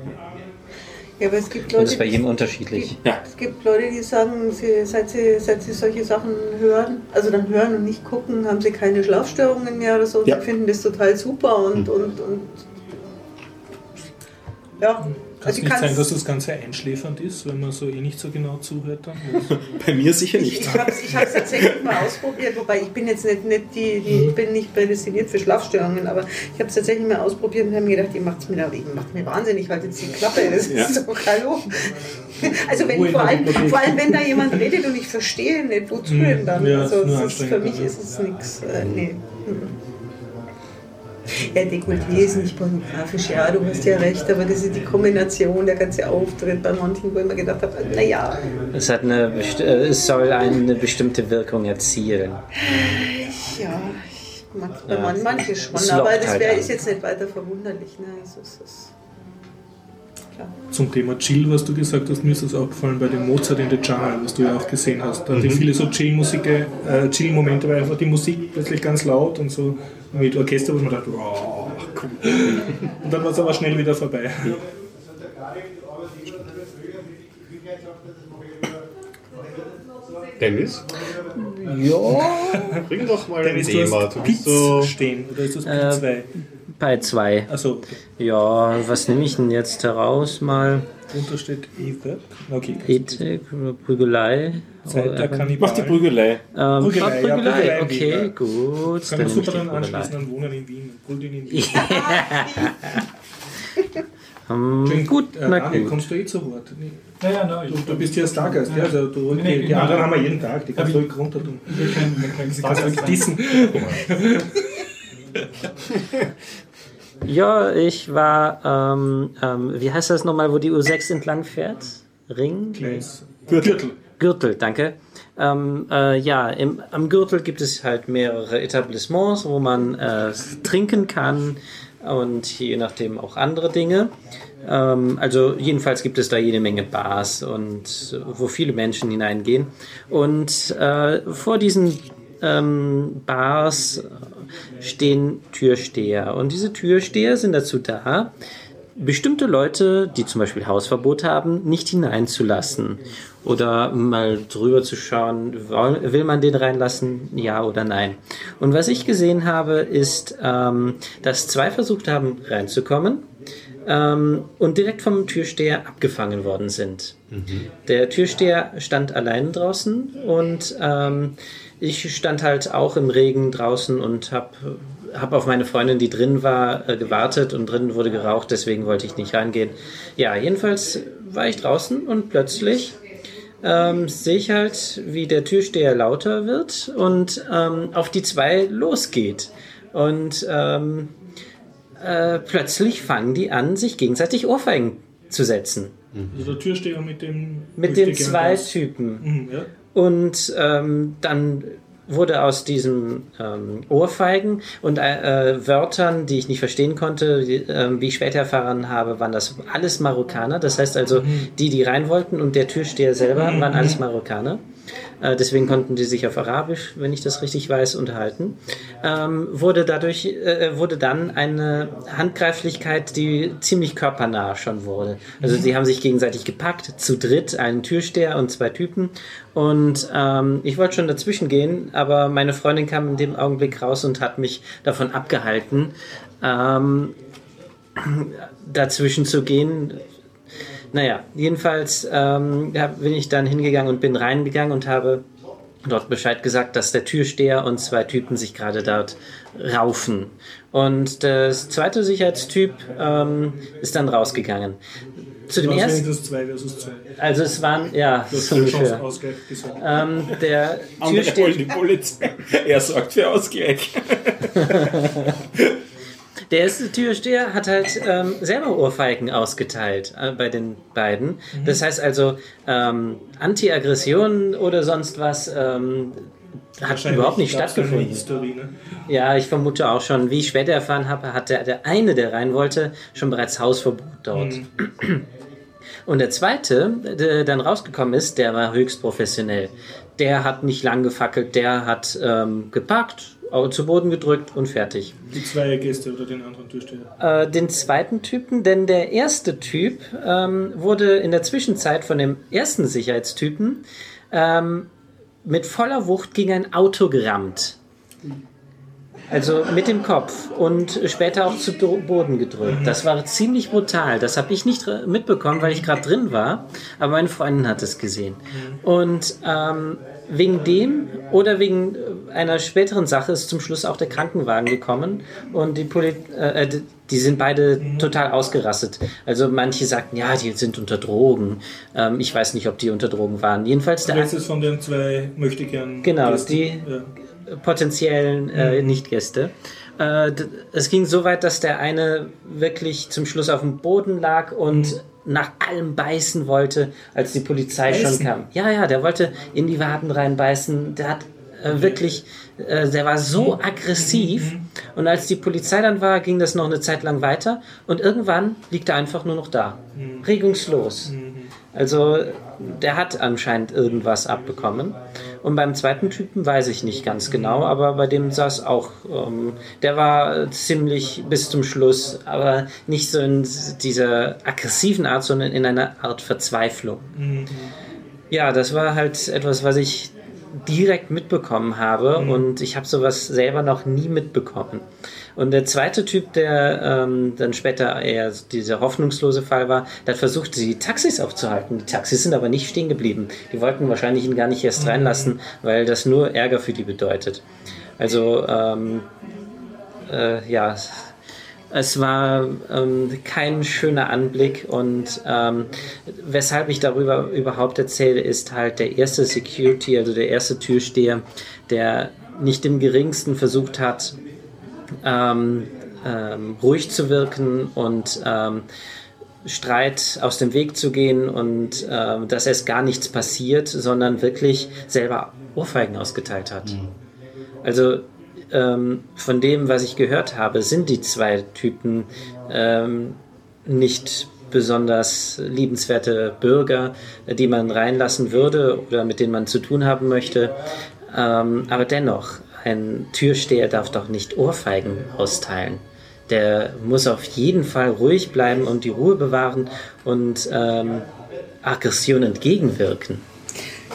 Ja, aber es gibt Und Leute, das ist bei die- jedem unterschiedlich. Ja. Es gibt Leute, die sagen, sie, seit, sie, seit sie solche Sachen hören, also dann hören und nicht gucken, haben sie keine Schlafstörungen mehr oder so. Ja. Sie finden das total super und, und, und ja. Kann Also es ich nicht sein, dass das Ganze einschläfernd ist, wenn man so eh nicht so genau zuhört dann? Bei mir sicher Ich, nicht. ich habe es tatsächlich mal ausprobiert, wobei ich bin jetzt nicht, nicht die, die ich bin nicht prädestiniert für Schlafstörungen, aber ich habe es tatsächlich mal ausprobiert und habe mir gedacht, ihr macht mir, ihr macht mir wahnsinnig, halt jetzt die Klappe, das Ja. ist doch hallo. Also wenn, vor, allem, vor allem wenn da jemand redet und ich verstehe nicht, wozu Mhm. denn dann? Ja, also ist es für mich ist es nichts. Äh, nee. Ja, Dekolleté ist nicht pornografisch, ja, du hast ja recht, aber das ist die Kombination, der ganze Auftritt bei manchen, wo ich mir gedacht habe, naja, Es, hat eine, best- äh, es soll eine bestimmte Wirkung erzielen. Ja, bei Ja. man, manche schon, aber das halt wäre an. ist jetzt nicht weiter verwunderlich. Ne? Also, es ist klar. Zum Thema Chill, was du gesagt hast, mir ist das aufgefallen bei dem Mozart in the Jungle, was du ja auch gesehen hast. Da hatte viele so Chill-Musik, äh, Chill-Momente, weil einfach die Musik plötzlich ganz laut und so mit Orchester, wo man dachte, wow, cool. Und dann war es aber schnell wieder vorbei. Dennis, Ja. bring doch mal ein Dennis, du Thema. hast Du bist so. stehen, oder ist das Piz Äh, 2? Bei zwei. Achso, okay. Ja, was nehme ich denn jetzt heraus? Mal drunter steht E-Verb. Okay. Ethik oder Prügelei? Zeit der Oder- Kannibalen. Mach die Prügelei. Ähm, Prügelei, ja, Prügelei, Prügelei in okay, Wien, ja. gut. Kann man super dann Prügelei. anschließen an Wohnen in Wien. Brüllen in Wien. Hm, Schön, gut, äh, na Daniel, gut. kommst du eh zu Wort? Nee. Naja, nein, Du, du bist hier Stargast, ja. Also du, Nee, die, die anderen haben wir jeden Tag, die kannst du ruhig runter tun. Wir können, wir können Die kannst du ruhig dissen. Ja, ich war, ähm, ähm, wie heißt das nochmal, wo die U6 entlang fährt? Ring? Gleis. Gürtel. Gürtel, danke. Ähm, äh, ja, im, am Gürtel gibt es halt mehrere Etablissements, wo man äh, trinken kann und je nachdem auch andere Dinge. Ähm, also jedenfalls gibt es da jede Menge Bars und äh, wo viele Menschen hineingehen. Und äh, vor diesen ähm, Bars stehen Türsteher. Und diese Türsteher sind dazu da, bestimmte Leute, die zum Beispiel Hausverbot haben, nicht hineinzulassen. Oder mal drüber zu schauen, will man den reinlassen, ja oder nein. Und was ich gesehen habe, ist, ähm, dass zwei versucht haben reinzukommen ähm, und direkt vom Türsteher abgefangen worden sind. Der Türsteher stand allein draußen und ähm, ich stand halt auch im Regen draußen und habe hab auf meine Freundin, die drin war, äh, gewartet und drin wurde geraucht, deswegen wollte ich nicht reingehen. Ja, jedenfalls war ich draußen und plötzlich ähm, sehe ich halt, wie der Türsteher lauter wird und ähm, auf die zwei losgeht. Und ähm, äh, plötzlich fangen die an, sich gegenseitig Ohrfeigen zu setzen. Also der Türsteher mit dem. Mit den zwei. Typen. Mhm, ja. Und ähm, dann wurde aus diesen ähm, Ohrfeigen und äh, Wörtern, die ich nicht verstehen konnte, die, ähm, wie ich später erfahren habe, waren das alles Marokkaner. Das heißt also, die, die rein wollten und der Türsteher selber waren alles Marokkaner. Äh, deswegen konnten die sich auf Arabisch, wenn ich das richtig weiß, unterhalten. Ähm, wurde dadurch äh, wurde dann eine Handgreiflichkeit, die ziemlich körpernah schon wurde. Also sie haben sich gegenseitig gepackt, zu dritt, einen Türsteher und zwei Typen. Und ähm, ich wollte schon dazwischen gehen, aber meine Freundin kam in dem Augenblick raus und hat mich davon abgehalten, ähm, dazwischen zu gehen. Naja, jedenfalls ähm, bin ich dann hingegangen und bin reingegangen und habe dort Bescheid gesagt, dass der Türsteher und zwei Typen sich gerade dort raufen. Und das zweite Sicherheitstyp ähm, ist dann rausgegangen. Zu dem es ersten, wenigstens 2 versus 2. also es waren, ja, so ungefähr. Ähm, der Türsteher, holen die Polizei. Er sorgt für Ausgleich. Der erste Türsteher hat halt ähm, selber Ohrfeigen ausgeteilt äh, bei den beiden. Das heißt also, ähm, Anti-Aggression oder sonst was ähm, hat überhaupt nicht stattgefunden. Historie, ne? Ja, ich vermute auch schon. Wie ich später erfahren habe, hat der, der eine, der rein wollte, schon bereits Hausverbot dort. Mhm. Und der zweite, der dann rausgekommen ist, der war höchst professionell. Der hat nicht lang gefackelt, der hat ähm, gepackt, zu Boden gedrückt und fertig. Die zwei Gäste oder den anderen Türsteher. Äh, den zweiten Typen, denn der erste Typ ähm, wurde in der Zwischenzeit von dem ersten Sicherheitstypen ähm, mit voller Wucht gegen ein Auto gerammt. Also mit dem Kopf und später auch zu Boden gedrückt. Das war ziemlich brutal. Das habe ich nicht re- mitbekommen, weil ich gerade drin war, aber meine Freundin hat es gesehen. Und ähm, wegen dem oder wegen äh, einer späteren Sache ist zum Schluss auch der Krankenwagen gekommen und die Poli äh, d- die sind beide total ausgerastet. Also manche sagten, ja, die sind unter Drogen. Ähm, ich weiß nicht, ob die unter Drogen waren. Jedenfalls der letzte ist von den zwei möchte gern. Genau, die- Ja. potenziellen äh, Nichtgäste. Äh, es ging so weit, dass der eine wirklich zum Schluss auf dem Boden lag und nach allem beißen wollte, als die Polizei schon Beißen? kam. Ja, ja, der wollte in die Waden reinbeißen. Der hat äh, wirklich, äh, der war so aggressiv. Und als die Polizei dann war, ging das noch eine Zeit lang weiter. Und irgendwann liegt er einfach nur noch da. Regungslos. Also der hat anscheinend irgendwas abbekommen. Und beim zweiten Typen weiß ich nicht ganz genau, aber bei dem sah es auch, ähm, der war ziemlich bis zum Schluss, aber nicht so in dieser aggressiven Art, sondern in einer Art Verzweiflung. Ja, das war halt etwas, was ich direkt mitbekommen habe und ich habe sowas selber noch nie mitbekommen. Und der zweite Typ, der ähm, dann später eher dieser hoffnungslose Fall war, der hat versucht, die Taxis aufzuhalten. Die Taxis sind aber nicht stehen geblieben. Die wollten wahrscheinlich ihn gar nicht erst reinlassen, weil das nur Ärger für die bedeutet. Also, ähm, äh, ja, es war ähm, kein schöner Anblick und ähm, weshalb ich darüber überhaupt erzähle, ist halt der erste Security, also der erste Türsteher, der nicht im geringsten versucht hat, ähm, ähm, ruhig zu wirken und ähm, Streit aus dem Weg zu gehen und ähm, dass erst gar nichts passiert, sondern wirklich selber Ohrfeigen ausgeteilt hat. Also ähm, von dem, was ich gehört habe, sind die zwei Typen ähm, nicht besonders liebenswerte Bürger, die man reinlassen würde oder mit denen man zu tun haben möchte. Ähm, aber dennoch, ein Türsteher darf doch nicht Ohrfeigen austeilen. Der muss auf jeden Fall ruhig bleiben und die Ruhe bewahren und ähm, Aggression entgegenwirken.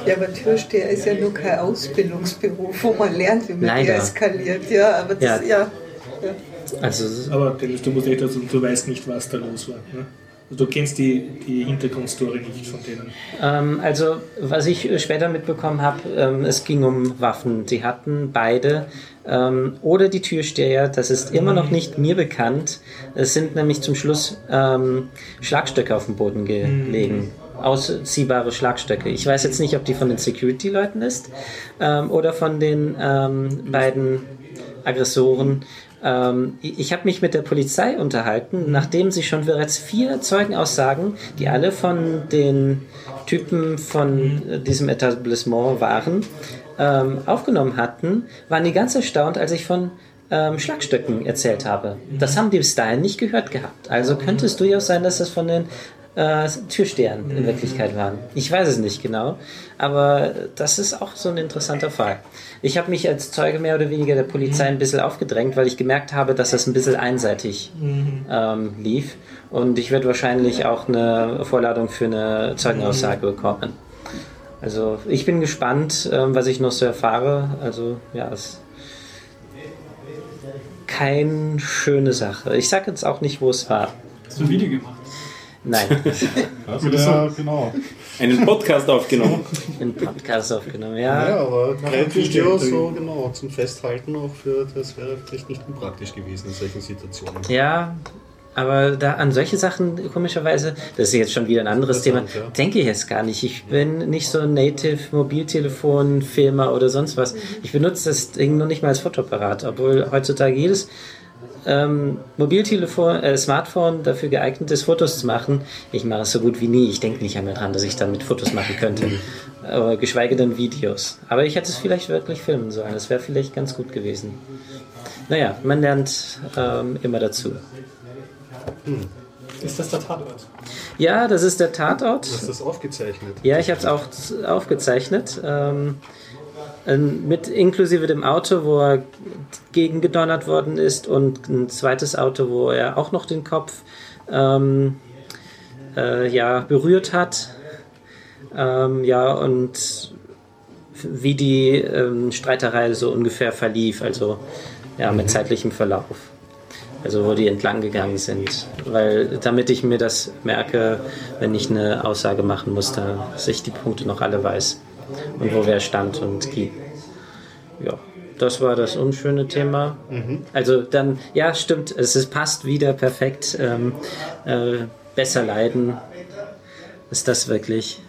Ja, aber Türsteher ist ja nur kein Ausbildungsberuf, wo man lernt, wie man Leider. deeskaliert. Ja, aber das, Ja. ja. ja. Also Aber Dennis, du musst echt dazu, du weißt nicht, was da los war. Ne? Also du kennst die, die Hintergrundstory nicht von denen. Ähm, also, was ich äh, später mitbekommen habe, ähm, es ging um Waffen. Sie hatten beide ähm, oder die Türsteher, das ist immer noch nicht mir bekannt. Es sind nämlich zum Schluss ähm, Schlagstöcke auf dem Boden gelegen. Ausziehbare Schlagstöcke. Ich weiß jetzt nicht, ob die von den Security-Leuten ist ähm, oder von den ähm, beiden Aggressoren. Ähm, ich habe mich mit der Polizei unterhalten, nachdem sie schon bereits vier Zeugenaussagen, die alle von den Typen von äh, diesem Etablissement waren, ähm, aufgenommen hatten, waren die ganz erstaunt, als ich von ähm, Schlagstöcken erzählt habe. Das haben die bis dahin nicht gehört gehabt. Also könnte es durchaus sein, dass das von den äh, Türstehern in Wirklichkeit waren. Ich weiß es nicht genau, aber das ist auch so ein interessanter Fall. Ich habe mich als Zeuge mehr oder weniger der Polizei ein bisschen aufgedrängt, weil ich gemerkt habe, dass das ein bisschen einseitig ähm, lief. Und ich werde wahrscheinlich auch eine Vorladung für eine Zeugenaussage bekommen. Also ich bin gespannt, ähm, was ich noch so erfahre. Also ja, es keine schöne Sache. Ich sage jetzt auch nicht, wo es war. Hast du ein Video gemacht? Nein, Also, ja, genau. Einen Podcast aufgenommen. einen Podcast aufgenommen. Ja, Ja, aber kein Video so genau zum Festhalten auch für, das wäre vielleicht nicht unpraktisch gewesen in solchen Situationen. ja. Aber da an solche Sachen, komischerweise, das ist jetzt schon wieder ein anderes Thema, ja. denke ich jetzt gar nicht. Ich bin nicht so ein Native Mobiltelefon-Filmer oder sonst was. Ich benutze das Ding noch nicht mal als Fotoapparat, obwohl heutzutage jedes ähm, Mobiltelefon, äh, Smartphone dafür geeignet ist, Fotos zu machen. Ich mache es so gut wie nie. Ich denke nicht einmal dran, dass ich damit Fotos machen könnte. Aber geschweige denn Videos. Aber ich hätte es vielleicht wirklich filmen sollen. Das wäre vielleicht ganz gut gewesen. Naja, man lernt ähm, immer dazu. Ist das der Tatort? Ja, das ist der Tatort. Du hast das aufgezeichnet. Ja, ich habe es auch aufgezeichnet. Ähm, mit inklusive dem Auto, wo er gegengedonnert worden ist und ein zweites Auto, wo er auch noch den Kopf ähm, äh, ja, berührt hat. Ähm, ja, und wie die ähm, Streiterei so ungefähr verlief, also ja, mit zeitlichem Verlauf. Also wo die entlang gegangen sind. Weil damit ich mir das merke, wenn ich eine Aussage machen muss, dass ich die Punkte noch alle weiß. Und wo wer stand und ging. Ja, das war das unschöne Thema. Also dann, ja, stimmt, es ist, passt wieder perfekt. Ähm, äh, besser leiden. Ist das wirklich?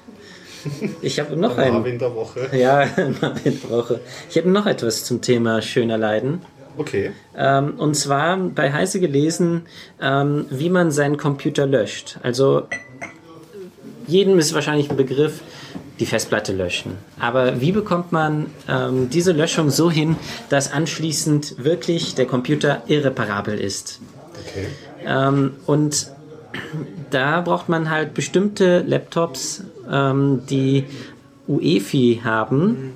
Ich habe noch ein. Marvin der Woche. Ja, Marvin Woche. Ich habe noch etwas zum Thema schöner Leiden. Okay. Ähm, und zwar bei Heise gelesen, ähm, wie man seinen Computer löscht. Also jedem ist wahrscheinlich ein Begriff, die Festplatte löschen. Aber wie bekommt man ähm, diese Löschung so hin, dass anschließend wirklich der Computer irreparabel ist? Okay. Ähm, und da braucht man halt bestimmte Laptops, ähm, die UEFI haben.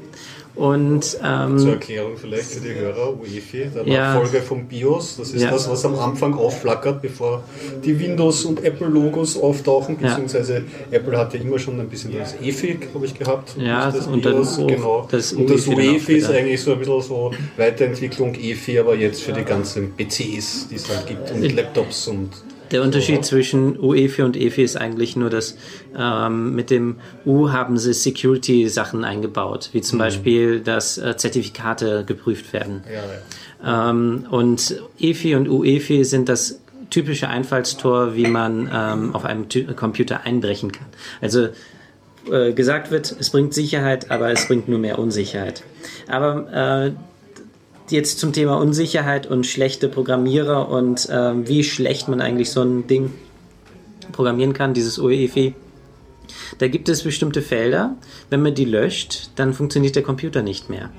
Und ähm, Zur Erklärung vielleicht für die Hörer, UEFI, der Ja. Nachfolger vom BIOS. Das ist Ja. das, was am Anfang aufflackert, bevor die Windows- und Apple-Logos auftauchen. Ja. Beziehungsweise Apple hatte immer schon ein bisschen das EFI, glaube ich, gehabt. Ja, nicht das und dann BIOS, auch genau. das und das UEFI dann ist eigentlich so ein bisschen so Weiterentwicklung EFI, aber jetzt für die ganzen PCs, die es halt gibt und Laptops und Der Unterschied zwischen UEFI und EFI ist eigentlich nur, dass ähm, mit dem U haben sie Security-Sachen eingebaut, wie zum Beispiel, dass äh, Zertifikate geprüft werden. ja, ja. Ähm, und EFI und UEFI sind das typische Einfallstor, wie man ähm, auf einem Ty Computer einbrechen kann. Also äh, gesagt wird, es bringt Sicherheit, aber es bringt nur mehr Unsicherheit. Aber äh, jetzt zum Thema Unsicherheit und schlechte Programmierer und ähm, wie schlecht man eigentlich so ein Ding programmieren kann, dieses UEFI. Da gibt es bestimmte Felder. Wenn man die löscht, dann funktioniert der Computer nicht mehr.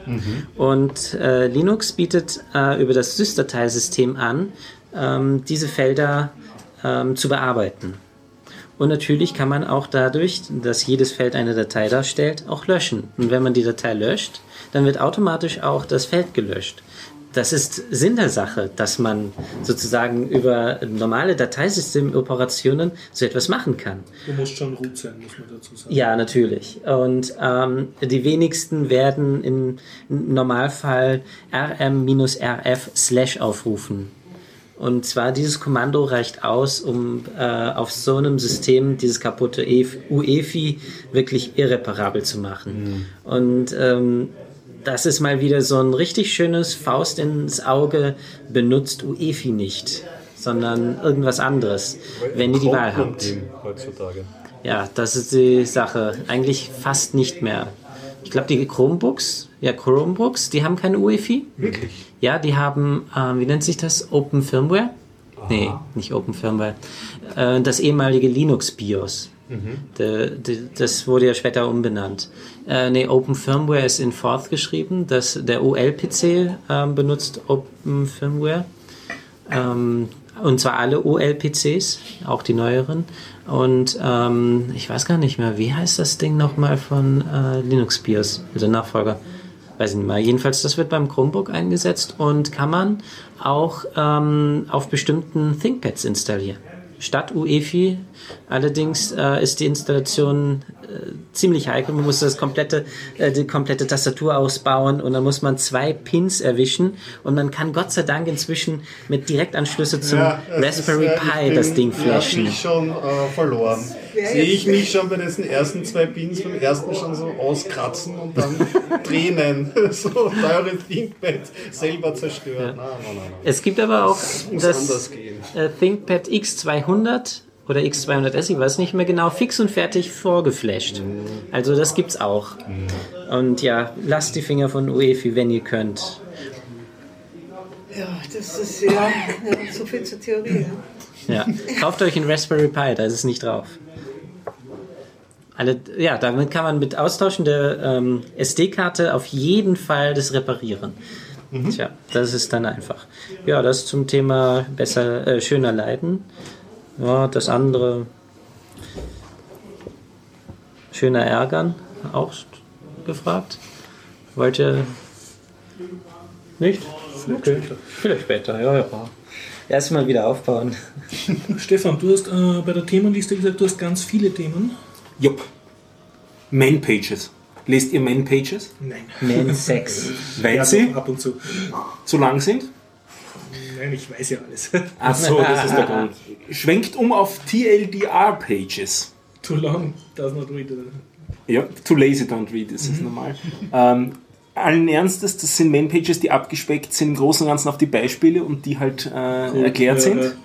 Und äh, Linux bietet äh, über das SysDateisystem an, ähm, diese Felder ähm, zu bearbeiten. Und natürlich kann man auch dadurch, dass jedes Feld eine Datei darstellt, auch löschen. Und wenn man die Datei löscht, dann wird automatisch auch das Feld gelöscht. Das ist Sinn der Sache, dass man sozusagen über normale Dateisystemoperationen so etwas machen kann. Du musst schon root sein, muss man dazu sagen. Ja, natürlich. Und ähm, die wenigsten werden im Normalfall rm-rf slash aufrufen. Und zwar dieses Kommando reicht aus, um äh, auf so einem System dieses kaputte EF UEFI wirklich irreparabel zu machen. Und ähm, das ist mal wieder so ein richtig schönes Faust ins Auge, benutzt UEFI nicht, sondern irgendwas anderes, wenn ihr die Wahl habt. heutzutage. Ja, das ist die Sache. Eigentlich fast nicht mehr. Ich glaube, die Chromebooks, ja, Chromebooks, die haben keine UEFI. Wirklich? Ja, die haben, ähm, wie nennt sich das? Open Firmware? Nee, nicht Open Firmware. Äh, das ehemalige Linux BIOS. De, de, das wurde ja später umbenannt. Äh, nee, Open Firmware ist in Forth geschrieben. Das, der OL-PC ähm, benutzt Open Firmware. Ähm, und zwar alle OL-PCs, auch die neueren. Und ähm, ich weiß gar nicht mehr, wie heißt das Ding nochmal von äh, Linux BIOS, also Nachfolger? Weiß ich nicht mehr. Jedenfalls, das wird beim Chromebook eingesetzt und kann man auch ähm, auf bestimmten ThinkPads installieren. Statt UEFI. Allerdings äh, ist die Installation äh, ziemlich heikel. Man muss das komplette, äh, die komplette Tastatur ausbauen und dann muss man zwei Pins erwischen und man kann Gott sei Dank inzwischen mit Direktanschlüsse zum Raspberry Pi das Ding flashen. Ja, ich schon äh, verloren. Sehe ich mich schon bei diesen ersten zwei Pins beim ersten schon so auskratzen und dann Tränen, so teure ThinkPad selber zerstören. Nein, nein, nein, nein. Es gibt aber auch das gehen. äh, ThinkPad X200 oder X200S, ich weiß nicht mehr genau, fix und fertig vorgeflasht. Also das gibt's auch. Und ja, lasst die Finger von UEFI, wenn ihr könnt. Ja, das ist ja, ja so viel zur Theorie. Ja. Ja. Kauft euch einen Raspberry Pi, da ist es nicht drauf. Alle, ja, damit kann man mit Austauschen der ähm, SD-Karte auf jeden Fall das reparieren. Tja, das ist dann einfach. Ja, das zum Thema besser, äh, schöner leiden. Ja, das andere schöner ärgern, auch gefragt. Wollt ihr nicht? Okay. Vielleicht später, ja, ja. Erstmal wieder aufbauen. Stefan, du hast äh, bei der Themenliste gesagt, du hast ganz viele Themen. Jupp. Man-Pages. Lest ihr Man-Pages? Nein. Man Sex. Weil Ja, sie ab und zu. zu lang sind? Nein, ich weiß ja alles. Ach so, das ist der Grund. Schwenkt um auf TLDR-Pages. Too long, does not read. Ja, too lazy don't read, das ist normal. Ähm, allen Ernstes, das sind Man-Pages, die abgespeckt sind im Großen und Ganzen auf die Beispiele und die halt äh, erklärt ja, sind.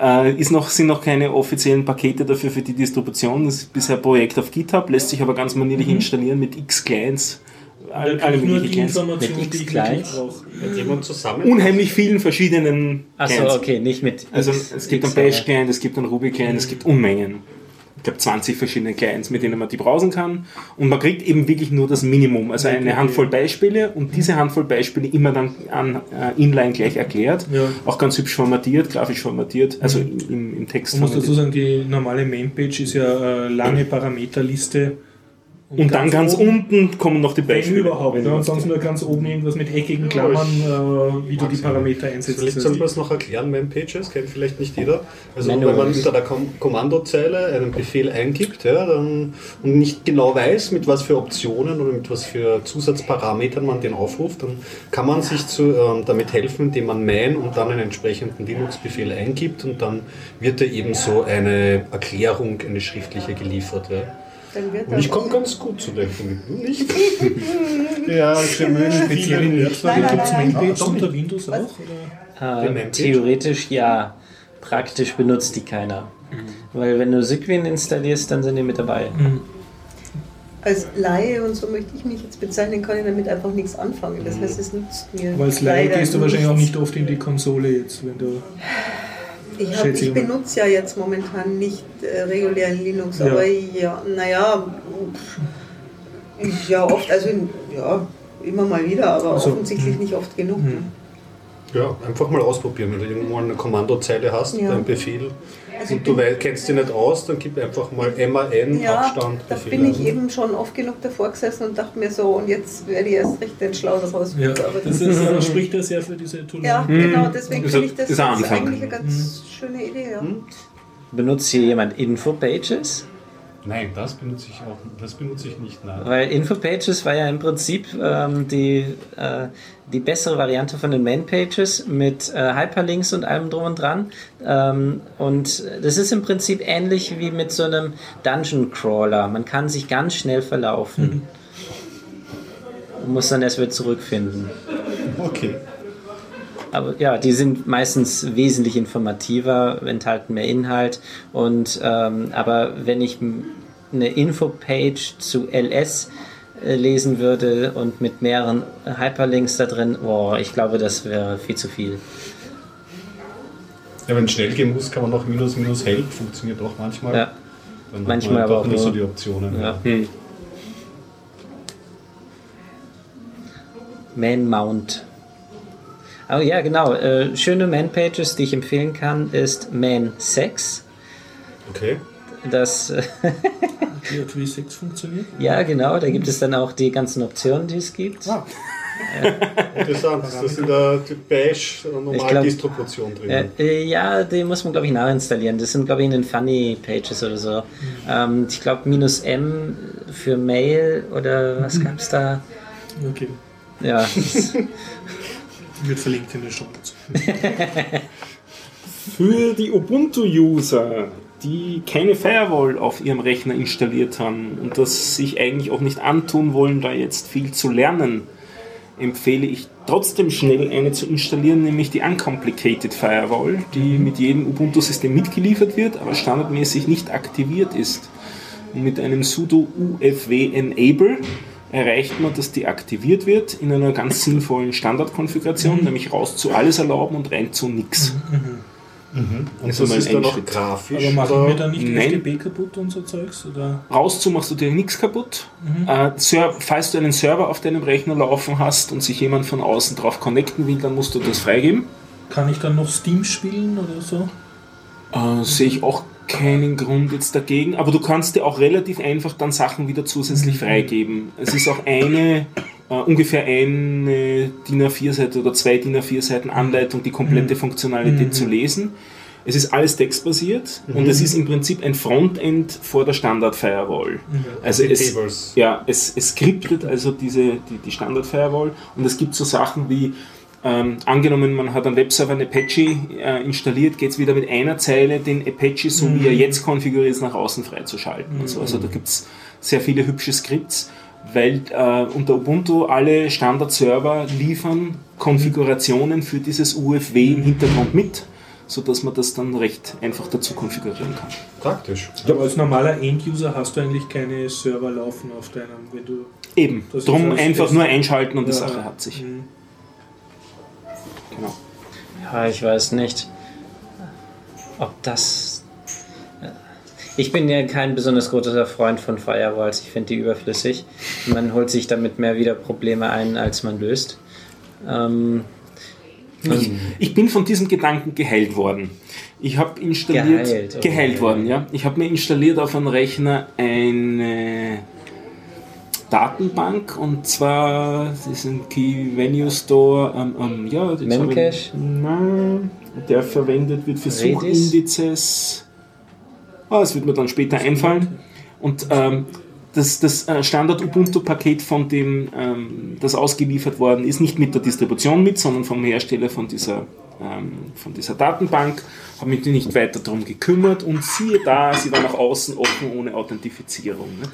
Äh, ist noch, sind noch keine offiziellen Pakete dafür für die Distribution. Das ist bisher ein Projekt auf GitHub, lässt sich aber ganz manierlich installieren mit x Clients. All, alle möglichen. Informationen, Mit ich. Hat jemand zusammen? Unheimlich vielen verschiedenen Achso, okay, nicht mit. Also X- es gibt einen X, Bash-Client, es gibt einen Ruby-Client, es gibt Unmengen. Ich glaube 20 verschiedene Clients, mit denen man die browsen kann. Und man kriegt eben wirklich nur das Minimum, also eine Handvoll Beispiele und diese Handvoll Beispiele immer dann an äh, Inline gleich erklärt. Ja. Auch ganz hübsch formatiert, grafisch formatiert, also im, im Text Man muss dazu sagen, die normale Mainpage ist ja eine lange Parameterliste. Und dann ganz unten kommen noch die Beispiele. überhaupt. Wenn Ja, du und sonst nur ganz oben irgendwas mit eckigen Klammern, äh, wie du die Parameter einsetzt. Vielleicht sollen wir es noch erklären, Man-Pages, kennt vielleicht nicht jeder. Also Manuals. wenn man unter der Kom Kommandozeile einen Befehl eingibt ja, dann, und nicht genau weiß, mit was für Optionen oder mit was für Zusatzparametern man den aufruft, dann kann man sich zu, ähm, damit helfen, indem man man und dann einen entsprechenden Linux-Befehl eingibt und dann wird da eben so eine Erklärung, eine schriftliche geliefert. Ja. Dann wird Und ich komme ganz gut zurecht damit. Du Nicht? ja, Spezielle nein, gibt es nein. unter Windows auch? Oder? Äh, theoretisch ja. Praktisch benutzt die keiner. Weil wenn du Sigwin installierst, dann sind die mit dabei. Als Laie und so möchte ich mich jetzt bezeichnen, kann ich damit einfach nichts anfangen. Das heißt, es nutzt mir. Weil als Laie gehst du wahrscheinlich auch nicht oft in die Konsole jetzt, wenn du. Ich, hab, ich benutze ja jetzt momentan nicht äh, regulären Linux, Ja. aber ja, naja, ja oft, also ja, immer mal wieder, aber Also, offensichtlich nicht oft genug. ne? Ja, einfach mal ausprobieren. Wenn du irgendwo eine Kommandozeile hast, Ja. einen Befehl Also und du wei- kennst dich nicht aus, dann gib einfach mal MAN, Ja, Abstand, da bin ich eben schon oft genug davor gesessen und dachte mir so, und jetzt werde ich erst recht den Schlau daraus. Ja, aber das ist, äh, spricht ja sehr für diese Tool. ja, genau, deswegen finde ich das Anfang. eigentlich eine ganz schöne Idee. Ja. Benutzt hier jemand Infopages? Nein, das benutze ich auch das benutze ich nicht. Nein. Weil Infopages war ja im Prinzip ähm, die, äh, die bessere Variante von den Manpages mit äh, Hyperlinks und allem drum und dran. Ähm, und das ist im Prinzip ähnlich wie mit so einem Dungeon Crawler. Man kann sich ganz schnell verlaufen. Und muss dann erst wieder zurückfinden. Okay. Aber ja, die sind meistens wesentlich informativer, enthalten mehr Inhalt. Und ähm, aber wenn ich eine Infopage zu LS äh, lesen würde und mit mehreren Hyperlinks da drin, boah, ich glaube, das wäre viel zu viel. Ja, wenn es schnell gehen muss, kann man noch minus minus help, funktioniert auch manchmal. Ja. Dann manchmal man aber auch nur so die Optionen. Ja. Hm. Man Mount. Oh ja, genau. Äh, schöne Man-Pages, die ich empfehlen kann, ist Man Sex. Okay. Das äh, PHP 6 funktioniert. ja genau, da gibt es dann auch die ganzen Optionen, die es gibt. Ah. Interessant. Ist das in der Bash normalen glaub- Distribution drin? Äh, äh, ja, den muss man, glaube ich, nachinstallieren. Das sind, glaube ich, in den Funny Pages oder so. Ähm, ich glaube, minus M für Mail oder was gab's da? Okay. Ja, Wird verlinkt in den Show Notes. Für die Ubuntu-User, die keine Firewall auf ihrem Rechner installiert haben und das sich eigentlich auch nicht antun wollen, da jetzt viel zu lernen, empfehle ich trotzdem schnell eine zu installieren, nämlich die Uncomplicated Firewall, die mit jedem Ubuntu-System mitgeliefert wird, aber standardmäßig nicht aktiviert ist. Und mit einem sudo ufw enable erreicht man, dass die aktiviert wird in einer ganz sinnvollen Standardkonfiguration, nämlich raus zu alles erlauben und rein zu nix. Und Also das ist dann auch Schritt. grafisch. Aber machen wir da nicht Nein. FTP kaputt und so Zeugs? Oder? Rauszu machst du dir nichts kaputt. Äh, Ser falls du einen Server auf deinem Rechner laufen hast und sich jemand von außen drauf connecten will, dann musst du das freigeben. Kann ich dann noch Steam spielen oder so? Äh, Sehe ich auch keinen Grund jetzt dagegen, aber du kannst dir auch relativ einfach dann Sachen wieder zusätzlich freigeben. Es ist auch eine, äh, ungefähr eine DIN A4-Seite oder zwei DIN A4-Seiten Anleitung, die komplette Funktionalität zu lesen. Es ist alles textbasiert und es ist im Prinzip ein Frontend vor der Standard-Firewall. Also Die es, Tables. ja, es, es skriptet also diese, die, die Standard-Firewall und es gibt so Sachen wie, ähm, angenommen, man hat am Webserver eine Apache äh, installiert, geht es wieder mit einer Zeile, den Apache, so wie er jetzt konfiguriert ist, nach außen freizuschalten. und so. Also da gibt es sehr viele hübsche Skripts, weil äh, unter Ubuntu alle Standard-Server liefern Konfigurationen für dieses UFW im Hintergrund mit, sodass man das dann recht einfach dazu konfigurieren kann. Praktisch. Aber als normaler End-User hast du eigentlich keine Server laufen auf deinem, wenn du. Eben, drum einfach nur einschalten und die Ja. Sache hat sich. Mhm. Genau. Ja, ich weiß nicht, ob das. Ich bin ja kein besonders großer Freund von Firewalls. Ich finde die überflüssig. Man holt sich damit mehr wieder Probleme ein, als man löst. Ähm, Ich, ich bin von diesem Gedanken geheilt worden. Ich habe installiert, Geheilt, geheilt, okay. worden, ja. Ich habe mir installiert auf einem Rechner eine Datenbank und zwar diesen Key Venue Store, ähm, ähm, ja, Memcache? Nein, der verwendet wird für Redis? Suchindizes. Ah, es wird mir dann später einfallen. Und ähm, das, das äh, Standard-Ubuntu-Paket, von dem ähm, das ausgeliefert worden ist, nicht mit der Distribution mit, sondern vom Hersteller von dieser, ähm, von dieser Datenbank, habe mich nicht weiter darum gekümmert und siehe da, sie war nach außen offen ohne Authentifizierung. Nicht?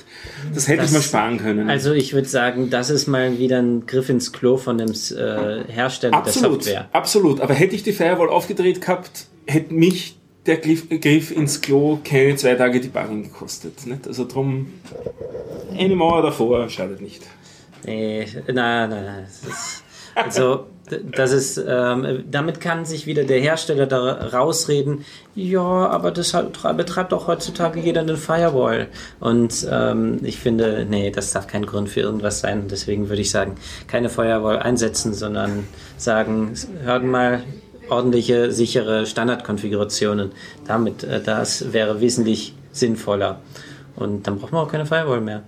Das hätte ich Das- mal sparen können. also ich würde sagen, das ist mal wieder ein Griff ins Klo von dem äh, Hersteller absolut, der Software. absolut. Aber hätte ich die Firewall aufgedreht gehabt, hätte mich der Griff, Griff ins Klo keine zwei Tage Debugging gekostet. Nicht? Also drum eine Mauer davor schadet nicht. Nee, nein, nein, nein. Das ist, also, das ist, ähm, damit kann sich wieder der Hersteller da rausreden, ja, aber das betreibt auch heutzutage jeder eine Firewall. Und ähm, ich finde, nee, das darf kein Grund für irgendwas sein. Deswegen würde ich sagen, keine Firewall einsetzen, sondern sagen, hört mal, ordentliche, sichere Standardkonfigurationen. Damit, äh, das wäre wesentlich sinnvoller. Und dann braucht man auch keine Firewall mehr.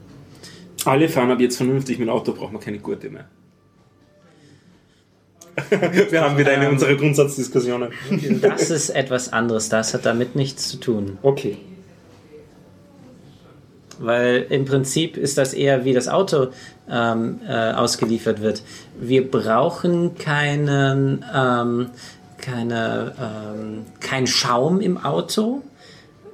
Alle fahren ab jetzt vernünftig mit dem Auto, braucht man keine Gurte mehr. Wir haben wieder eine unserer Grundsatzdiskussionen. Das ist etwas anderes, das hat damit nichts zu tun. Okay. Weil im Prinzip ist das eher wie das Auto ähm, äh, ausgeliefert wird. Wir brauchen keinen, ähm, keine, ähm, kein Schaum im Auto,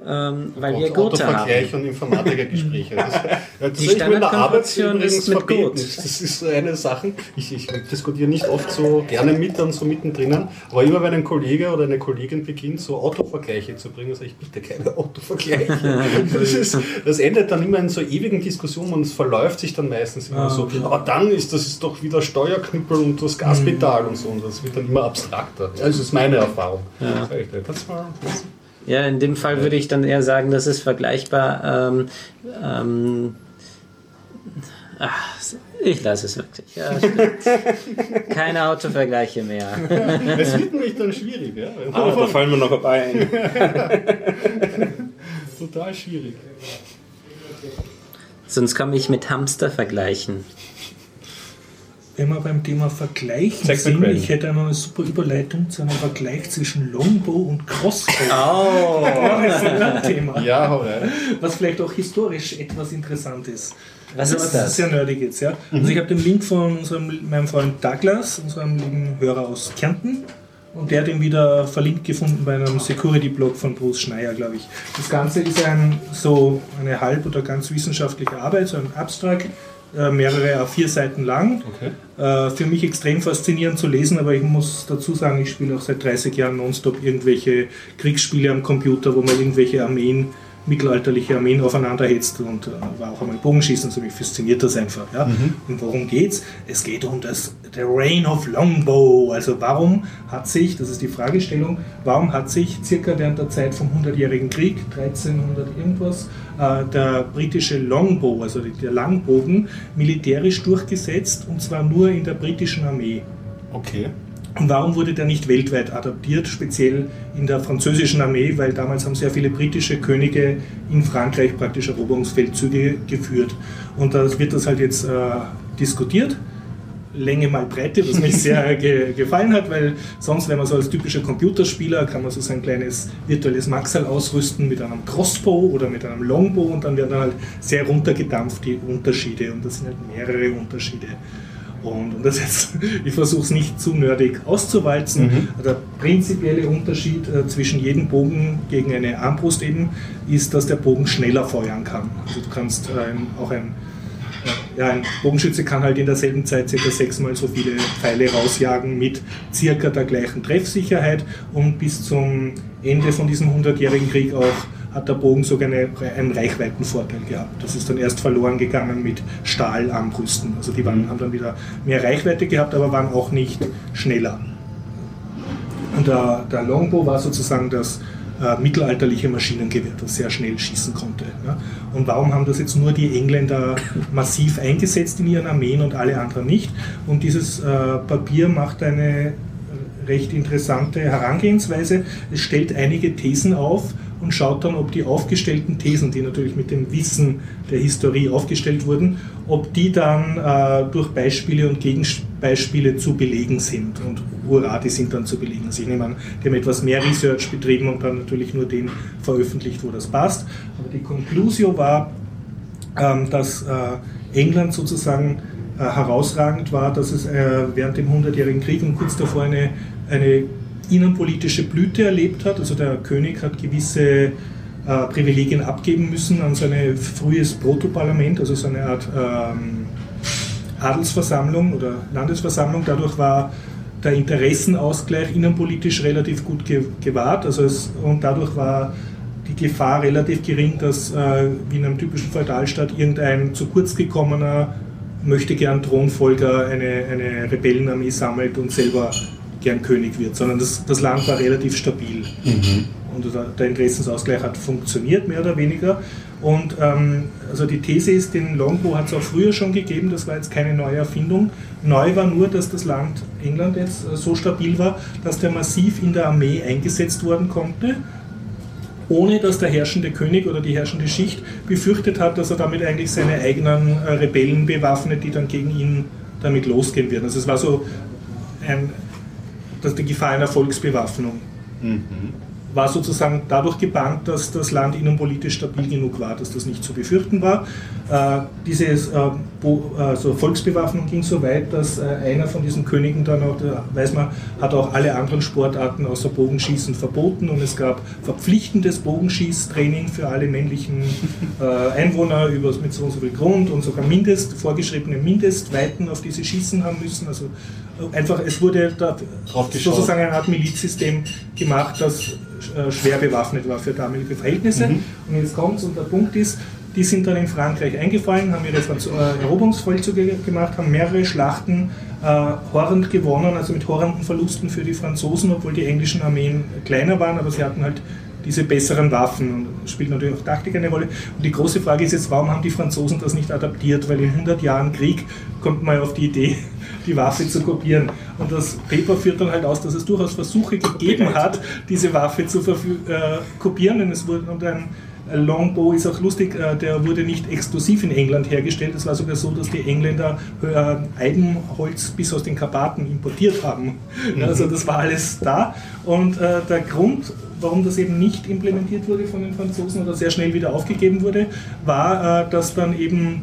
ähm, weil wir Gurte haben. Autovergleich und Informatikergespräche. Das, ja, das Die ist in der Arbeit übrigens mit. Gurt. Das ist eine Sache. Ich, ich diskutiere nicht oft so gerne mit und so mittendrin, aber immer wenn ein Kollege oder eine Kollegin beginnt, so Autovergleiche zu bringen, sage ich bitte keine Autovergleiche. Das, ist, das endet dann immer in so ewigen Diskussionen und es verläuft sich dann meistens immer Ah, so. okay. Aber dann ist das ist doch wieder Steuerknüppel und das Gaspedal und so und das wird dann immer abstrakter. Ja, das ist meine Erfahrung. Dir. Das war, das Ja, in dem Fall würde ich dann eher sagen, das ist vergleichbar. Ähm, ähm, ach, ich lasse es wirklich. Ja. Keine Autovergleiche mehr. Es wird nämlich dann schwierig, ja. Ah, da fallen wir noch dabei ein. Total schwierig. Sonst komme ich mit Hamster vergleichen. Wenn wir beim Thema Vergleichen Zack sind, ich hätte eine super Überleitung zu einem Vergleich zwischen Longbow und Crossbow. Oh! Das ist ein Thema, Ja, rein. was vielleicht auch historisch etwas interessant ist. Was ist Das sehr nerdig jetzt, ja. Also ich habe den Link von unserem, meinem Freund Douglas, unserem lieben Hörer aus Kärnten. Und der hat ihn wieder verlinkt gefunden bei einem Security-Blog von Bruce Schneier, glaube ich. Das Ganze ist ein, so eine halb- oder ganz wissenschaftliche Arbeit, so ein Abstract, mehrere A4 Seiten lang. Okay. Äh, für mich extrem faszinierend zu lesen, aber ich muss dazu sagen, ich spiele auch seit 30 Jahren nonstop irgendwelche Kriegsspiele am Computer, wo man irgendwelche Armeen mittelalterliche Armeen aufeinander hetzt und äh, war auch einmal Bogenschießen, so mich fasziniert das einfach. Ja? Und worum geht's? Es geht um das the Reign of Longbow. Also warum hat sich, das ist die Fragestellung, warum hat sich circa während der Zeit vom 100-jährigen Krieg, 1300 irgendwas, äh, der britische Longbow, also der Langbogen, militärisch durchgesetzt und zwar nur in der britischen Armee. Okay. Und warum wurde der nicht weltweit adaptiert, speziell in der französischen Armee, weil damals haben sehr viele britische Könige in Frankreich praktisch Eroberungsfeldzüge geführt. Und da wird das halt jetzt äh, diskutiert. Länge mal Breite, was mich sehr ge gefallen hat, weil sonst, wenn man so als typischer Computerspieler, kann man so sein kleines virtuelles Maxal ausrüsten mit einem Crossbow oder mit einem Longbow und dann werden dann halt sehr runtergedampft die Unterschiede und das sind halt mehrere Unterschiede. Und, und das jetzt, ich versuche es nicht zu nerdig auszuwalzen. Der prinzipielle Unterschied äh, zwischen jedem Bogen gegen eine Armbrust eben ist, dass der Bogen schneller feuern kann. Also du kannst ähm, auch ein, äh, ja, ein Bogenschütze kann halt in derselben Zeit circa sechsmal so viele Pfeile rausjagen mit circa der gleichen Treffsicherheit und bis zum Ende von diesem 100-jährigen Krieg auch hat der Bogen sogar eine, einen Reichweitenvorteil gehabt. Das ist dann erst verloren gegangen mit Stahlarmbrüsten. Also die waren, haben dann wieder mehr Reichweite gehabt, aber waren auch nicht schneller. Und der, der Longbow war sozusagen das äh, mittelalterliche Maschinengewehr, das sehr schnell schießen konnte. Ja. Und warum haben das jetzt nur die Engländer massiv eingesetzt in ihren Armeen und alle anderen nicht? Und dieses äh, Papier macht eine recht interessante Herangehensweise. Es stellt einige Thesen auf und schaut dann, ob die aufgestellten Thesen, die natürlich mit dem Wissen der Historie aufgestellt wurden, ob die dann äh, durch Beispiele und Gegenbeispiele zu belegen sind. Und hurra, die sind dann zu belegen. Also ich nehme an, die haben etwas mehr Research betrieben und dann natürlich nur den veröffentlicht, wo das passt. Aber die Conclusio war, ähm, dass äh, England sozusagen äh, herausragend war, dass es äh, während dem Hundertjährigen Krieg und kurz davor eine, eine innenpolitische Blüte erlebt hat. Also der König hat gewisse äh, Privilegien abgeben müssen an sein frühes Protoparlament, also so eine Art ähm, Adelsversammlung oder Landesversammlung. Dadurch war der Interessenausgleich innenpolitisch relativ gut ge gewahrt also es, und dadurch war die Gefahr relativ gering, dass äh, wie in einem typischen Feudalstaat irgendein zu kurz gekommener möchte gern Thronfolger eine, eine Rebellenarmee sammelt und selber gern König wird, sondern das, das Land war relativ stabil. Und der, der Interessensausgleich hat funktioniert, mehr oder weniger. Und ähm, also die These ist, den Longbow hat es auch früher schon gegeben, das war jetzt keine neue Erfindung. Neu war nur, dass das Land England jetzt äh, so stabil war, dass der massiv in der Armee eingesetzt worden konnte, ohne dass der herrschende König oder die herrschende Schicht befürchtet hat, dass er damit eigentlich seine eigenen äh, Rebellen bewaffnet, die dann gegen ihn damit losgehen werden. Also es war so ein, das die Gefahr einer Volksbewaffnung war sozusagen dadurch gebannt, dass das Land innenpolitisch stabil genug war, dass das nicht zu befürchten war. Äh, diese äh, also Volksbewaffnung ging so weit, dass äh, einer von diesen Königen dann auch, da weiß man, hat auch alle anderen Sportarten außer Bogenschießen verboten und es gab verpflichtendes Bogenschießtraining für alle männlichen äh, Einwohner über, mit so und so viel Grund und sogar Mindest, vorgeschriebene Mindestweiten, auf die sie schießen haben müssen. Also einfach, es wurde da sozusagen eine Art Milizsystem gemacht, das äh, schwer bewaffnet war für damalige Verhältnisse. Mhm. Und jetzt kommt und der Punkt ist, die sind dann in Frankreich eingefallen, haben ihre Franz- äh, Eroberungsfeldzüge gemacht, haben mehrere Schlachten äh, horrend gewonnen, also mit horrenden Verlusten für die Franzosen, obwohl die englischen Armeen kleiner waren, aber sie hatten halt diese besseren Waffen und spielt natürlich auch Taktik eine Rolle. Und die große Frage ist jetzt, warum haben die Franzosen das nicht adaptiert? Weil in 100 Jahren Krieg kommt man auf die Idee, die Waffe zu kopieren. Und das Paper führt dann halt aus, dass es durchaus Versuche gegeben hat, diese Waffe zu äh, kopieren. Und es wurde und ein Longbow ist auch lustig, äh, der wurde nicht exklusiv in England hergestellt. Es war sogar so, dass die Engländer äh, Eibenholz bis aus den Karpaten importiert haben. Also das war alles da. Und äh, der Grund, warum das eben nicht implementiert wurde von den Franzosen oder sehr schnell wieder aufgegeben wurde, war, äh, dass dann eben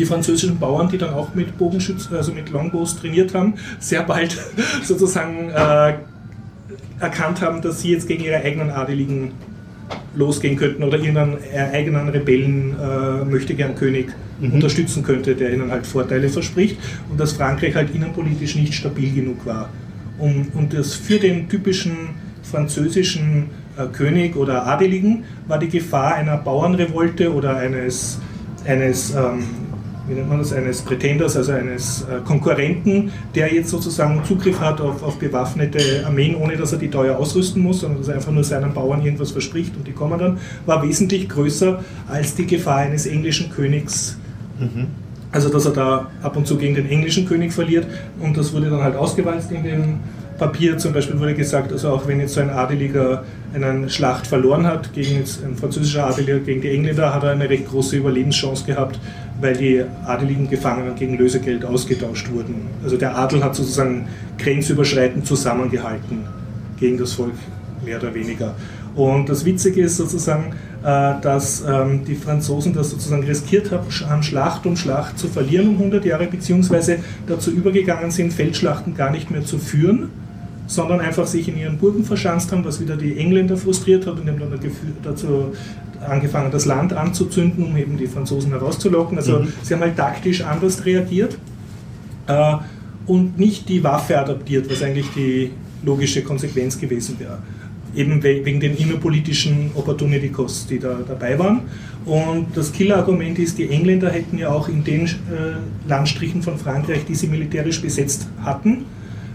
die französischen Bauern, die dann auch mit Bogenschützen, also mit Longbows trainiert haben, sehr bald sozusagen äh, erkannt haben, dass sie jetzt gegen ihre eigenen Adeligen losgehen könnten oder ihren äh, eigenen Rebellen äh, möchte gern König unterstützen könnte, der ihnen halt Vorteile verspricht und dass Frankreich halt innenpolitisch nicht stabil genug war. Um, und das für den typischen französischen äh, König oder Adeligen war die Gefahr einer Bauernrevolte oder eines, eines ähm, wie nennt man das, eines Pretenders, also eines äh, Konkurrenten, der jetzt sozusagen Zugriff hat auf, auf bewaffnete Armeen, ohne dass er die teuer ausrüsten muss, sondern dass er einfach nur seinen Bauern irgendwas verspricht und die kommen dann, war wesentlich größer als die Gefahr eines englischen Königs. Also dass er da ab und zu gegen den englischen König verliert und das wurde dann halt ausgewalzt in dem Papier. Zum Beispiel wurde gesagt, also auch wenn jetzt so ein Adeliger eine Schlacht verloren hat, gegen jetzt ein französischer Adeliger gegen die Engländer, hat er eine recht große Überlebenschance gehabt, weil die adeligen Gefangenen gegen Lösegeld ausgetauscht wurden. Also der Adel hat sozusagen grenzüberschreitend zusammengehalten gegen das Volk, mehr oder weniger. Und das Witzige ist sozusagen, äh, dass ähm, die Franzosen das sozusagen riskiert haben, Schlacht um Schlacht zu verlieren um 100 Jahre, beziehungsweise dazu übergegangen sind, Feldschlachten gar nicht mehr zu führen, sondern einfach sich in ihren Burgen verschanzt haben, was wieder die Engländer frustriert hat und haben dann dazu angefangen, das Land anzuzünden, um eben die Franzosen herauszulocken. Also mhm. sie haben halt taktisch anders reagiert äh, und nicht die Waffe adaptiert, was eigentlich die logische Konsequenz gewesen wäre eben wegen den innerpolitischen Opportunity Costs, die da dabei waren. Und das Killerargument ist, die Engländer hätten ja auch in den äh, Landstrichen von Frankreich, die sie militärisch besetzt hatten,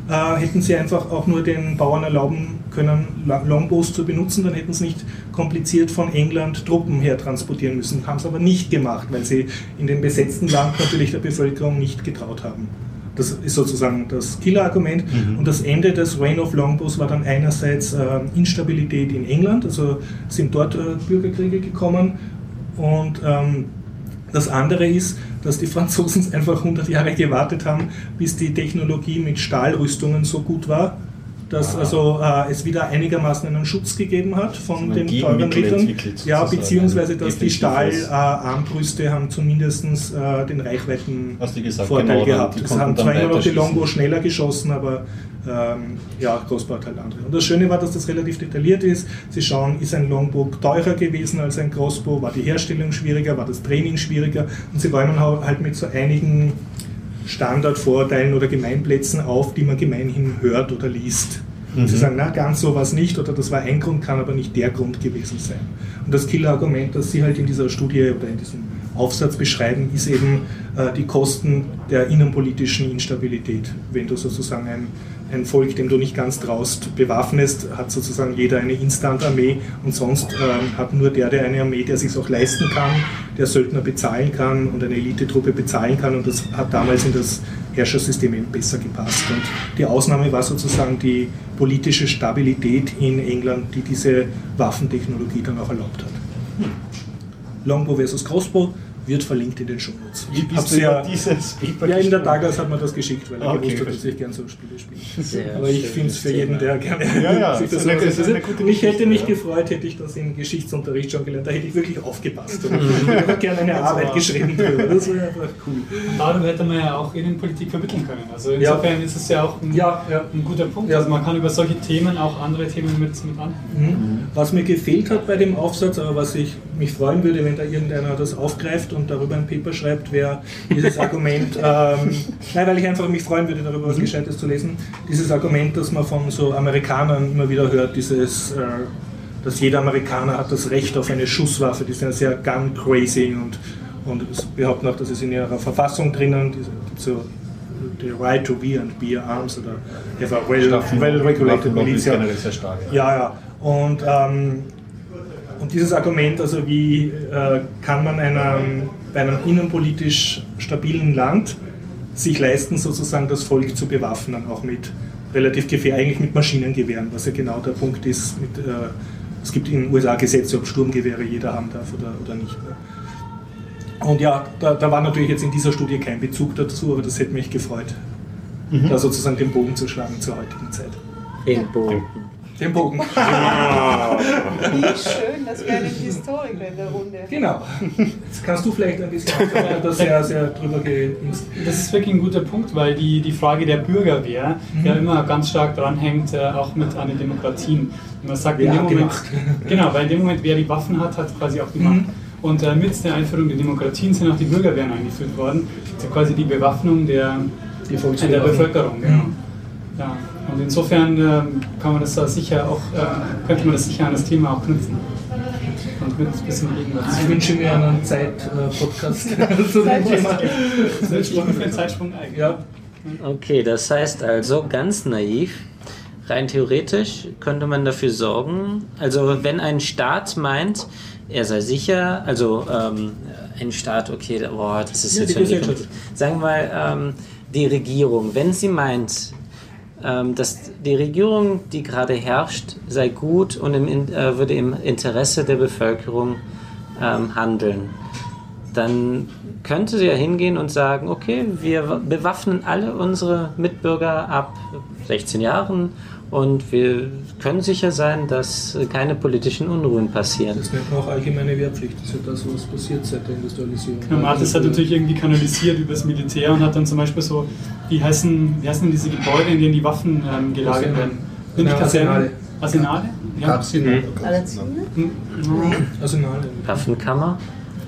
äh, hätten sie einfach auch nur den Bauern erlauben können, Longbows zu benutzen, dann hätten sie nicht kompliziert von England Truppen hertransportieren müssen. Haben es aber nicht gemacht, weil sie in dem besetzten Land natürlich der Bevölkerung nicht getraut haben. Das ist sozusagen das Killerargument. Mhm. Und das Ende des Reign of Longbows war dann einerseits äh, Instabilität in England, also sind dort äh, Bürgerkriege gekommen. Und ähm, das andere ist, dass die Franzosen einfach 100 Jahre gewartet haben, bis die Technologie mit Stahlrüstungen so gut war, dass ah. also äh, es wieder einigermaßen einen Schutz gegeben hat von den teuren Rittern. Ja, beziehungsweise dass die Stahlarmbrüste äh, haben zumindest äh, den Reichweitenvorteil genau, gehabt. Es haben zwar immer noch die Longo schneller geschossen, aber ähm, ja, Crossbow hat halt andere. Und das Schöne war, dass das relativ detailliert ist. Sie schauen, ist ein Longbow teurer gewesen als ein Crossbow, war die Herstellung schwieriger, war das Training schwieriger und sie räumen halt mit so einigen Standardvorurteilen oder Gemeinplätzen auf, die man gemeinhin hört oder liest. Und mhm. sie sagen, na, ganz so war es nicht oder das war ein Grund, kann aber nicht der Grund gewesen sein. Und das Killer-Argument, das Sie halt in dieser Studie oder in diesem Aufsatz beschreiben, ist eben äh, die Kosten der innenpolitischen Instabilität. Wenn du sozusagen ein ein Volk, dem du nicht ganz traust, bewaffnest, hat sozusagen jeder eine Instant-Armee und sonst ähm, hat nur der, der eine Armee, der sich auch leisten kann, der Söldner bezahlen kann und eine Elitetruppe bezahlen kann und das hat damals in das Herrschersystem eben besser gepasst. Und die Ausnahme war sozusagen die politische Stabilität in England, die diese Waffentechnologie dann auch erlaubt hat. Longbow versus Crossbow wird verlinkt in den Shownotes. Wie bist du ja, dieses Paper Ja, in der Douglas hat man das geschickt, weil er okay, gewusst hat, dass ich gerne so Spiele spiele. Sehr Aber ich finde es für jeden, der gerne ja, ja, sich das, das interessiert. Ich hätte mich gefreut, hätte ich das im Geschichtsunterricht schon gelernt. Da hätte ich wirklich aufgepasst. Und ich hätte gerne eine Arbeit geschrieben drüber. Das wäre einfach cool. Darum hätte man ja auch Innenpolitik vermitteln können. Also insofern ist es ja auch ein, ein guter Punkt. Also man kann über solche Themen auch andere Themen mit, mit anhängen. Mhm. Was mir gefehlt hat bei dem Aufsatz, aber was ich mich freuen würde, wenn da irgendeiner das aufgreift und darüber ein Paper schreibt, wäre dieses Argument, ähm, nein, weil ich einfach mich freuen würde, darüber was mhm. Gescheites zu lesen, dieses Argument, das man von so Amerikanern immer wieder hört, dieses, äh, dass jeder Amerikaner hat das Recht auf eine Schusswaffe, die sind sehr gun crazy und, und behaupten auch, dass es in ihrer Verfassung drinnen, gibt so the right to be and bear arms oder have a well, well regulated militia. Ja, ja. Und ähm, und dieses Argument, also wie äh, kann man einem, bei einem innenpolitisch stabilen Land sich leisten, sozusagen das Volk zu bewaffnen, auch mit relativ gefährlich, eigentlich mit Maschinengewehren, was ja genau der Punkt ist. Mit, äh, es gibt in den USA Gesetze, ob Sturmgewehre jeder haben darf oder, oder nicht. Ne? Und ja, da, da, war natürlich jetzt in dieser Studie kein Bezug dazu, aber das hätte mich gefreut, mhm. da sozusagen den Bogen zu schlagen zur heutigen Zeit. Den Bogen. Den Bogen. Wie schön, das wäre eine Historiker in der Runde. Genau. Jetzt kannst du vielleicht ein bisschen das sehr, sehr drüber gehen. Das ist wirklich ein guter Punkt, weil die, die Frage der Bürgerwehr mhm. ja immer ganz stark dranhängt, äh, auch mit an den Demokratien. Und man sagt, in dem Moment, genau, weil in dem Moment, wer die Waffen hat, hat quasi auch die Macht. Mhm. Und äh, mit der Einführung der Demokratien sind auch die Bürgerwehren eingeführt worden. Also quasi die Bewaffnung der, der Bevölkerung. Genau. Mhm. Ja. Und insofern ähm, kann man das da sicher auch, äh, könnte man das sicher an das Thema auch knüpfen. Und mit ein bisschen Gegenwart. Ich wünsche mir einen Zeit-Podcast zu dem Thema. Ich bin für einen Zeitsprung eigentlich. Ja, Okay, das heißt also ganz naiv, rein theoretisch könnte man dafür sorgen, also wenn ein Staat meint, er sei sicher, also ähm, ein Staat, okay, boah, das ist Ja, jetzt die schon sagen wir mal ähm, die Regierung, wenn sie meint, dass die Regierung, die gerade herrscht, sei gut und im, äh, würde im Interesse der Bevölkerung ähm, handeln, dann könnte sie ja hingehen und sagen, okay, wir bewaffnen alle unsere Mitbürger ab 16 Jahren und wir können sicher sein, dass keine politischen Unruhen passieren. das nennt man auch allgemeine Wehrpflicht. Das ist ja das, was passiert seit der Industrialisierung. Genau, Martis hat natürlich irgendwie kanalisiert über das Militär und hat dann zum Beispiel so, wie heißen, wie heißen denn diese Gebäude, in denen die Waffen ähm, gelagert werden? Sind Ja, nicht Kasernen? Arsenale. Arsenale? Ja. Arsenal. Arsenal? Hm, Arsenale. Waffenkammer?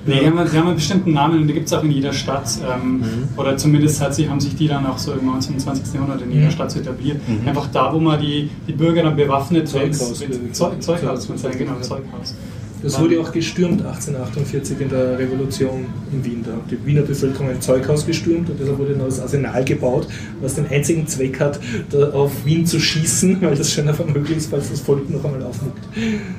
Nee, die haben, die haben einen bestimmten Namen und die gibt es auch in jeder Stadt. Ähm, Oder zumindest hat sich, haben sich die dann auch so im 19. und 20. Jahrhundert in jeder Mhm. Stadt so etabliert. Einfach da, wo man die, die Bürger dann bewaffnet Zeughaus, mit, mit Zeug, sagen. Zeughaus, kann sein, genau, Zeughaus. Das wurde auch gestürmt 1848 in der Revolution in Wien. Da hat die Wiener Bevölkerung ein Zeughaus gestürmt und deshalb wurde dann das Arsenal gebaut, was den einzigen Zweck hat, da auf Wien zu schießen, weil das schneller möglich ist, falls das Volk noch einmal aufmuckt.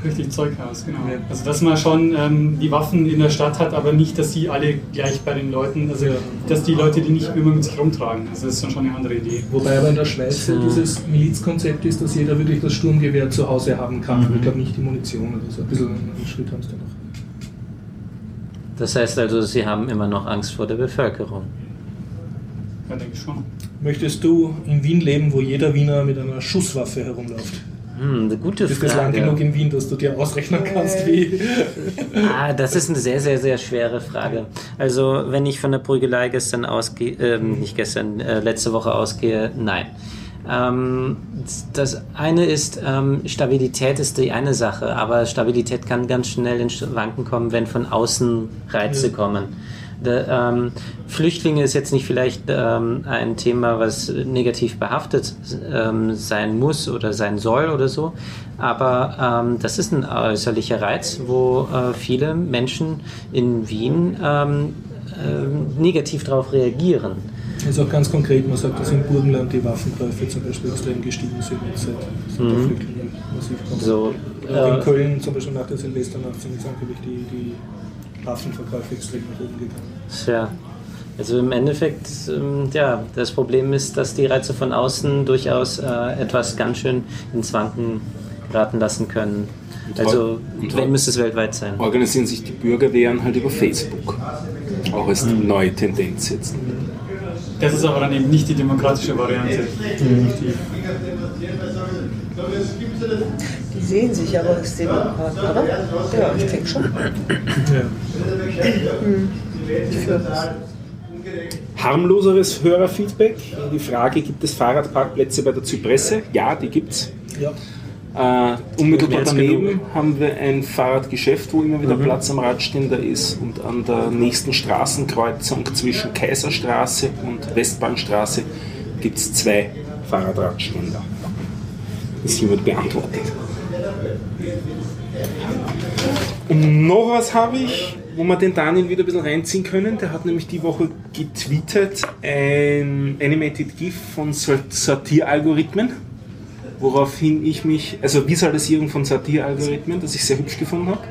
Richtig, Zeughaus, genau. Ja. Also dass man schon ähm, die Waffen in der Stadt hat, aber nicht, dass die alle gleich bei den Leuten, also Ja. dass die Leute die nicht immer mit sich rumtragen. Also das ist dann schon eine andere Idee. Wobei aber in der Schweiz ja dieses Milizkonzept ist, dass jeder wirklich das Sturmgewehr zu Hause haben kann. Aber ich glaube nicht die Munition oder so. Ein bisschen Schritt haben sie da noch. Das heißt also, sie haben immer noch Angst vor der Bevölkerung. Ja, denke ich schon. Möchtest du in Wien leben, wo jeder Wiener mit einer Schusswaffe herumläuft? Hm, eine gute Ist das lang genug Frage. in Wien, dass du dir ausrechnen kannst, wie. Ah, das ist eine sehr, sehr, sehr schwere Frage. Also, wenn ich von der Prügelei gestern ausgehe, ähm, nicht gestern, äh, letzte Woche ausgehe, nein. Ähm, das eine ist, ähm, Stabilität ist die eine Sache, aber Stabilität kann ganz schnell ins Wanken kommen, wenn von außen Reize Ja. kommen. Der, ähm, Flüchtlinge ist jetzt nicht vielleicht ähm, ein Thema, was negativ behaftet ähm, sein muss oder sein soll oder so, aber ähm, das ist ein äußerlicher Reiz, wo äh, viele Menschen in Wien ähm, negativ darauf reagieren. Also auch ganz konkret, man sagt, dass im Burgenland die Waffenkäufe zum Beispiel extrem gestiegen sind, seit, seit der Flüchtlinge massiv kommen. So, Auch in äh, Köln zum Beispiel nach der Silvesternacht sind jetzt angeblich die, die Waffenverkäufe extrem nach oben gegangen. Tja, also im Endeffekt, ähm, ja, das Problem ist, dass die Reize von außen durchaus äh, etwas ganz schön ins Wanken geraten lassen können. Und Also, und- wenn müsste es weltweit sein. Organisieren sich die Bürgerwehren halt über Facebook. Auch als neue Tendenz jetzt. Das ist aber dann eben nicht die demokratische Variante. Die, Die sehen sich aber als Demokraten, oder? Ja, ich denke schon. Ja. Harmloseres Hörerfeedback. Die Frage, gibt es Fahrradparkplätze bei der Zypresse? Ja, die gibt's. ja. Äh, unmittelbar daneben haben wir ein Fahrradgeschäft, wo immer wieder Platz am Radständer ist. Und an der nächsten Straßenkreuzung zwischen Kaiserstraße und Westbahnstraße gibt es zwei Fahrradradständer. Ist hiermit beantwortet. Und noch was habe ich, wo wir den Daniel wieder ein bisschen reinziehen können. Der hat nämlich die Woche getweetet ein Animated GIF von Sor- Sortieralgorithmen woraufhin ich mich, also Visualisierung von Satiralgorithmen, das ich sehr hübsch gefunden habe,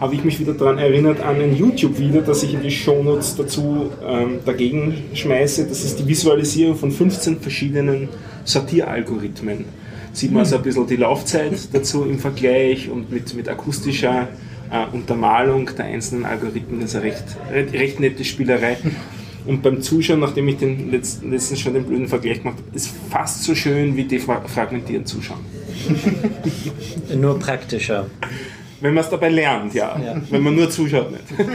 habe ich mich wieder daran erinnert an ein YouTube-Video, das ich in die Shownotes dazu ähm, dagegen schmeiße. Das ist die Visualisierung von 15 verschiedenen Satiralgorithmen. Sieht man also ein bisschen die Laufzeit dazu im Vergleich und mit, mit akustischer äh, Untermalung der einzelnen Algorithmen. Das ist eine recht, recht, recht nette Spielerei. Und beim Zuschauen, nachdem ich den letzten, letztens schon den blöden Vergleich gemacht habe, ist fast so schön wie defragmentieren zuschauen. Nur praktischer. Wenn man es dabei lernt, ja. Ja. Wenn man nur zuschaut nicht.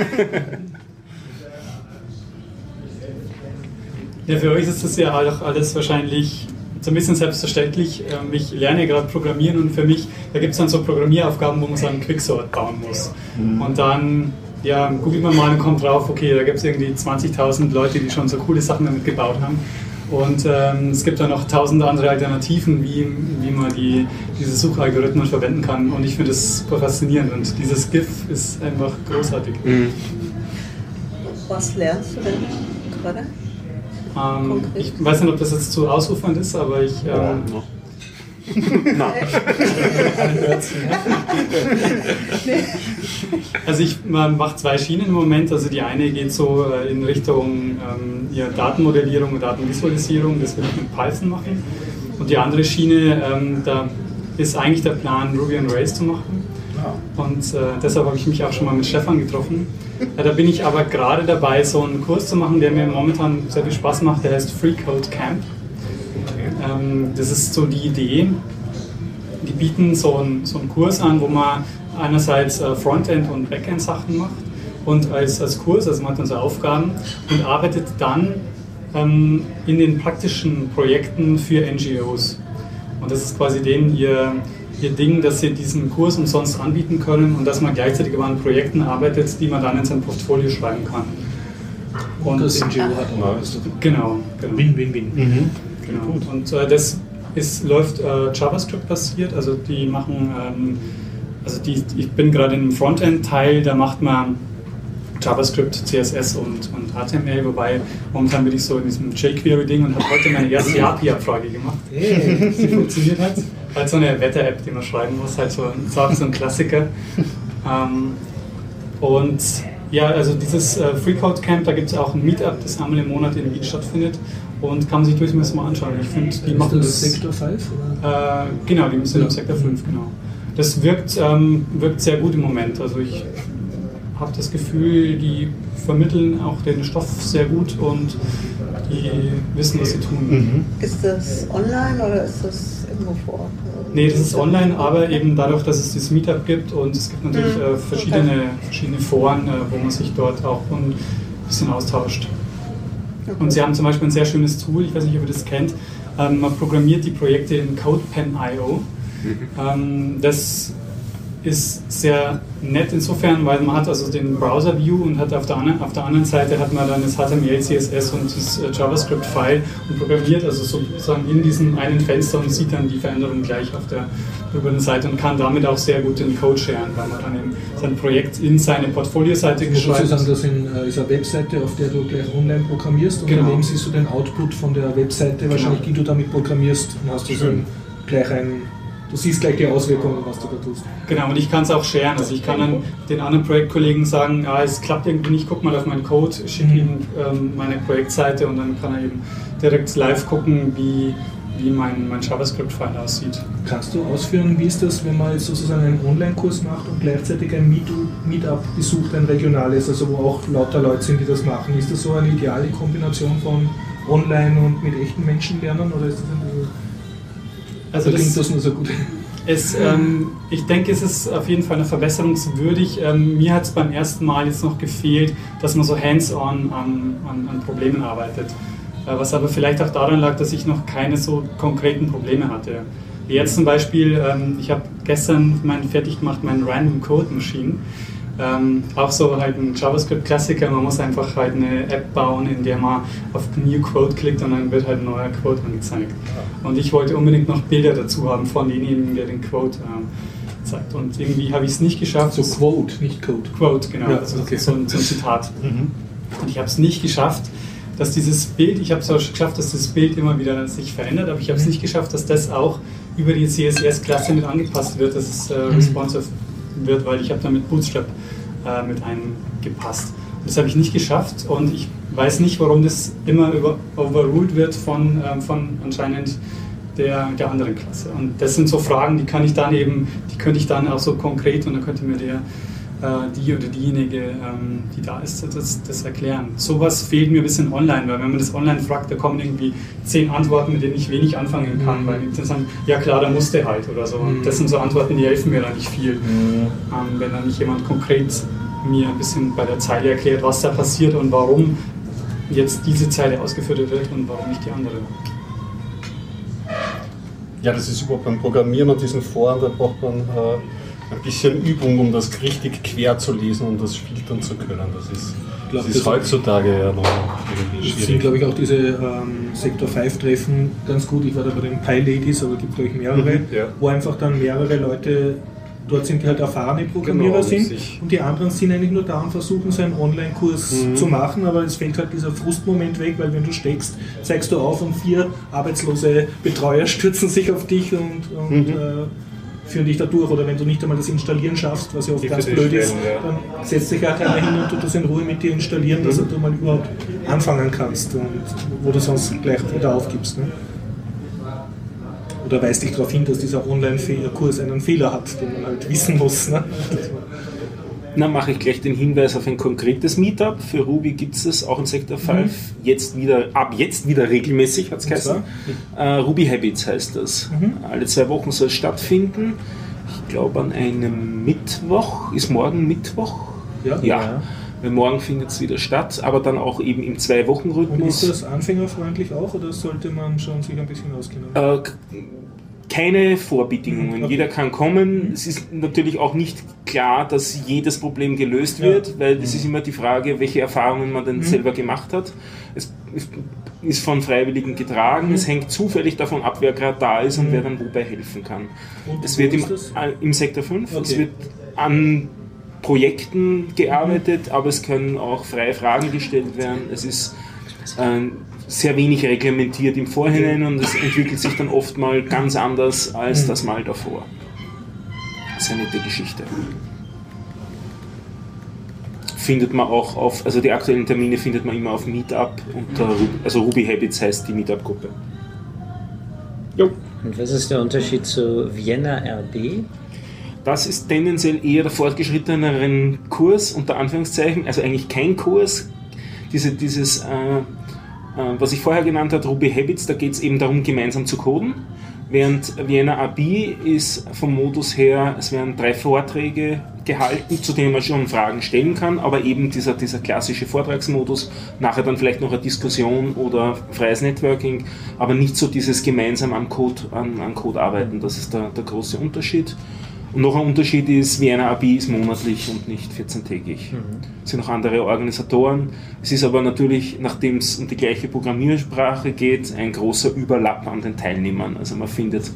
Ja, für euch ist das ja auch alles wahrscheinlich so ein bisschen selbstverständlich. Ähm, Ich lerne gerade Programmieren und für mich, da gibt es dann so Programmieraufgaben, wo man so einen Quicksort bauen muss. Und dann ja, googelt man mal und kommt drauf, okay, da gibt es irgendwie 20.000 Leute, die schon so coole Sachen damit gebaut haben. Und ähm, es gibt da noch tausende andere Alternativen, wie, wie man die, diese Suchalgorithmen verwenden kann. Und ich finde das super faszinierend. Und dieses GIF ist einfach großartig. Was lernst du denn gerade? Ähm, ich weiß nicht, ob das jetzt zu ausufernd ist, aber ich. Ähm, Also ich man macht zwei Schienen im Moment. Also die eine geht so äh, in Richtung ähm, ja, Datenmodellierung und Datenvisualisierung, das will ich mit Python machen. Und die andere Schiene, ähm, da ist eigentlich der Plan, Ruby on Rails zu machen. Und äh, deshalb habe ich mich auch schon mal mit Stefan getroffen. Äh, da bin ich aber gerade dabei, so einen Kurs zu machen, der mir momentan sehr viel Spaß macht. Der heißt Free Code Camp. Ähm, das ist so die Idee. Die bieten so einen, so einen Kurs an, wo man einerseits äh, Frontend- und Backend-Sachen macht und als, als Kurs, also man hat dann so Aufgaben und arbeitet dann ähm, in den praktischen Projekten für NGOs. Und das ist quasi denen ihr, ihr Ding, dass sie diesen Kurs umsonst anbieten können und dass man gleichzeitig aber an Projekten arbeitet, die man dann in sein Portfolio schreiben kann. Und das NGO hat auch. genau, genau. Genau. Und äh, das ist, läuft äh, JavaScript basiert, also die machen, ähm, also die, ich bin gerade im Frontend-Teil, da macht man JavaScript, CSS und, und HTML, wobei momentan bin ich so in diesem jQuery-Ding und habe heute meine erste API-Abfrage gemacht, die funktioniert hat. Halt so eine Wetter-App, die man schreiben muss, halt so, auch so ein Klassiker. Ähm, und ja, also dieses äh, Freecode Camp, da gibt es auch ein Meetup, das einmal im Monat in Wien stattfindet und kann man sich durchaus mal anschauen. Ich finde, die machen das. Sektor 5? Oder? Äh, genau, die sind Ja. im Sektor 5, genau. Das wirkt, ähm, wirkt sehr gut im Moment. Also ich habe das Gefühl, die vermitteln auch den Stoff sehr gut und die wissen, was sie tun. Ist das online oder ist das irgendwo vor Ort? Nee, das ist online, aber eben dadurch, dass es dieses Meetup gibt und es gibt natürlich Mhm. äh, verschiedene, verschiedene Foren, äh, wo man sich dort auch ein bisschen austauscht. Und sie haben zum Beispiel ein sehr schönes Tool, ich weiß nicht, ob ihr das kennt, ähm, man programmiert die Projekte in CodePen.io. Ähm, das ist sehr nett insofern, weil man hat also den Browser-View und hat auf der, anderen, auf der anderen Seite hat man dann das HTML, CSS und das äh, JavaScript-File und programmiert also sozusagen in diesem einen Fenster und sieht dann die Veränderung gleich auf der über der Seite und kann damit auch sehr gut den Code sharen, weil man dann eben sein Projekt in seine Portfolio-Seite geschrieben das in, äh, ist eine Webseite, auf der du gleich online programmierst und Genau. daneben siehst du den Output von der Webseite, wahrscheinlich, die du damit programmierst und hast du so gleich ein, du siehst gleich die Auswirkungen, was du da tust. Genau, und ich kann es auch sharen. Also ich kann dann den anderen Projektkollegen sagen, ah, es klappt irgendwie nicht, guck mal auf meinen Code, schick Mhm. ihm ähm, meine Projektseite und dann kann er eben direkt live gucken, wie, wie mein, mein JavaScript-File aussieht. Kannst du ausführen, wie ist das, wenn man jetzt sozusagen einen Online-Kurs macht und gleichzeitig ein Meet- Meetup besucht, ein regionales, also wo auch lauter Leute sind, die das machen? Ist das so eine ideale Kombination von Online und mit echten Menschen lernen oder ist das ein bisschen, Also oder klingt das, das nur so gut? es, ähm, ich denke, es ist auf jeden Fall eine verbesserungswürdig. Ähm, mir hat es beim ersten Mal jetzt noch gefehlt, dass man so hands-on an, an, an Problemen arbeitet. Äh, was aber vielleicht auch daran lag, dass ich noch keine so konkreten Probleme hatte. Wie Jetzt zum Beispiel, ähm, ich habe gestern mein, fertig gemacht, mein Random Code Machine. Ähm, auch so halt ein JavaScript-Klassiker. Man muss einfach halt eine App bauen, in der man auf New Quote klickt und dann wird halt ein neuer Quote angezeigt. Und ich wollte unbedingt noch Bilder dazu haben von demjenigen, der den Quote ähm, zeigt. Und irgendwie habe ich es nicht geschafft. So Quote, nicht Code. Quote, genau. Ja, also okay. so, ein, so ein Zitat. Und ich habe es nicht geschafft, dass dieses Bild, ich habe es auch geschafft, dass das Bild immer wieder sich verändert, aber ich habe es nicht geschafft, dass das auch über die CSS-Klasse mit angepasst wird, dass es äh, responsive wird, weil ich habe da mit Bootstrap äh, mit eingepasst. Das habe ich nicht geschafft und ich weiß nicht, warum das immer über, overruled wird von, ähm, von anscheinend der, der anderen Klasse. Und das sind so Fragen, die kann ich dann eben, die könnte ich dann auch so konkret und dann könnte mir der die oder diejenige, ähm, die da ist, das, das erklären. Sowas fehlt mir ein bisschen online, weil wenn man das online fragt, da kommen irgendwie zehn Antworten, mit denen ich wenig anfangen kann, weil die dann sagen, ja klar, da musste halt oder so. Und das sind so Antworten, die helfen mir da nicht viel. Ähm, wenn dann nicht jemand konkret mir ein bisschen bei der Zeile erklärt, was da passiert und warum jetzt diese Zeile ausgeführt wird und warum nicht die andere. Ja, das ist überhaupt beim Programmieren und diesen Foren, da braucht man äh, ein bisschen Übung, um das richtig quer zu lesen und das filtern zu können. Das ist, glaub, das ist das- heutzutage ja noch irgendwie Es sind, schwierig. glaube ich, auch diese ähm, Sektor 5-Treffen ganz gut. Ich war da bei den Pi Ladies, aber es gibt, glaube ich, mehrere, Mhm, ja. wo einfach dann mehrere Leute dort sind, die halt erfahrene Programmierer Genau, sind. Und die anderen sind eigentlich nur da und versuchen, so einen Online-Kurs Mhm. zu machen, aber es fällt halt dieser Frustmoment weg, weil wenn du steckst, zeigst du auf und vier arbeitslose Betreuer stürzen sich auf dich und, und Mhm. äh, führen dich da durch. Oder wenn du nicht einmal das Installieren schaffst, was ja oft Die ganz für blöd ist, dann setzt sich auch keiner hin und tut das in Ruhe mit dir installieren, dass du mal überhaupt anfangen kannst und wo du sonst gleich wieder aufgibst. Ne? Oder weist dich darauf hin, dass dieser Online-Kurs einen Fehler hat, den man halt wissen muss. Ne? Na, mache ich gleich den Hinweis auf ein konkretes Meetup. Für Ruby gibt es es auch in Sektor 5. Jetzt wieder, ab jetzt wieder regelmäßig, hat es geheißen. Äh, Ruby Habits heißt das. Alle zwei Wochen soll es stattfinden. Ich glaube an einem Mittwoch. Ist morgen Mittwoch? Ja. Ja. Weil morgen findet es wieder statt, aber dann auch eben im Und ist Zwei-Wochen-Rhythmus. das anfängerfreundlich auch oder sollte man schon sich ein bisschen auskennen? Äh, keine Vorbedingungen. Okay. Jeder kann kommen. Es ist natürlich auch nicht klar, dass jedes Problem gelöst Ja. wird, weil es ist immer die Frage, welche Erfahrungen man denn Mhm. selber gemacht hat. Es ist- von Freiwilligen getragen. Mhm. Es hängt zufällig davon ab, wer gerade da ist und wer dann wobei helfen kann. Und Es wird im, im Sektor 5. Es Okay. wird an Projekten gearbeitet, aber es können auch freie Fragen gestellt werden. Es ist äh, sehr wenig reglementiert im Vorhinein und es entwickelt sich dann oft mal ganz anders als das Mal davor. Das ist eine nette Geschichte. Findet man auch auf, also die aktuellen Termine findet man immer auf Meetup unter, also Ruby Habits heißt die Meetup-Gruppe. Jo. Und was ist der Unterschied zu Vienna RB? Das ist tendenziell eher der fortgeschritteneren Kurs, unter Anführungszeichen, also eigentlich kein Kurs. Diese, dieses, äh, was ich vorher genannt habe, Ruby Habits, da geht es eben darum, gemeinsam zu coden. Während Vienna AB ist vom Modus her, es werden drei Vorträge gehalten, zu denen man schon Fragen stellen kann, aber eben dieser, dieser klassische Vortragsmodus, nachher dann vielleicht noch eine Diskussion oder freies Networking, aber nicht so dieses gemeinsam am Code, an, an Code arbeiten, das ist der, der große Unterschied. Und noch ein Unterschied ist, Vienna AB ist monatlich und nicht 14-tägig. Es sind noch andere Organisatoren. Es ist aber natürlich, nachdem es um die gleiche Programmiersprache geht, ein großer Überlapp an den Teilnehmern. Also man findet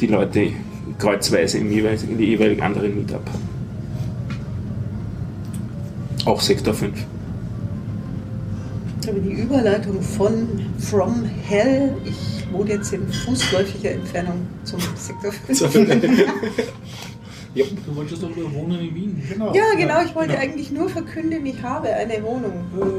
die Leute kreuzweise im jeweils, in die jeweilig anderen Meetup. Auch Sektor 5. Aber die Überleitung von From Hell, ich wohne jetzt in fußläufiger Entfernung zum Sektor 5. Du wolltest doch nur wohnen in Wien. Genau. Ja, genau, ich wollte eigentlich nur verkünden, ich habe eine Wohnung.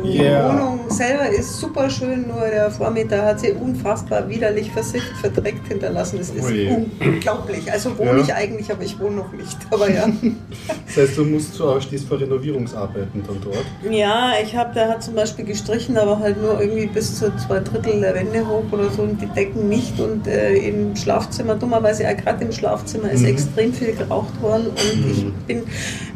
Die Yeah. Wohnung selber ist super schön, nur der Vormieter hat sie unfassbar widerlich versifft, verdreckt hinterlassen. Es ist Ui. unglaublich. Also wohne Ja. ich eigentlich, aber ich wohne noch nicht. Aber ja. Das heißt, du musst zu ausstehst für Renovierungsarbeiten dann dort. Ja, ich habe, der hat zum Beispiel gestrichen, aber halt nur irgendwie bis zu zwei Drittel der Wände hoch oder so und die Decken nicht. Und äh, im Schlafzimmer, dummerweise ja gerade im Schlafzimmer, ist Mhm. extrem viel geraucht worden. Und ich bin,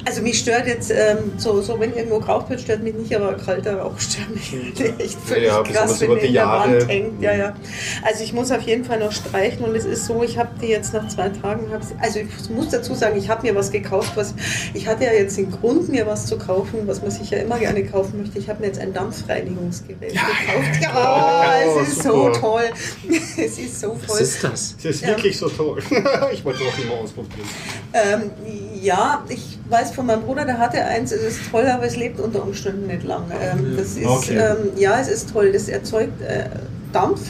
also mich stört jetzt, ähm, so, so wenn irgendwo geraucht wird, stört mich nicht, aber kalter Rauch stört mich echt völlig Ja, krass, wenn über der die in der Jahre. Wand hängt. Ja, ja. Also ich muss auf jeden Fall noch streichen und es ist so, ich habe die jetzt nach zwei Tagen, also ich muss dazu sagen, ich habe mir was gekauft, was ich hatte ja jetzt den Grund, mir was zu kaufen, was man sich ja immer gerne kaufen möchte. Ich habe mir jetzt ein Dampfreinigungsgerät gekauft. Ja, Oh, es ist super. so toll. Es ist so Was toll. ist das? Das ist Ja. wirklich so toll. ich wollte auch immer ausprobieren. Ähm, ja, ich weiß von meinem Bruder, der hatte eins, es ist toll, aber es lebt unter Umständen nicht lang. Ähm, das ist, Okay. ähm, ja, es ist toll. Das erzeugt äh, Dampf.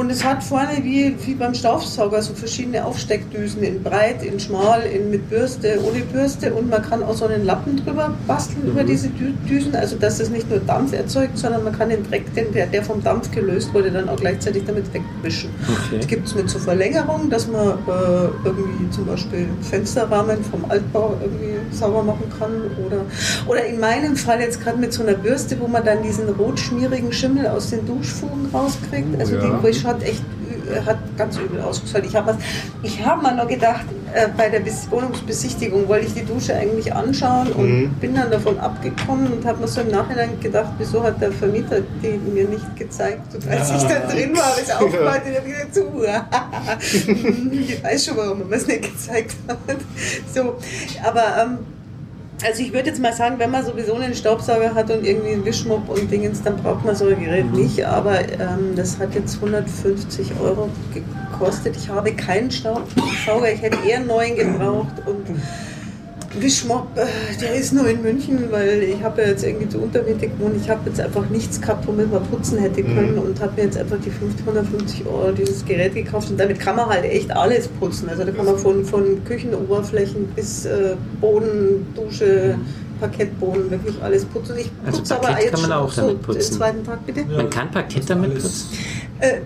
Und es hat vorne wie, wie beim Staubsauger so verschiedene Aufsteckdüsen in breit, in schmal, in mit Bürste, ohne Bürste und man kann auch so einen Lappen drüber basteln über diese Dü Düsen, also dass es nicht nur Dampf erzeugt, sondern man kann den Dreck, den, der, der vom Dampf gelöst wurde, dann auch gleichzeitig damit wegwischen. Okay. Es gibt es mit zur Verlängerung, dass man äh, irgendwie zum Beispiel Fensterrahmen vom Altbau irgendwie sauber machen kann. Oder, oder in meinem Fall jetzt gerade mit so einer Bürste, wo man dann diesen rotschmierigen Schimmel aus den Duschfugen rauskriegt. Oh, also ja. die hat echt hat ganz übel ausgeschaut. Ich habe ich hab mal noch gedacht, äh, bei der Bes- Wohnungsbesichtigung wollte ich die Dusche eigentlich anschauen und Mhm. bin dann davon abgekommen und habe mir so im Nachhinein gedacht, wieso hat der Vermieter die mir nicht gezeigt? Und als ich da drin war, habe ich aufgemacht und wieder zu. ich weiß schon, warum er mir es nicht gezeigt hat. So, aber ähm, also ich würde jetzt mal sagen, wenn man sowieso einen Staubsauger hat und irgendwie einen Wischmopp und Dingens, dann braucht man so ein Gerät nicht. Aber ähm, das hat jetzt 150 Euro gekostet. Ich habe keinen Staubsauger, ich hätte eher einen neuen gebraucht. Und Wischmopp, äh, der ist nur in München, weil ich habe ja jetzt irgendwie zu untermiete gewohnt. Ich habe jetzt einfach nichts gehabt, womit man putzen hätte können und habe mir jetzt einfach die 550 Euro dieses Gerät gekauft. Und damit kann man halt echt alles putzen. Also da kann man von, von Küchenoberflächen bis äh, Boden, Dusche, Parkettboden, wirklich alles putzen. Ich Also putze aber Parkett jetzt kann man schon auch damit den putzen. zweiten Tag, bitte. Ja. Man kann Parkett damit putzen. Äh,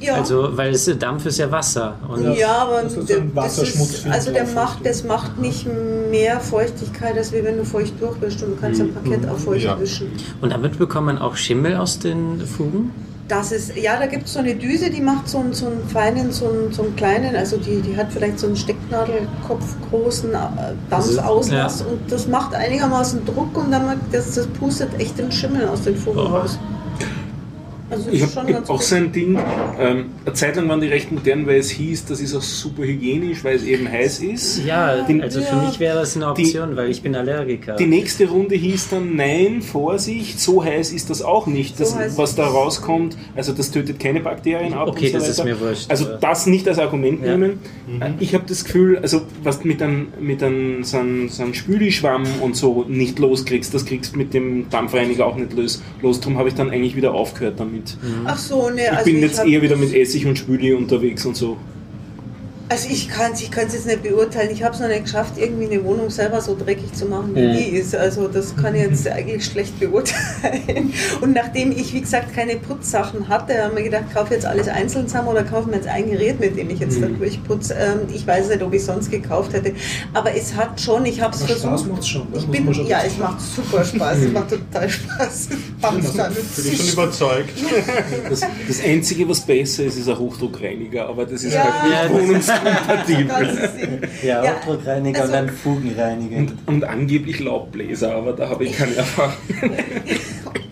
ja. Also, weil es Dampf ist ja Wasser. Und Ja. Ja, aber Das ist ein das Wasserschmutz ist, also der macht, das macht nicht mehr Feuchtigkeit, als wenn du feucht durchwischst und du kannst ein Parkett auch feucht Ja. wischen. Und damit bekommt man auch Schimmel aus den Fugen? Das ist, ja, da gibt es so eine Düse, die macht so einen, so einen feinen, so einen, so einen kleinen, also die, die hat vielleicht so einen Stecknadelkopf großen äh, Dampfauslass und das macht einigermaßen Druck und dann macht das, das pustet echt den Schimmel aus den Fugen Oh. raus. Also Ich habe auch so ein Ding, ähm, eine Zeit lang waren die recht modern, weil es hieß, das ist auch super hygienisch, weil es eben heiß ist. Ja, Die- also für Ja. mich wäre das eine Option, weil ich bin Allergiker. Die nächste Runde hieß dann, nein, Vorsicht, so heiß ist das auch nicht. Das, So was da rauskommt, also das tötet keine Bakterien ab. Okay, und so das ist mir wurscht, Also aber- das nicht als Argument Ja. nehmen. Ich habe das Gefühl, also was du mit einem, mit einem so einem, so einem Spülischwamm und so nicht loskriegst, das kriegst du mit dem Dampfreiniger auch nicht los. los. Darum habe ich dann eigentlich wieder aufgehört damit. Ach so, ne, Ich also bin jetzt hab- eher wieder mit Essig und Spüli unterwegs und so. Also ich kann es ich kann's jetzt nicht beurteilen. Ich habe es noch nicht geschafft, irgendwie eine Wohnung selber so dreckig zu machen, wie Mhm. die ist. Also das kann ich jetzt eigentlich schlecht beurteilen. Und nachdem ich, wie gesagt, keine Putzsachen hatte, haben wir gedacht, kaufe jetzt alles einzeln zusammen oder kaufe mir jetzt ein Gerät, mit dem ich jetzt da durchputze. Ähm, ich weiß nicht, ob ich sonst gekauft hätte. Aber es hat schon, ich habe es Aber Spaß versucht. macht's schon, das Ich bin, schon ja, es macht super Spaß. Es macht total Spaß. Da Bin ich schon überzeugt. Das, das Einzige, was besser ist, ist ein Hochdruckreiniger, aber das ist Ja. halt nicht wohnungskompatibel. Sinn. Ja, Ja, Hochdruckreiniger also- und dann Fugenreiniger. Und, und angeblich Laubbläser, aber da habe ich keine Erfahrung.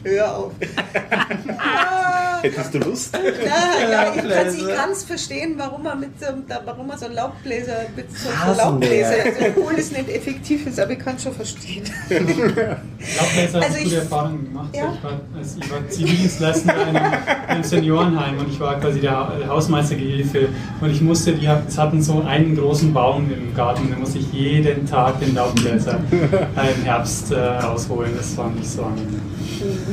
Hör auf. Hättest du Lust? Ja, ja, ich kann es verstehen, warum man mit so, einem- da- warum man so einen Laubbläser mit so einem. Laubbläser, also obwohl es nicht effektiv ist, aber ich kann es schon verstehen. Laubbläser Also habe ich- gute Erfahrungen gemacht. Ja. Ich, war, also ich war Zivildienstleister in einem, einem Seniorenheim und ich war quasi der, Hausmeistergehilfe und ich musste, die hat- hatten so einen großen Baum im Garten da musste ich jeden Tag den Laubbläser äh, im Herbst äh, rausholen. Das war nicht so angenehm.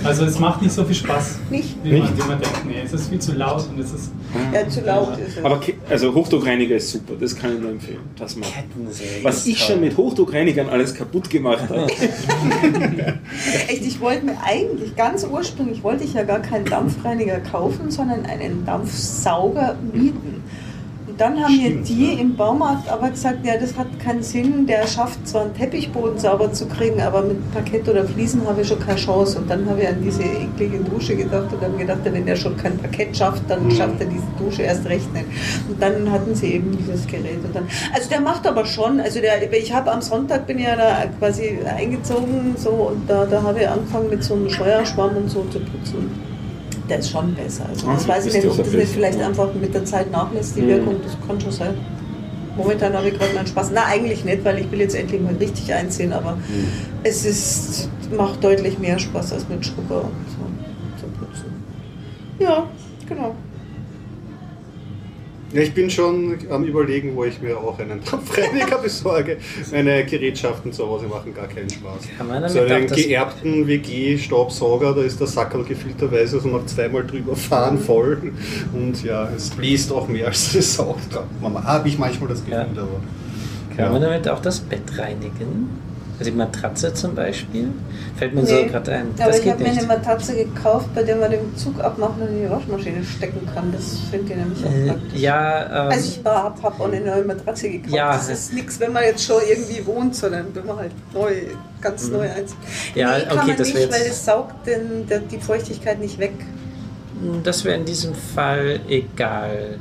Also es macht nicht so viel Spaß, Nicht? wie man, wie man denkt. Nee, es ist viel zu laut und es ist Ja, zu laut ist es. Aber also Hochdruckreiniger ist super, das kann ich nur empfehlen. Das. Kettensäge Was ich schon mit Hochdruckreinigern alles kaputt gemacht habe. Echt, ich wollte mir eigentlich ganz ursprünglich wollte ich ja gar keinen Dampfreiniger kaufen, sondern einen Dampfsauger mieten. Dann haben mir die im Baumarkt aber gesagt, ja, das hat keinen Sinn. Der schafft zwar einen Teppichboden sauber zu kriegen, aber mit Parkett oder Fliesen habe ich schon keine Chance. Und dann habe ich an diese eklige Dusche gedacht und habe gedacht, wenn der schon kein Parkett schafft, dann schafft er diese Dusche erst recht nicht. Und dann hatten sie eben dieses Gerät. Und dann, also der macht aber schon, also der, ich habe am Sonntag bin ja da quasi eingezogen so und da, da habe ich angefangen mit so einem Steuerschwamm und so zu putzen. Der ist schon besser. Also das Ah, weiß ich nicht, ob das nicht vielleicht ja. einfach mit der Zeit nachlässt, die Mhm. Wirkung, das kann schon sein. Momentan habe ich gerade meinen Spaß. Na, eigentlich nicht, weil ich will jetzt endlich mal richtig einziehen, aber es ist, macht deutlich mehr Spaß als mit Schrubber und so zu putzen. Ja, genau. Ja, ich bin schon am überlegen, wo ich mir auch einen Dampfreiniger besorge. Meine Gerätschaften zu Hause machen gar keinen Spaß. Kann man So einen auch geerbten WG-Staubsauger, da ist der Sackerl gefilterweise so nach zweimal drüber fahren voll. Und ja, es bläst auch mehr als es saugt. Habe ich manchmal das Gefühl, Ja. aber. Kann Ja. man damit auch das Bett reinigen? Also die Matratze zum Beispiel? Fällt mir so Nee, gerade ein. Aber Das ich geht habe mir eine. Matratze gekauft, bei der man den Zug abmachen und in die Waschmaschine stecken kann. Das finde ich nämlich auch Äh, praktisch. ja, ähm, Also ich habe hab auch eine neue Matratze gekauft. Ja. Das ist nichts, wenn man jetzt schon irgendwie wohnt, sondern wenn man halt neu, ganz neu einzieht. Mhm. Ja, nee, kann okay, man das nicht, weil es saugt den, der, die Feuchtigkeit nicht weg. das wäre in diesem Fall egal.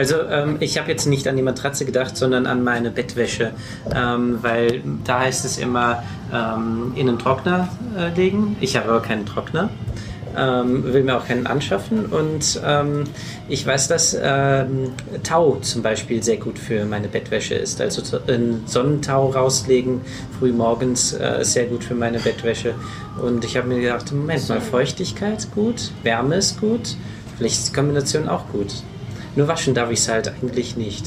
Also ähm, ich habe jetzt nicht an die Matratze gedacht, sondern an meine Bettwäsche, ähm, weil da heißt es immer ähm, in den Trockner äh, legen. Ich habe aber keinen Trockner. Ähm, will mir auch keinen anschaffen und ähm, ich weiß, dass ähm, Tau zum Beispiel sehr gut für meine Bettwäsche ist. Also so- einen Sonnentau rauslegen früh morgens äh, ist sehr gut für meine Bettwäsche. Und ich habe mir gedacht, Moment mal, Feuchtigkeit gut, Wärme ist gut, vielleicht ist die Kombination auch gut. Nur waschen darf ich es halt eigentlich nicht.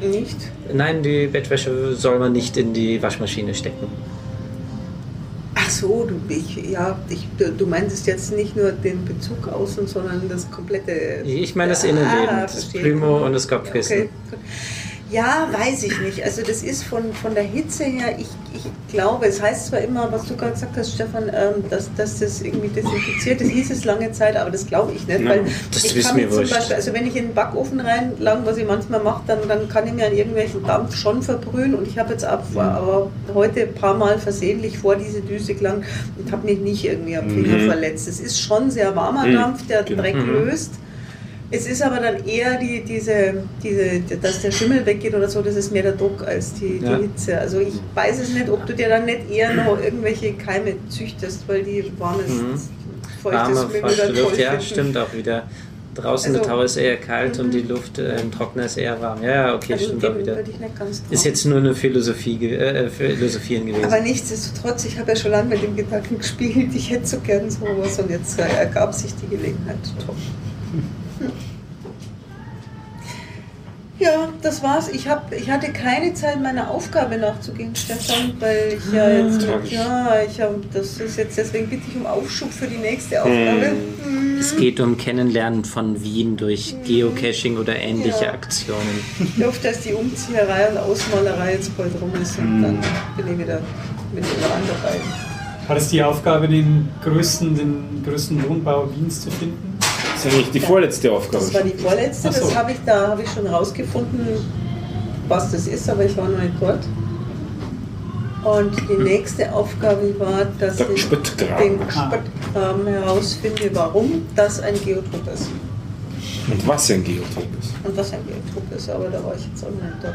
Nicht? Nein, die Bettwäsche soll man nicht in die Waschmaschine stecken. Ach so, du, ich, ja, ich, du meintest jetzt nicht nur den Bezug außen, sondern das komplette. Ich meine das Innenleben, Ah, das. Plümo und das Kopfkissen. Okay. Ja, weiß ich nicht. Also das ist von, von der Hitze her, ich, ich glaube, es heißt zwar immer, was du gerade gesagt hast, Stefan, ähm, dass, dass das irgendwie desinfiziert ist, hieß es lange Zeit, aber das glaube ich nicht. Ja, weil das ich kann mir zum wurscht. Beispiel, also wenn ich in den Backofen reinlang, was ich manchmal mache, dann, dann kann ich mir an irgendwelchen Dampf schon verbrühen und ich habe jetzt ab, aber heute ein paar Mal versehentlich vor diese Düse gelangt und habe mich nicht irgendwie am Finger Mhm. verletzt. Es ist schon sehr warmer Mhm, Dampf, der genau. Dreck Mhm. löst. Es ist aber dann eher die, diese, diese, dass der Schimmel weggeht oder so, das ist mehr der Druck als die, Ja. die Hitze. Also ich weiß es nicht, ob du dir dann nicht eher noch irgendwelche Keime züchtest, weil die warmes, Mhm. feuchtes Warme, feuchte Luft, ja, stimmt auch wieder. Draußen Also- der Tau ist eher kalt und die Luft äh, im Trockner ist eher warm. Ja, ja, okay, Also stimmt auch wieder. Ist jetzt nur eine Philosophie, ge- äh, Philosophien gewesen. aber nichtsdestotrotz, ich habe ja schon lange mit dem Gedanken gespielt, ich hätte so gern sowas und jetzt äh, ergab sich die Gelegenheit. Top. Hm. Ja, das war's. Ich, hab, ich hatte keine Zeit, meiner Aufgabe nachzugehen, Stefan, weil ich ja jetzt mit, tragisch. ja, ich habe, das ist jetzt, deswegen bitte ich um Aufschub für die nächste Aufgabe. Hm. es geht um Kennenlernen von Wien durch Geocaching oder ähnliche Ja. Aktionen. Ich hoffe, dass die Umzieherei und Ausmalerei jetzt bald rum ist und dann bin ich wieder mit dem Rand dabei. War es die Aufgabe, den größten, den größten Wohnbau Wiens zu finden? Das ist eigentlich die vorletzte Aufgabe. Das war die vorletzte, so. das habe ich da habe ich schon rausgefunden, was das ist, aber ich war noch nicht dort. Und die nächste Aufgabe war, dass Der ich Spöttgraben. den Spöttgraben herausfinde, warum das ein Geotop ist. Und was ein Geotop ist. Und was ein Geotop ist, aber da war ich jetzt auch noch nicht dort.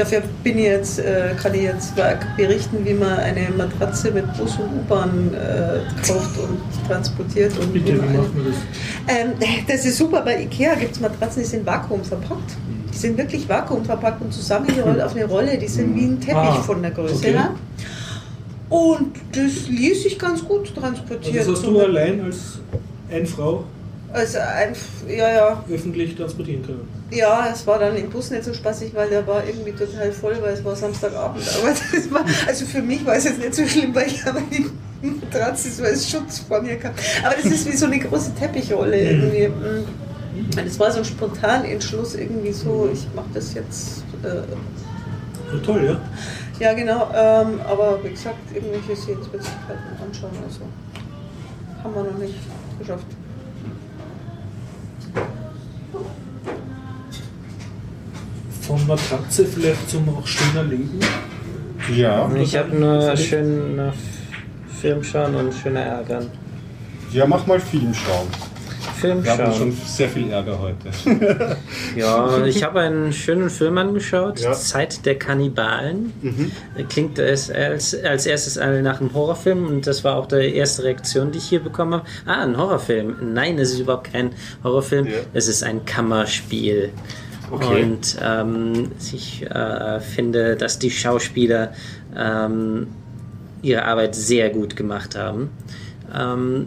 Dafür bin ich jetzt, äh, kann ich jetzt berichten, wie man eine Matratze mit Bus und U-Bahn äh, kauft und transportiert. Und Bitte, wie macht man das? ähm, das ist super. Bei Ikea gibt es Matratzen, die sind vakuumverpackt. Die sind wirklich vakuumverpackt und zusammengerollt auf eine Rolle. Die sind wie ein Teppich Ah, von der Größe okay. her. Und das ließ sich ganz gut transportieren. Also das hast du allein als eine Frau also ein, ja, ja, öffentlich transportieren können. ja, es war dann im Bus nicht so spaßig, weil der war irgendwie total voll, weil es war Samstagabend. Aber das war, also für mich war es jetzt nicht so schlimm, weil ich aber die Matratze so als Schutz vor mir kam. Aber das ist wie so eine große Teppichrolle irgendwie. Mm. Und Es war so ein spontan Entschluss irgendwie so, ich mache das jetzt. Äh, Ja, toll, ja. ja, genau. Ähm, aber wie gesagt, irgendwelche Sehenswürdigkeiten anschauen. Also haben wir noch nicht geschafft. Von Matratze vielleicht zum auch schöner Leben. Ja, Ich habe nur schön äh, Film schauen und schöner ärgern. ja, mach mal Film schauen. Film Wir haben schauen. schon sehr viel Ärger heute. Ja, ich habe einen schönen Film angeschaut, Ja. Zeit der Kannibalen. Klingt es als, als erstes nach einem Horrorfilm und das war auch die erste Reaktion, die ich hier bekommen habe. Ah, ein Horrorfilm. Nein, es ist überhaupt kein Horrorfilm, Ja. es ist ein Kammerspiel. Okay. Und ähm, ich äh, finde, dass die Schauspieler ähm, ihre Arbeit sehr gut gemacht haben. Ähm,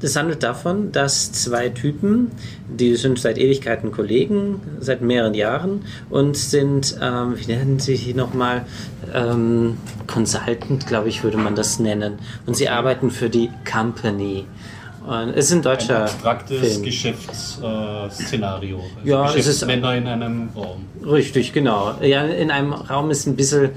das handelt davon, dass zwei Typen, die sind seit Ewigkeiten Kollegen, seit mehreren Jahren und sind, ähm, wie nennen sie sich nochmal, ähm, Consultant, glaube ich, würde man das nennen. Und sie arbeiten für die Company. Und es ist ein deutscher Ein abstraktes. Geschäftsszenario. Äh, Szenario. also Ja, es ist- Geschäftsmänner in einem Raum. Richtig, genau. Ja, in einem Raum ist ein bisschen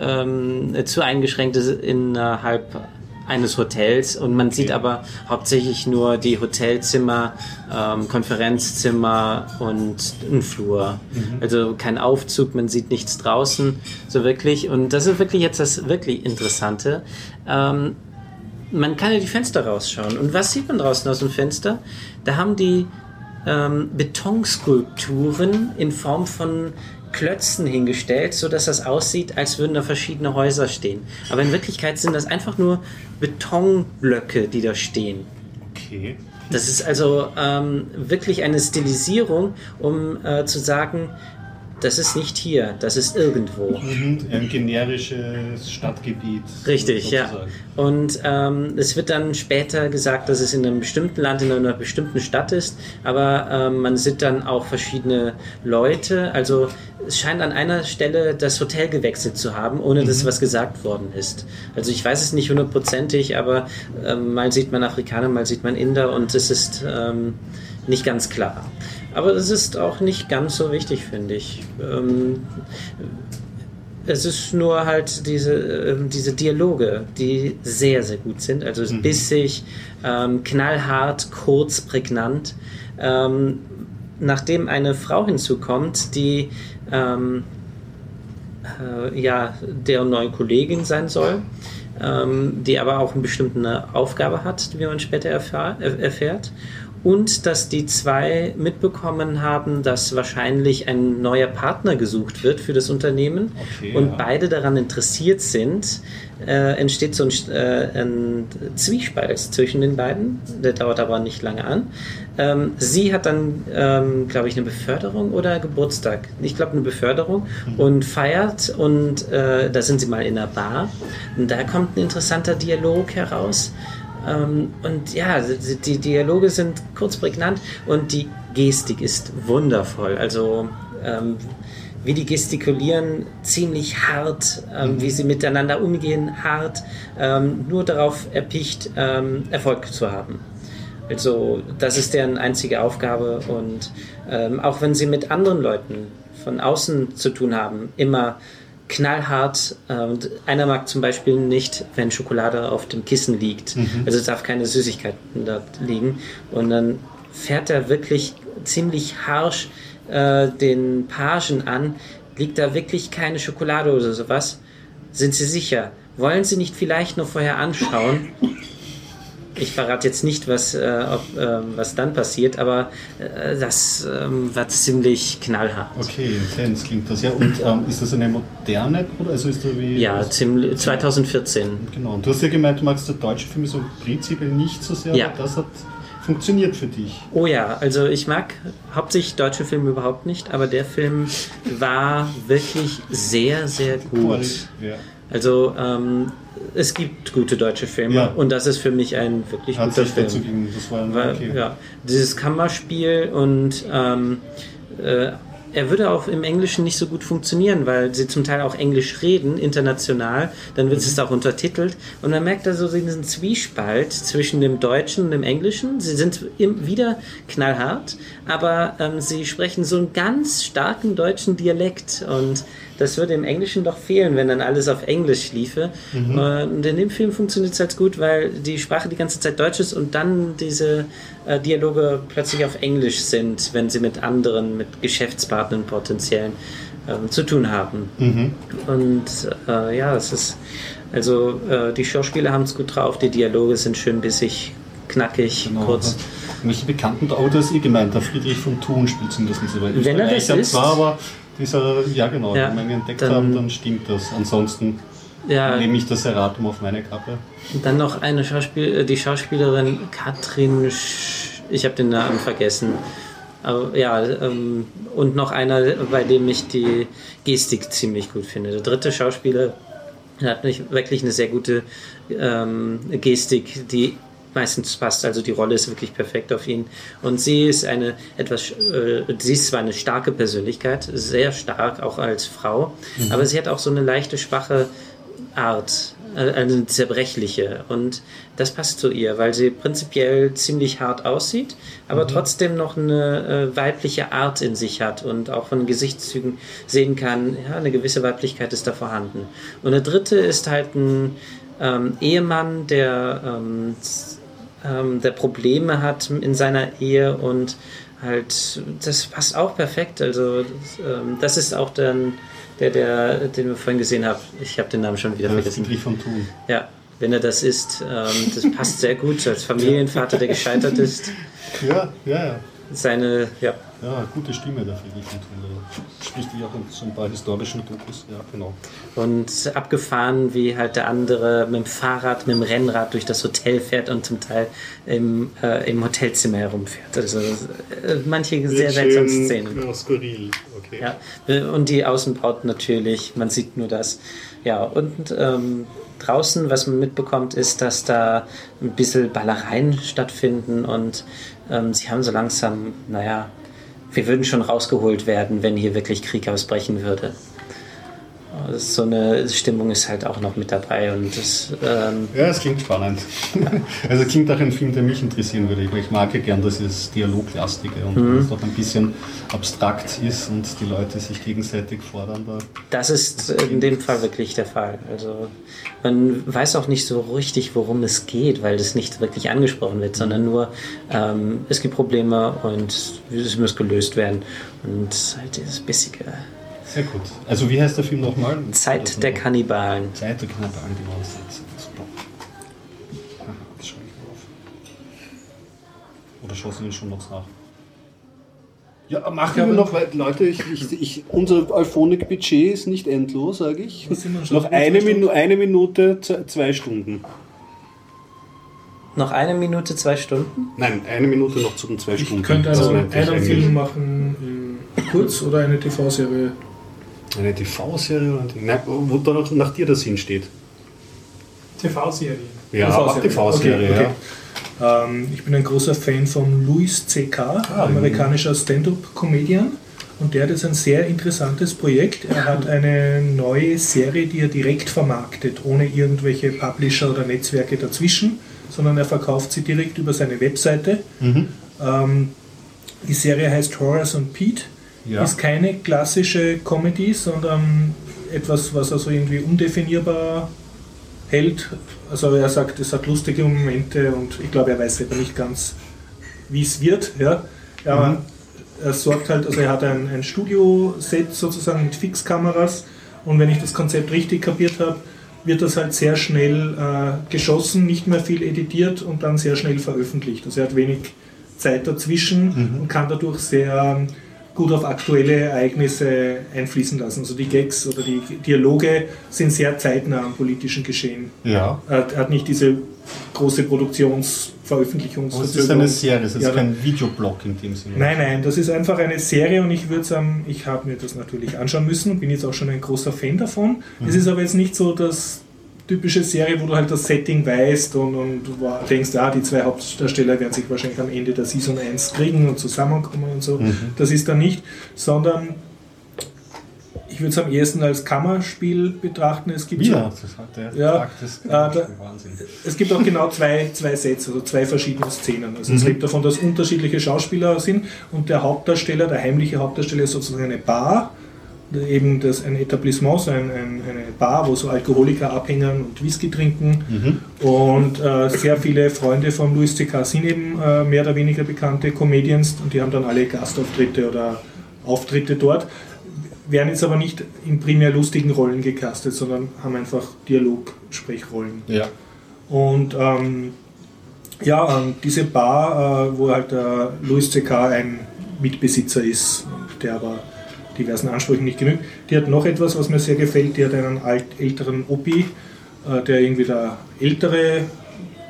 ähm, zu eingeschränkt innerhalb eines Hotels und man sieht aber hauptsächlich nur die Hotelzimmer, ähm, Konferenzzimmer und einen Flur. Also kein Aufzug, man sieht nichts draußen so wirklich. Und das ist wirklich jetzt das wirklich Interessante. Ähm, man kann ja die Fenster rausschauen. Und was sieht man draußen aus dem Fenster? Da haben die ähm, Betonskulpturen in Form von Klötzen hingestellt, so dass das aussieht, als würden da verschiedene Häuser stehen. Aber in Wirklichkeit sind das einfach nur Betonblöcke, die da stehen. Okay. Das ist also ähm, wirklich eine Stilisierung, um äh, zu sagen, das ist nicht hier, das ist irgendwo. Mhm. Ein generisches Stadtgebiet. Richtig, ja. sozusagen. Und ähm, es wird dann später gesagt, dass es in einem bestimmten Land, in einer bestimmten Stadt ist, aber ähm, man sieht dann auch verschiedene Leute. Also es scheint an einer Stelle das Hotel gewechselt zu haben, ohne dass was gesagt worden ist. Also ich weiß es nicht hundertprozentig, aber ähm, mal sieht man Afrikaner, mal sieht man Inder und es ist ähm, nicht ganz klar. Aber es ist auch nicht ganz so wichtig, finde ich. Ähm, es ist nur halt diese, ähm, diese Dialoge, die sehr, sehr gut sind. Also ist bissig, ähm, knallhart, kurz, prägnant. Ähm, nachdem eine Frau hinzukommt, die ähm, äh, ja, deren neue Kollegin sein soll, ähm, die aber auch eine bestimmte Aufgabe hat, wie man später erfahr, er, erfährt. Und dass die zwei mitbekommen haben, dass wahrscheinlich ein neuer Partner gesucht wird für das Unternehmen Okay, und ja. beide daran interessiert sind, äh, entsteht so ein, äh, ein Zwiespalt zwischen den beiden. Der dauert aber nicht lange an. Ähm, sie hat dann, ähm, glaube ich, eine Beförderung oder Geburtstag. Ich glaube, eine Beförderung und feiert und äh, da sind sie mal in einer Bar. Und da kommt ein interessanter Dialog heraus. Ähm, und ja, die, die Dialoge sind kurz prägnant und die Gestik ist wundervoll. Also ähm, wie die gestikulieren, ziemlich hart, ähm, wie sie miteinander umgehen, hart, ähm, nur darauf erpicht, ähm, Erfolg zu haben. Also das ist deren einzige Aufgabe und ähm, auch wenn sie mit anderen Leuten von außen zu tun haben, immer knallhart. äh, Und einer mag zum Beispiel nicht, wenn Schokolade auf dem Kissen liegt. Also es darf keine Süßigkeiten dort liegen. Und dann fährt er wirklich ziemlich harsch äh, den Pagen an. Liegt da wirklich keine Schokolade oder sowas? Sind Sie sicher? Wollen Sie nicht vielleicht noch vorher anschauen? Ich verrate jetzt nicht, was, äh, ob, ähm, was dann passiert, aber äh, das ähm, war ziemlich knallhart. Okay, intens klingt das ja. Und ähm, ist das eine moderne Produktion? Also ist da wie. Ja, ziemlich, 2014. Genau. Und du hast ja gemeint, du magst der deutsche Film so prinzipiell nicht so sehr, Ja. aber das hat funktioniert für dich. Oh ja, also ich mag hauptsächlich deutsche Filme überhaupt nicht, aber der Film war wirklich sehr, sehr gut. Ja. Also ähm, es gibt gute deutsche Filme Ja. und das ist für mich ein wirklich Hat guter Film. dazu gegeben. Das war Weil, okay. ja, dieses Kammerspiel und ähm, äh, er würde auch im Englischen nicht so gut funktionieren, weil sie zum Teil auch Englisch reden, international, dann wird es auch untertitelt und man merkt also diesen Zwiespalt zwischen dem Deutschen und dem Englischen. Sie sind wieder knallhart, aber ähm, sie sprechen so einen ganz starken deutschen Dialekt und das würde im Englischen doch fehlen, wenn dann alles auf Englisch liefe. Und in dem Film funktioniert es halt gut, weil die Sprache die ganze Zeit Deutsch ist und dann diese äh, Dialoge plötzlich auf Englisch sind, wenn sie mit anderen, mit Geschäftspartnern potenziellen ähm, zu tun haben. Und äh, ja, es ist, also äh, die Schauspieler haben es gut drauf, die Dialoge sind schön bissig, knackig, Genau. kurz. Welche bekannten, das ist eh gemeint, der Friedrich von Thun spielt zumindest nicht so weit. Wenn er das ist- zwar, aber dieser, ja genau, Ja, wenn wir entdeckt dann- haben, dann stimmt das. Ansonsten Ja, nehme ich das Erratum auf meine Kappe. Dann noch eine Schauspiel äh, die Schauspielerin Katrin, Sch ich habe den Namen vergessen. Aber ja, ähm, und noch einer, bei dem ich die Gestik ziemlich gut finde. Der dritte Schauspieler hat wirklich eine sehr gute ähm, Gestik, die meistens passt. Also die Rolle ist wirklich perfekt auf ihn. Und sie ist eine etwas, äh, sie ist zwar eine starke Persönlichkeit, sehr stark auch als Frau, aber sie hat auch so eine leichte, schwache Art, äh, eine zerbrechliche. Und das passt zu ihr, weil sie prinzipiell ziemlich hart aussieht, aber trotzdem noch eine äh, weibliche Art in sich hat und auch von den Gesichtszügen sehen kann, ja, eine gewisse Weiblichkeit ist da vorhanden. Und der dritte ist halt ein ähm, Ehemann, der, ähm, ähm, der Probleme hat in seiner Ehe und halt, das passt auch perfekt. Also, das, ähm, das ist auch dann der, der, den wir vorhin gesehen haben. Ich habe den Namen schon wieder Der vergessen. Friedrich von Thun. Ja, wenn er das ist, ähm, das passt sehr gut als Familienvater, der gescheitert ist. Ja, ja, ja. seine, ja, Ja, gute Stimme der Friedrich Thunder. Spricht die auch in so ein paar historischen Dokus. Ja, genau. und abgefahren, wie halt der andere mit dem Fahrrad, mit dem Rennrad durch das Hotel fährt und zum Teil im, äh, im Hotelzimmer herumfährt. Also äh, manche sehr seltsame Szenen. Ja, skurril. Okay. Ja, und die Außenbauten natürlich, man sieht nur das. Ja, und ähm, draußen, was man mitbekommt, ist, dass da ein bisschen Ballereien stattfinden und ähm, sie haben so langsam, naja, wir würden schon rausgeholt werden, wenn hier wirklich Krieg ausbrechen würde. Also So eine Stimmung ist halt auch noch mit dabei und das, ähm, Ja, es klingt spannend. Also es klingt auch ein Film, der mich interessieren würde. Ich- mag ja gern dieses Dialoglastige und Mhm. es doch ein bisschen abstrakt ist und die Leute sich gegenseitig fordern. Da. Das ist in dem Fall wirklich der Fall. Also man weiß auch nicht so richtig, worum es geht, weil das nicht wirklich angesprochen wird, sondern nur ähm, es gibt Probleme und es muss gelöst werden. Und halt dieses bissige Sehr gut. Also wie heißt der Film nochmal? Zeit der Kannibalen. Zeit der Kannibalen, genau. Das ist super. Aha, das schreibe ich mal auf. Oder schaust du ihn schon noch nach? Ja, machen wir noch, weil Leute, ich, ich, ich, unser Alphonik-Budget ist nicht endlos, sage ich. Was sind wir schon? Noch eine, Minu eine Minute, zwei Stunden. Noch eine Minute, zwei Stunden? Nein, eine Minute noch zu den zwei Ich Stunden. könnte Das also ich einen. Film machen in kurz oder eine TV-Serie. Eine TV-Serie oder ein Ding? Nein, wo da noch nach dir das hinsteht. TV-Serie. Ja, TV-Serie. TV-Serie, Okay, ja. Ähm, ich bin ein großer Fan von Louis C.K., amerikanischer Stand-up-Comedian. Und der hat jetzt ein sehr interessantes Projekt. Er hat eine neue Serie, die er direkt vermarktet, ohne irgendwelche Publisher oder Netzwerke dazwischen, sondern er verkauft sie direkt über seine Webseite. Ähm, die Serie heißt Horace und Pete. Ja. Ist keine klassische Comedy, sondern etwas, was also irgendwie undefinierbar hält. Also er sagt, es hat lustige Momente und ich glaube, er weiß selber nicht ganz, wie es wird. Ja. Aber er sorgt halt, also er hat ein, ein Studioset sozusagen mit Fixkameras und wenn ich das Konzept richtig kapiert habe, wird das halt sehr schnell äh, geschossen, nicht mehr viel editiert und dann sehr schnell veröffentlicht. Also er hat wenig Zeit dazwischen und kann dadurch sehr ähm, gut auf aktuelle Ereignisse einfließen lassen. Also die Gags oder die Dialoge sind sehr zeitnah am politischen Geschehen. Ja. Er hat- nicht diese große Aber es ist Produktionsveröffentlichungsverzögerung. eine Serie, es ist Ja, kein Videoblog in dem Sinne. Nein, nein, das ist einfach eine Serie und ich würde sagen, ich habe mir das natürlich anschauen müssen und bin jetzt auch schon ein großer Fan davon. Es ist aber jetzt nicht so das typische Serie, wo du halt das Setting weißt und, und denkst, ah, die zwei Hauptdarsteller werden sich wahrscheinlich am Ende der Season 1 kriegen und zusammenkommen und so. Das ist dann nicht, sondern ich würde es am ehesten als Kammerspiel betrachten. Es gibt so- hat der Ja, des äh, es gibt auch genau zwei, zwei Sets, also zwei verschiedene Szenen. Also es lebt davon, dass unterschiedliche Schauspieler sind und der Hauptdarsteller, der heimliche Hauptdarsteller ist sozusagen eine Bar, eben das, ein Etablissement, so ein, ein, eine Bar, wo so Alkoholiker abhängen und Whisky trinken. Und äh, sehr viele Freunde von Louis C.K. sind eben äh, mehr oder weniger bekannte Comedians und die haben dann alle Gastauftritte oder Auftritte dort. Werden jetzt aber nicht in primär lustigen Rollen gecastet, sondern haben einfach Dialog-Sprechrollen. Ja. Und ähm, ja, ähm, diese Bar, äh, wo halt der Louis C.K. ein Mitbesitzer ist, der aber diversen Ansprüchen nicht genügt, die hat noch etwas, was mir sehr gefällt. Die hat einen alt, älteren Opi, äh, der irgendwie der ältere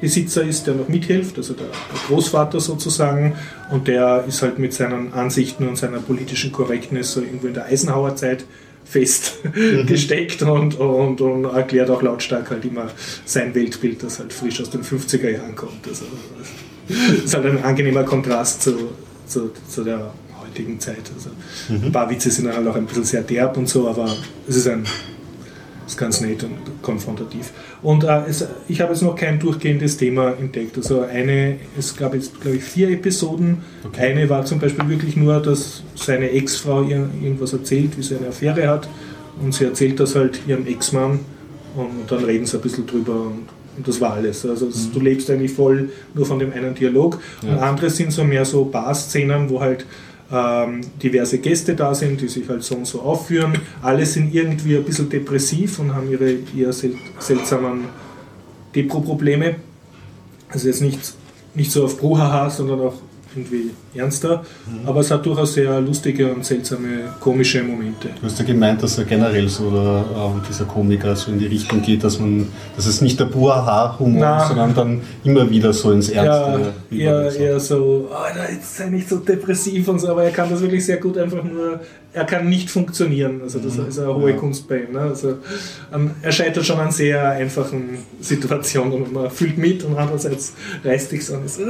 Besitzer ist, der noch mithilft, also der, der Großvater sozusagen. Und der ist halt mit seinen Ansichten und seiner politischen Korrektness so irgendwo in der Eisenhower-Zeit festgesteckt und, und, und erklärt auch lautstark halt immer sein Weltbild, das halt frisch aus den 50er Jahren kommt. Also, das ist halt ein angenehmer Kontrast zu, zu, zu der heutigen Zeit. Also, Ein paar Witze sind halt auch ein bisschen sehr derb und so, aber es ist ein ist ganz nett und konfrontativ. Und äh, es, ich habe jetzt noch kein durchgehendes Thema entdeckt. Also eine, es gab jetzt, glaube ich, vier Episoden. Eine war zum Beispiel wirklich nur, dass seine Ex-Frau ihr irgendwas erzählt, wie sie eine Affäre hat. Und sie erzählt das halt ihrem Ex-Mann und dann reden sie ein bisschen drüber und, und das war alles. Also es- du lebst eigentlich voll nur von dem einen Dialog. Und andere sind so mehr so Bar-Szenen, wo halt ähm, diverse Gäste da sind, die sich halt so und so aufführen. Alle sind irgendwie ein bisschen depressiv und haben ihre eher sel seltsamen Depro-Probleme. Also jetzt nicht, nicht so auf Bruhaha, sondern auch irgendwie ernster, aber es hat durchaus sehr lustige und seltsame, komische Momente. Du hast ja gemeint, dass er generell so der, ähm, dieser Komiker so in die Richtung geht, dass man, dass es nicht der Buhaha-Humor Na. ist, sondern dann immer wieder so ins Ja, Ernste. eher, übergeht. eher so, oh, da jetzt sei nicht so depressiv und so, aber er kann das wirklich sehr gut einfach nur, er kann nicht funktionieren. Also das ist eine hohe Ja. Kunst bei ihm. Ne? Also, ähm, er scheitert schon an sehr einfachen Situationen und man fühlt mit und andererseits reißt dich so an. So, äh.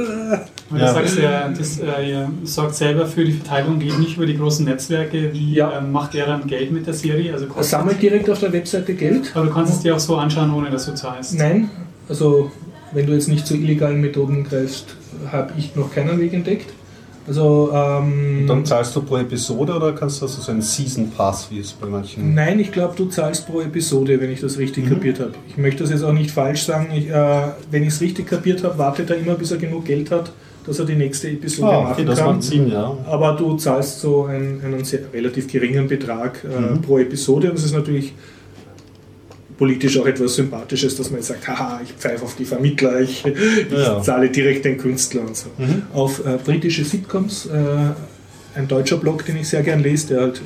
Weil Ja. du sagst ja, das, äh, ihr sorgt selber für die Verteilung, geht nicht über die großen Netzwerke. Wie Ja. ähm, macht er dann Geld mit der Serie? Also Er kostet- sammelt direkt auf der Webseite Geld. Aber du kannst es dir auch so anschauen, ohne dass du zahlst. Nein, also wenn du jetzt nicht zu illegalen Methoden greifst, habe ich noch keinen Weg entdeckt. Also ähm, Dann zahlst du pro Episode oder kannst du also so einen Season Pass, wie es bei manchen. Nein, ich glaube, du zahlst pro Episode, wenn ich das richtig kapiert habe. Ich möchte das jetzt auch nicht falsch sagen. Ich, äh, wenn ich es richtig kapiert habe, wartet er immer, bis er genug Geld hat, dass er die nächste Episode Ah, okay, machen kann. Sinn, ja. Aber du zahlst so einen, einen sehr, relativ geringen Betrag äh, Mhm. pro Episode. Und das ist natürlich politisch auch etwas Sympathisches, dass man jetzt sagt, haha, ich pfeife auf die Vermittler, ich, ich Ja. zahle direkt den Künstler und so. Mhm. Auf äh, britische Sitcoms, äh, ein deutscher Blog, den ich sehr gern lese, der halt,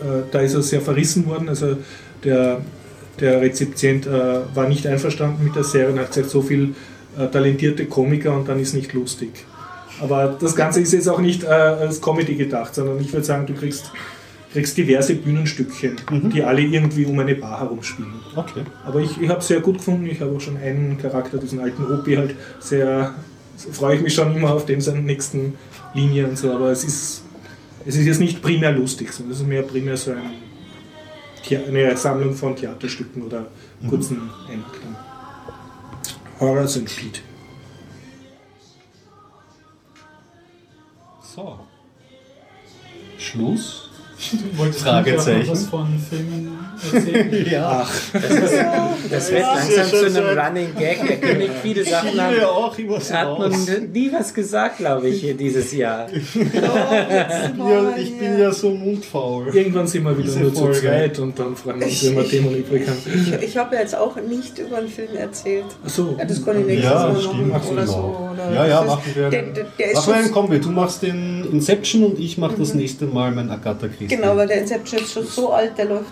äh, da ist er sehr verrissen worden. Also der, der Rezipient äh, war nicht einverstanden mit der Serie und hat gesagt, so viel äh, talentierte Komiker und dann ist nicht lustig. Aber das Ganze ist jetzt auch nicht äh, als Comedy gedacht, sondern ich würde sagen, du kriegst, kriegst diverse Bühnenstückchen, die alle irgendwie um eine Bar herumspielen. Okay. Aber ich, ich habe es sehr gut gefunden. Ich habe auch schon einen Charakter, diesen alten Opi, halt sehr. freue ich mich schon immer auf den seinen nächsten Linie und so. Aber es ist, es ist jetzt nicht primär lustig, sondern es ist mehr primär so ein, eine Sammlung von Theaterstücken oder kurzen Einheiten. Horace und Pete. So. Schluss. Du wolltest Fragezeichen. noch was von Filmen erzählen? Ja. Das wird langsam zu einem Running Gag. Der kündigt viele Sachen an. so Hat man nie was gesagt, glaube ich, hier dieses Jahr. Ich bin ja, ich bin ja so mundfaul. Irgendwann sind wir wieder Diese nur zu Folge. zweit und dann fragen wir uns, wenn wir Themen übrig haben. Ich, ich habe ja jetzt auch nicht über einen Film erzählt. Achso, Ja, das kann ich nächstes Ja, Mal stimmt. machen oder so. Oder Ja, ja, machen wir. Der, der, der ist Machen wir einen schon, Kombi. Du machst den Inception und ich mache das nächste Mal mein Agatha Christie. genau, weil der Inception ist schon so alt, der läuft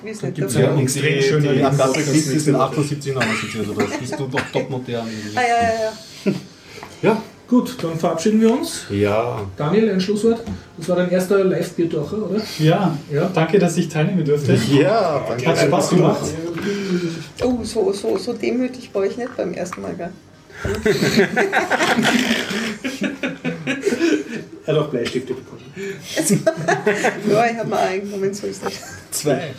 gewiss nicht. gibt's ja und extrem die, schöner die Agatha Christie ist in Woche. 78 79, also das bist du doch top modern. Ah, ja, ja, ja. Ja. gut, dann verabschieden wir uns. Ja. Daniel, ein Schlusswort. Das war dein erster Live-Biertaucher, oder? Ja, Ja. danke, dass ich teilnehmen durfte. Ja, danke. Hat Spaß gemacht. Oh, so, so, so demütig war ich nicht beim ersten Mal, gell? Er hat auch Bleistifte bekommen. Ja, ich habe mal eingenommen, so ist das. Zwei.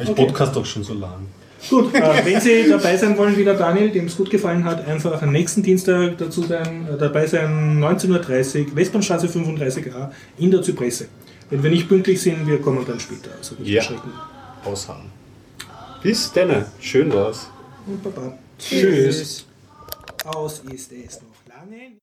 Ich podcast doch schon so lang. Gut, äh, wenn Sie dabei sein wollen, wie der Daniel, dem es gut gefallen hat, einfach am nächsten Dienstag dazu sein, äh, dabei sein, 19.30 Uhr, Westbahnstraße 35a in der Zypresse. Wenn wir nicht pünktlich sind, wir kommen dann später. Also nicht Ja. erschrecken. Aushauen. Bis dann. Schön war's. Und Baba. Tschüss. Aus ist es noch lange.